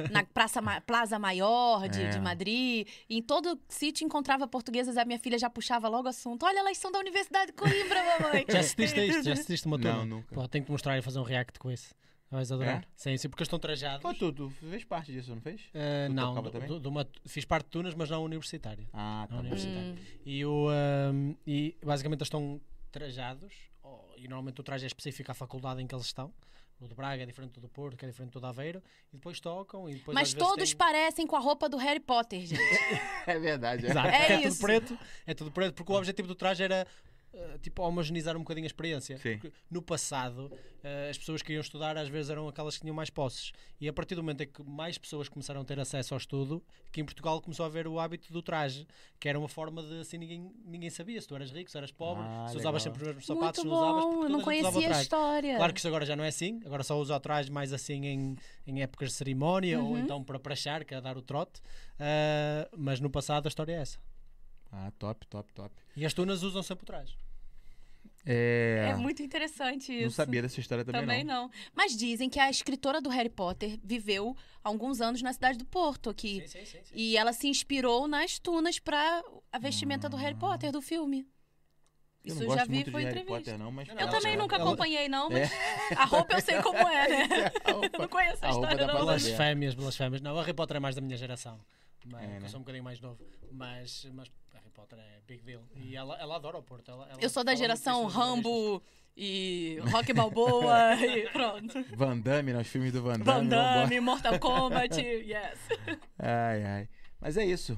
na [LAUGHS] Praça Plaza Maior de, É. de Madrid. E em todo sítio encontrava portuguesas, a minha filha já puxava logo o assunto. Olha, elas são da Universidade de Coimbra, mamãe. Já assististe a isto? Já assististe uma tuna? Não, nunca. Pô, tenho que te mostrar e fazer um react com isso. Vais adorar. É? Sim, sim, porque eles estão trajados. Ô, tu, tu fez parte disso, não fez? Uh, não, do- do- de uma- fiz parte de tunas, mas não universitária. Ah, tá Não, universitário. Hum. E, o, um, e basicamente eles estão trajados, oh, e normalmente o traje é específico à faculdade em que eles estão. O de Braga é diferente do do Porto, que é diferente do de Aveiro, e depois tocam. E depois, Mas todos têm- parecem com a roupa do Harry Potter, gente. [LAUGHS] É verdade. É. Exato, É é, isso. tudo preto, é tudo preto, porque o objetivo do traje era uh, tipo homogeneizar um bocadinho a experiência. Sim. Porque no passado, uh, as pessoas que iam estudar às vezes eram aquelas que tinham mais posses. E a partir do momento em que mais pessoas começaram a ter acesso ao estudo, que em Portugal começou a haver o hábito do traje, que era uma forma de assim ninguém, ninguém sabia se tu eras rico, se eras pobre, Ah, se legal. usavas sempre os mesmos sapatos, Muito se não usavas, porque não conhecia a história. Claro que isso agora já não é assim, agora só usa o traje mais assim em, em épocas de cerimónia ou Uhum. então para prachar, que é dar o trote. Uh, mas no passado a história é essa. Ah, top, top, top. E as tunas usam sempre o traje. É. É muito interessante isso. Não sabia dessa história também, Também não. não. Mas dizem que a escritora do Harry Potter viveu há alguns anos na cidade do Porto, aqui. sim, sim. sim. E ela se inspirou nas tunas para a vestimenta do Ah. Harry Potter, do filme. Eu Isso não eu gosto já vi, muito foi de Harry entrevista. Potter, não, mas... Eu Ela- também nunca ela- acompanhei, não, mas [LAUGHS] a roupa eu sei como é, né? [LAUGHS] A roupa- [LAUGHS] Não conheço a, A roupa história, não. Blasfémias, blasfémias. Não, o Harry Potter é mais da minha geração. Mas, É, né? Eu sou um bocadinho mais novo. Mas, mas Potter é big deal. E ela, ela adora o Porto. Ela, ela Eu sou da geração. Rambo e Rock Balboa [LAUGHS] e pronto. Van Damme, né? Os filmes do Van Damme. Van. Damme, Mortal [LAUGHS] Kombat, yes. Ai, ai. Mas é isso.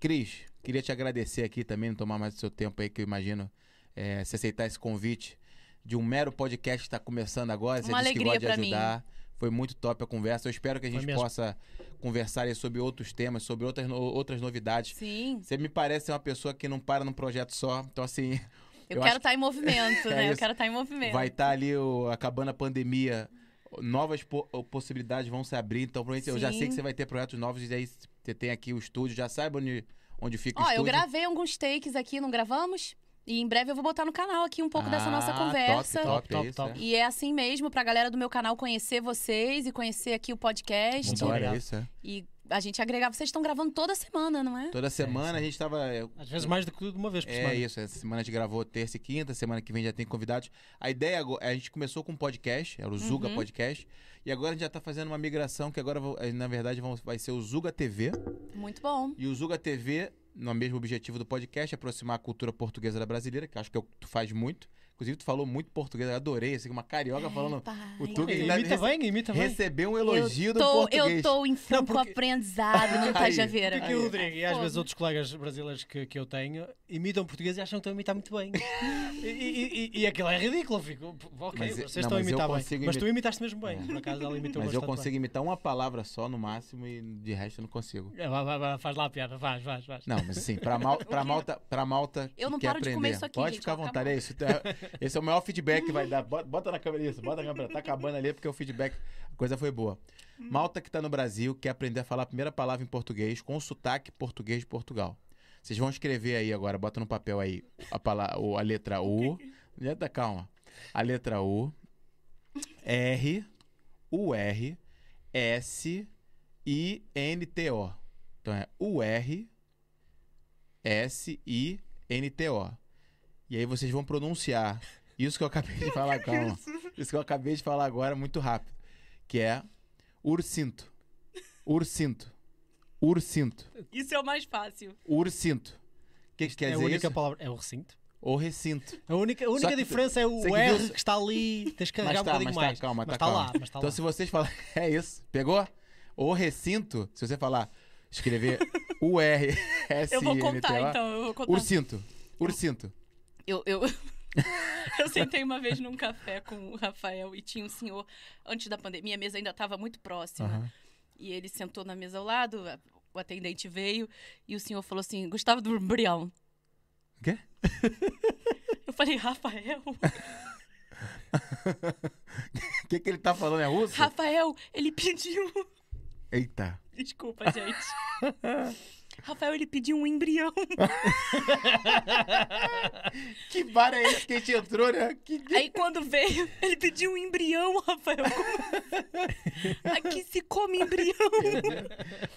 Cris, queria te agradecer aqui também, não tomar mais do seu tempo aí, que eu imagino é, se aceitar esse convite de um mero podcast que está começando agora. Você Uma disse que alegria gosta de pra mim. Foi muito top a conversa. Eu espero que a gente possa conversar aí sobre outros temas, sobre outras, no- outras novidades. Sim, Você me parece ser uma pessoa que não para num projeto só. Então, assim, eu, Eu quero estar em movimento, [LAUGHS] É né? Eu quero estar em movimento. vai estar ali o- acabando a pandemia. Novas po- possibilidades vão se abrir. Então, provavelmente, eu já sei que você vai ter projetos novos e aí Você tem aqui o estúdio, já sabe onde, onde fica o Ó, eu estúdio. gravei alguns takes aqui, não gravamos? E em breve eu vou botar no canal aqui um pouco dessa nossa Ah, conversa. Top, top, Top, é top, isso, top. é. E é assim mesmo, pra galera do meu canal conhecer vocês e conhecer aqui o podcast. Muito Vambora, obrigado. é isso, é. E a gente agregar. Vocês estão gravando toda semana, não é? Toda semana a gente tava... é, Às vezes mais do que uma vez por É semana. isso, essa semana a gente gravou terça e quinta, semana que vem já tem convidados. A ideia agora, a gente começou com um podcast, era o Zuga Uhum. Podcast, e agora a gente já tá fazendo uma migração que agora eh, na verdade vai ser o Zuga TV. Muito bom. E o Zuga TV, no mesmo objetivo do podcast, aproximar a cultura portuguesa da brasileira, que acho que é o que tu faz muito. Inclusive, tu falou muito português, eu adorei, assim, uma carioca falando. Pai, o Tuga E- ainda Imita bem, imita bem. Recebeu um elogio eu do tô, português. Eu tô em franco porque- aprendizado no [LAUGHS] Aí, Tajaveira. Porque aqui o Rodrigo e às vezes outros colegas brasileiros que, que eu tenho imitam português e acham que estão a imitar muito bem. [LAUGHS] e, e, e, e aquilo é ridículo. Fico, ok, Mas, vocês não, estão a imitar bem. consigo Mas tu imi- imitaste mesmo bem. Por acaso ela imitou Mas eu consigo imitar uma palavra só no máximo e de resto eu não consigo. bem. É, vai, vai, vai, faz lá a piada, faz, faz, faz. Não, mas assim, pra, [LAUGHS] mal, pra malta, pra malta Eu não que quer paro de aprender. comer isso aqui, Pode gente, ficar à vontade, é isso. É- Esse é o maior feedback que vai dar. Bota, na câmera isso, bota na câmera. Tá acabando ali porque o feedback, a coisa foi boa. Malta que tá no Brasil quer aprender a falar a primeira palavra em português com sotaque português de Portugal. Vocês vão escrever aí agora, bota no papel aí a, palavra, a letra U. Letra, calma. A letra U, R, U, R, S, I, N, T, O. Então é U, R, S, I, N, T, O. E aí vocês vão pronunciar isso que eu acabei de falar, [LAUGHS] calma. Isso que eu acabei de falar agora muito rápido. Que é ursinto. Ursinto. Ursinto. Isso é o mais fácil. Ursinto. O que, que quer é a dizer única isso? palavra. É o recinto. Ou recinto. A única, a única que diferença é o que R que está ali. Tens que carregar Mas tá, um bocadinho mas tá, mais. calma, mas tá, está calma. lá, mas está Então lá. se vocês falarem... [LAUGHS] É isso. Pegou? O recinto, se você falar... Escrever [LAUGHS] U-R-S-I-N-T-O... Eu vou contar, então. Eu vou contar. Ursinto. Ursinto. Eu, eu, [LAUGHS] eu sentei uma vez num café com o Rafael e tinha um senhor, antes da pandemia, a mesa ainda estava muito próxima. Aham. E ele sentou na mesa ao lado, o atendente veio e o senhor falou assim: Gustavo do Embrião. Quê? Eu falei, Rafael, O [LAUGHS] que, que ele tá falando? É russo? Rafael, ele pediu. Eita. Desculpa, gente. [LAUGHS] Rafael, ele pediu um embrião. [LAUGHS] Que bar é esse que a gente entrou, né? Que... Aí quando veio, ele pediu um embrião, Rafael. Como... Aqui se come embrião.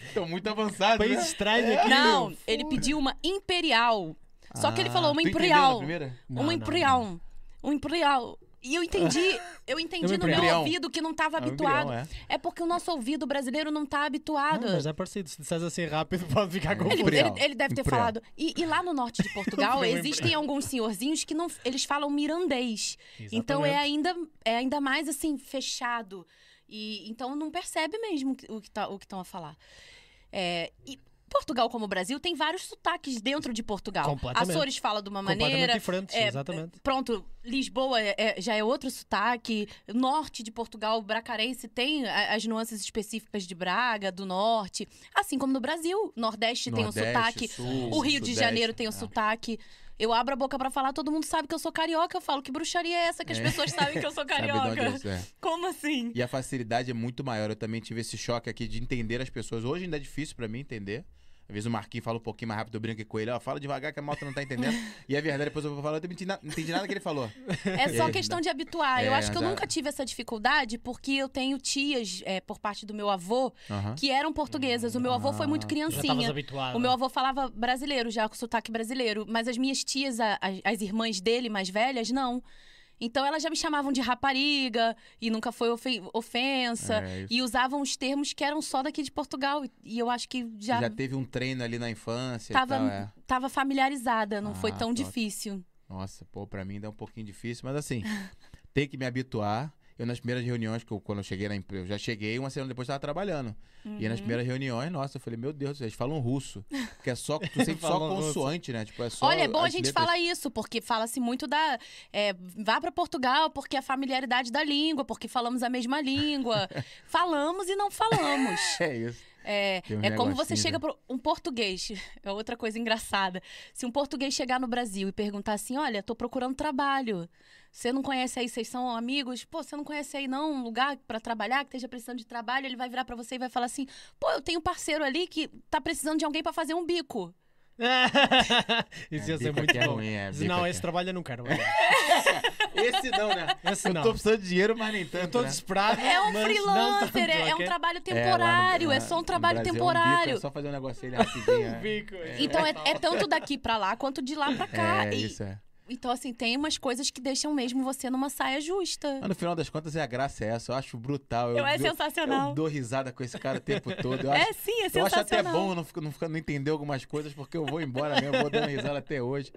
Estão muito avançados, País né? estranho aqui. Não, meu. ele pediu uma imperial. Só que ele falou uma Ah, tu entendeu imperial. primeira? Não, uma não, imperial. Um imperial. E eu entendi, eu entendi no meu embrião. ouvido que não estava É habituado. embrião, é. porque o nosso ouvido brasileiro não tá habituado. Não, mas é parecido. Se disseres assim rápido, [LAUGHS] pode ficar confuso. Ele, ele- ele deve ter Imperial. falado. E, e lá no norte de Portugal [LAUGHS] existem alguns senhorzinhos que não, eles falam mirandês. Então Exatamente. é ainda, é ainda mais assim, fechado. E, então não percebe mesmo o que tá, o que estão a falar. É, e Portugal, como o Brasil, tem vários sotaques dentro de Portugal. Completamente. Açores fala de uma Completamente maneira. diferentes, é, exatamente. Pronto, Lisboa é- é- já é outro sotaque. Norte de Portugal, Bracarense, tem as nuances específicas de Braga, do norte. Assim como no Brasil. Nordeste, tem um Nordeste, sotaque. Sul, o Rio de Sudeste, Janeiro tem um é. sotaque. Eu abro a boca pra falar, todo mundo sabe que eu sou carioca. Eu falo que bruxaria é essa que as É. pessoas sabem que eu sou [LAUGHS] carioca. isso, é. Como assim? E a facilidade é muito maior. Eu também tive esse choque aqui de entender as pessoas. Hoje ainda é difícil pra mim entender. Às vezes o Marquinhos fala um pouquinho mais rápido, eu brinco com ele. Ó, fala devagar que a malta não tá entendendo. e é verdade, depois eu vou falar, eu não entendi, na- não entendi nada que ele falou. É só [LAUGHS] É, questão de habituar. eu É, acho que eu já- nunca tive essa dificuldade porque eu tenho tias, é, por parte do meu avô, Aham. que eram portuguesas. O meu avô foi muito Ah. Criancinha. O meu avô falava brasileiro, já com sotaque brasileiro. Mas as minhas tias, a- as, as irmãs dele, mais velhas, não. Então elas já me chamavam de rapariga e nunca foi ofe- ofensa. É, e usavam os termos que eram só daqui de Portugal. E- eu acho que já, Já teve um treino ali na infância tava, tal, é. tava familiarizada, não foi Ah, tão top. difícil. Nossa, pô, pra mim dá um pouquinho difícil, mas assim, [LAUGHS] tem que me habituar. Eu nas primeiras reuniões, que eu, quando eu cheguei na empresa, eu já cheguei, uma semana depois tava trabalhando. E aí Uhum. nas primeiras reuniões, nossa, eu falei, meu Deus, eles falam russo. Porque é só, tu [LAUGHS] sempre só consoante, né? Tipo, é só Olha, é bom a gente letras. falar isso, porque fala-se muito da. é, vá para Portugal, porque a familiaridade da língua, porque falamos a mesma língua. [LAUGHS] falamos e não falamos. [LAUGHS] É isso. É, um é como você chega né? para um português. É outra coisa engraçada. Se um português chegar no Brasil e perguntar assim: olha, tô procurando trabalho. Você não conhece aí, vocês são amigos? Pô, você não conhece aí não um lugar para trabalhar, que esteja precisando de trabalho? Ele vai virar para você e vai falar assim: pô, eu tenho um parceiro ali que tá precisando de alguém para fazer um bico. [LAUGHS] Isso É, ia ser muito é bom. ruim, é, não, esse é- trabalho eu não quero. [LAUGHS] Esse não, né? Esse eu não. tô precisando de dinheiro, mas nem Eu tanto, tô né? desesperado. É um freelancer, é, é um trabalho É, temporário, é, só um trabalho Brasil, um temporário. bico, é só fazer um negócio ali rapidinho. [LAUGHS] é. Bico. Então é, é tanto daqui pra lá quanto de lá pra cá. É, E- isso é. Então, assim, tem umas coisas que deixam mesmo você numa saia justa. Mas no final das contas, é a graça é essa. Eu acho brutal. Eu é dou- sensacional. Eu dou risada com esse cara o tempo todo. Eu acho, É sim, é eu acho até sensacional. bom eu não, não, não entender algumas coisas, porque eu vou embora mesmo, eu vou dando risada até hoje.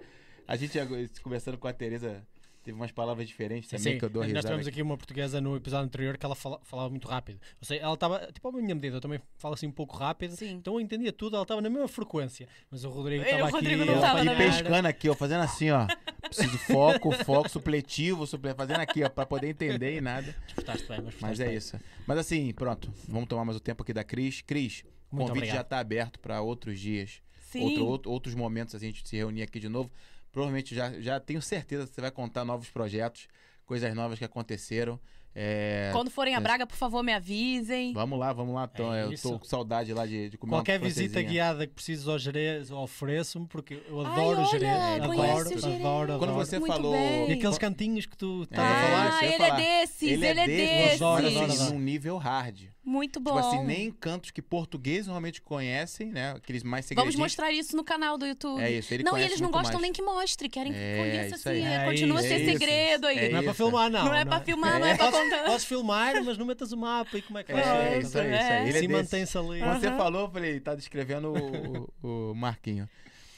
A gente, conversando com a Tereza, teve umas palavras diferentes também sim. que eu dou Nós risada. tivemos aqui uma portuguesa no episódio anterior que ela fala- falava muito rápido. Ou seja, ela estava, tipo, à minha medida, eu também falo assim um pouco rápido. Sim. Então eu entendia tudo, ela estava na mesma frequência. Mas o Rodrigo estava aqui. Rodrigo não tava E pescando aqui, ó, fazendo assim, ó. Preciso de foco, foco, supletivo, suple... fazendo aqui, ó, pra poder entender e nada. Portaste bem, mas, Mas é bem. isso. Mas assim, pronto. Vamos tomar mais o tempo aqui da Cris. Cris, o convite obrigado. já tá aberto pra outros dias. Outro, outro- outros momentos a gente se reunir aqui de novo. Provavelmente já, já tenho certeza que você vai contar novos projetos, coisas novas que aconteceram. É, Quando forem a é- Braga, por favor, me avisem. Vamos lá, vamos lá, Tom. É eu isso. tô com saudade lá de, de comer Qualquer uma visita guiada que precises ao Jerez, eu ofereço-me, porque eu Ai, adoro o olha, Jerez. conhece Adoro, o Jerez. adoro, Quando adoro. você Muito falou. bem. E aqueles cantinhos que tu estás É, a falar. Ah, isso eu ia ele é desses, ele, é desses, desses. adoro, adoro, adoro. num nível hard. Muito bom. Tipo assim, nem cantos que portugueses normalmente conhecem, né? Aqueles mais Vamos segredinhos. mostrar isso no canal do YouTube. É isso, ele não, e eles não gostam mais. nem que mostre, querem que É, conheça assim. é, É continua ser é isso. segredo aí. É Não é para isso. filmar, não. Não é pra filmar, não é pra contar. Podes filmar, mas não metas o mapa e como é que É, vai ser. isso aí, isso aí. É. Ele é Se desse. mantém-se ali. Quando você falou, eu falei, tá descrevendo o, o, o Marquinho.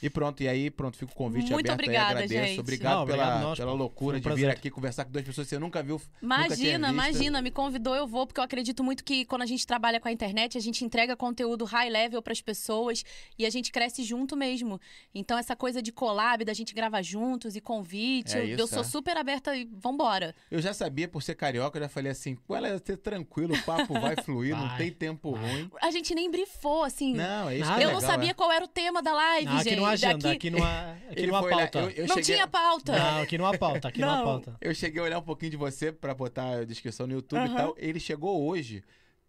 E pronto, e aí, pronto, fica o convite Muito aberto obrigada, aí, agradeço. gente. Obrigado, Não, obrigado pela, nós, pela loucura um de vir aqui conversar com duas pessoas que você nunca viu. nunca Imagina, visto. imagina, me convidou, eu vou, porque eu acredito muito que quando a gente trabalha com a internet, a gente entrega conteúdo high level para as pessoas e a gente cresce junto mesmo. Então, essa coisa de collab, da gente gravar juntos e convite, É eu, isso, eu sou é. super aberta e vambora. Eu já sabia, por ser carioca, eu já falei assim, com ela ser tranquilo, o papo vai [LAUGHS] fluir, não Vai. tem tempo ruim. A gente nem brifou, assim. Não, é isso Não, é eu não legal, sabia é. qual era o tema da live, Não, gente. Aqui não há agenda, Aqui aqui não há, aqui Ele não há foi olhar- pauta. eu- eu não cheguei- tinha pauta. Não, aqui não há pauta, aqui não, há pauta. Eu cheguei a olhar um pouquinho de você pra botar a descrição no YouTube e Aham. tal. Ele chegou hoje,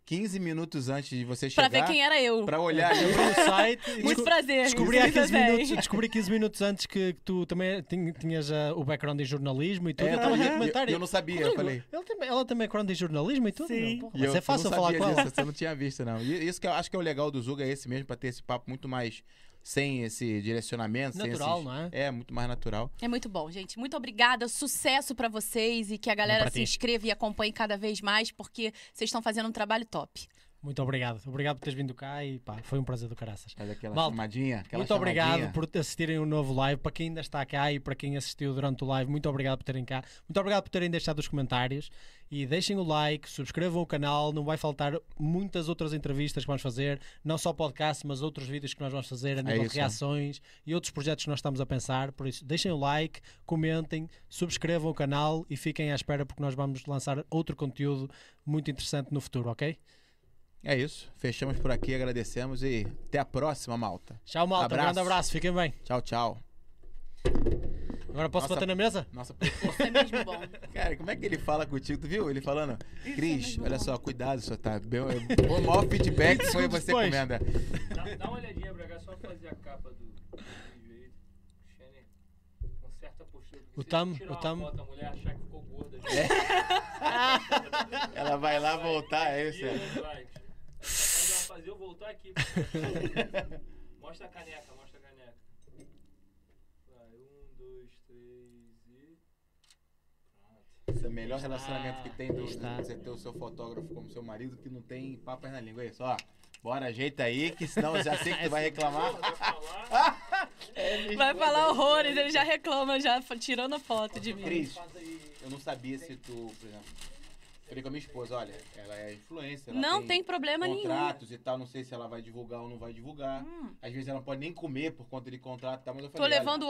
15 minutos antes de você Pra chegar. ver quem era eu. Pra olhar. Eu no site e Muito prazer. descobri há Muito 15 bem. minutos, descobri 15 minutos antes que tu também tin- tinhas ah, o background em jornalismo e tudo. É, eu eu- comentar. eu e- não sabia, eu falei. ele também- ela também é background em jornalismo e tudo. Sim. porra, E vai eu- eu fácil não falar com ela. disso, Você não tinha visto, não. E isso que eu acho que é o legal do Zuga é esse mesmo, pra ter esse papo muito mais sem esse direcionamento. sem Natural, esses- não é? É, muito mais natural. É muito bom, gente. Muito obrigada. Sucesso pra vocês e que a galera se inscreva e acompanhe cada vez mais, porque vocês estão fazendo um trabalho top. Muito obrigado. Obrigado por teres vindo cá e pá, foi um prazer do caraças. Faz aquela Malta, chamadinha. Aquela muito obrigado chamadinha. por assistirem o novo live. Para quem ainda está cá e para quem assistiu durante o live, muito obrigado por terem cá. Muito obrigado por terem deixado os comentários. E deixem o like, subscrevam o canal. Não vai faltar muitas outras entrevistas que vamos fazer. Não só podcast, mas outros vídeos que nós vamos fazer a nível isso. de reações e outros projetos que nós estamos a pensar. Por isso, deixem o like, comentem, subscrevam o canal e fiquem à espera porque nós vamos lançar outro conteúdo muito interessante no futuro, ok? É isso. Fechamos por aqui, agradecemos e até a próxima, malta. Tchau, malta. Um Abraço. grande abraço. Fiquem bem. Tchau, tchau. Agora posso Nossa. bater na mesa? Nossa, Isso é mesmo bom. [LAUGHS] cara, como é que ele fala contigo? Tu viu? Ele falando, é Cris, mesmo olha bom. só, cuidado, só tá bem. O maior feedback [LAUGHS] foi você comendo. Dá, dá uma olhadinha pra cá, só fazer a capa do, O tirar o foto, a mulher achar que ficou gorda. [LAUGHS] Ela vai lá voltar, é isso. É. vai. Fazer eu voltar aqui. mostra a caneca, mostra a caneca. Vai, um, dois, três e. Pronto. Esse é o melhor relacionamento que tem do, Está. você ter o seu fotógrafo como seu marido que não tem papas na língua. É isso, ó. Bora, ajeita aí, que senão eu já sei que tu vai [LAUGHS] reclamar. Vai falar. [LAUGHS] Horrores, ele já reclama, já tirando a foto de mim. Cris, eu não sabia se tu, por exemplo. Falei com a minha esposa, olha, ela é influencer. ela Não tem problema nenhum. contratos e tal, não sei se ela vai divulgar ou não vai divulgar. Às vezes ela não pode nem comer por conta de contrato e tal, mas eu Tô falei, olha, levando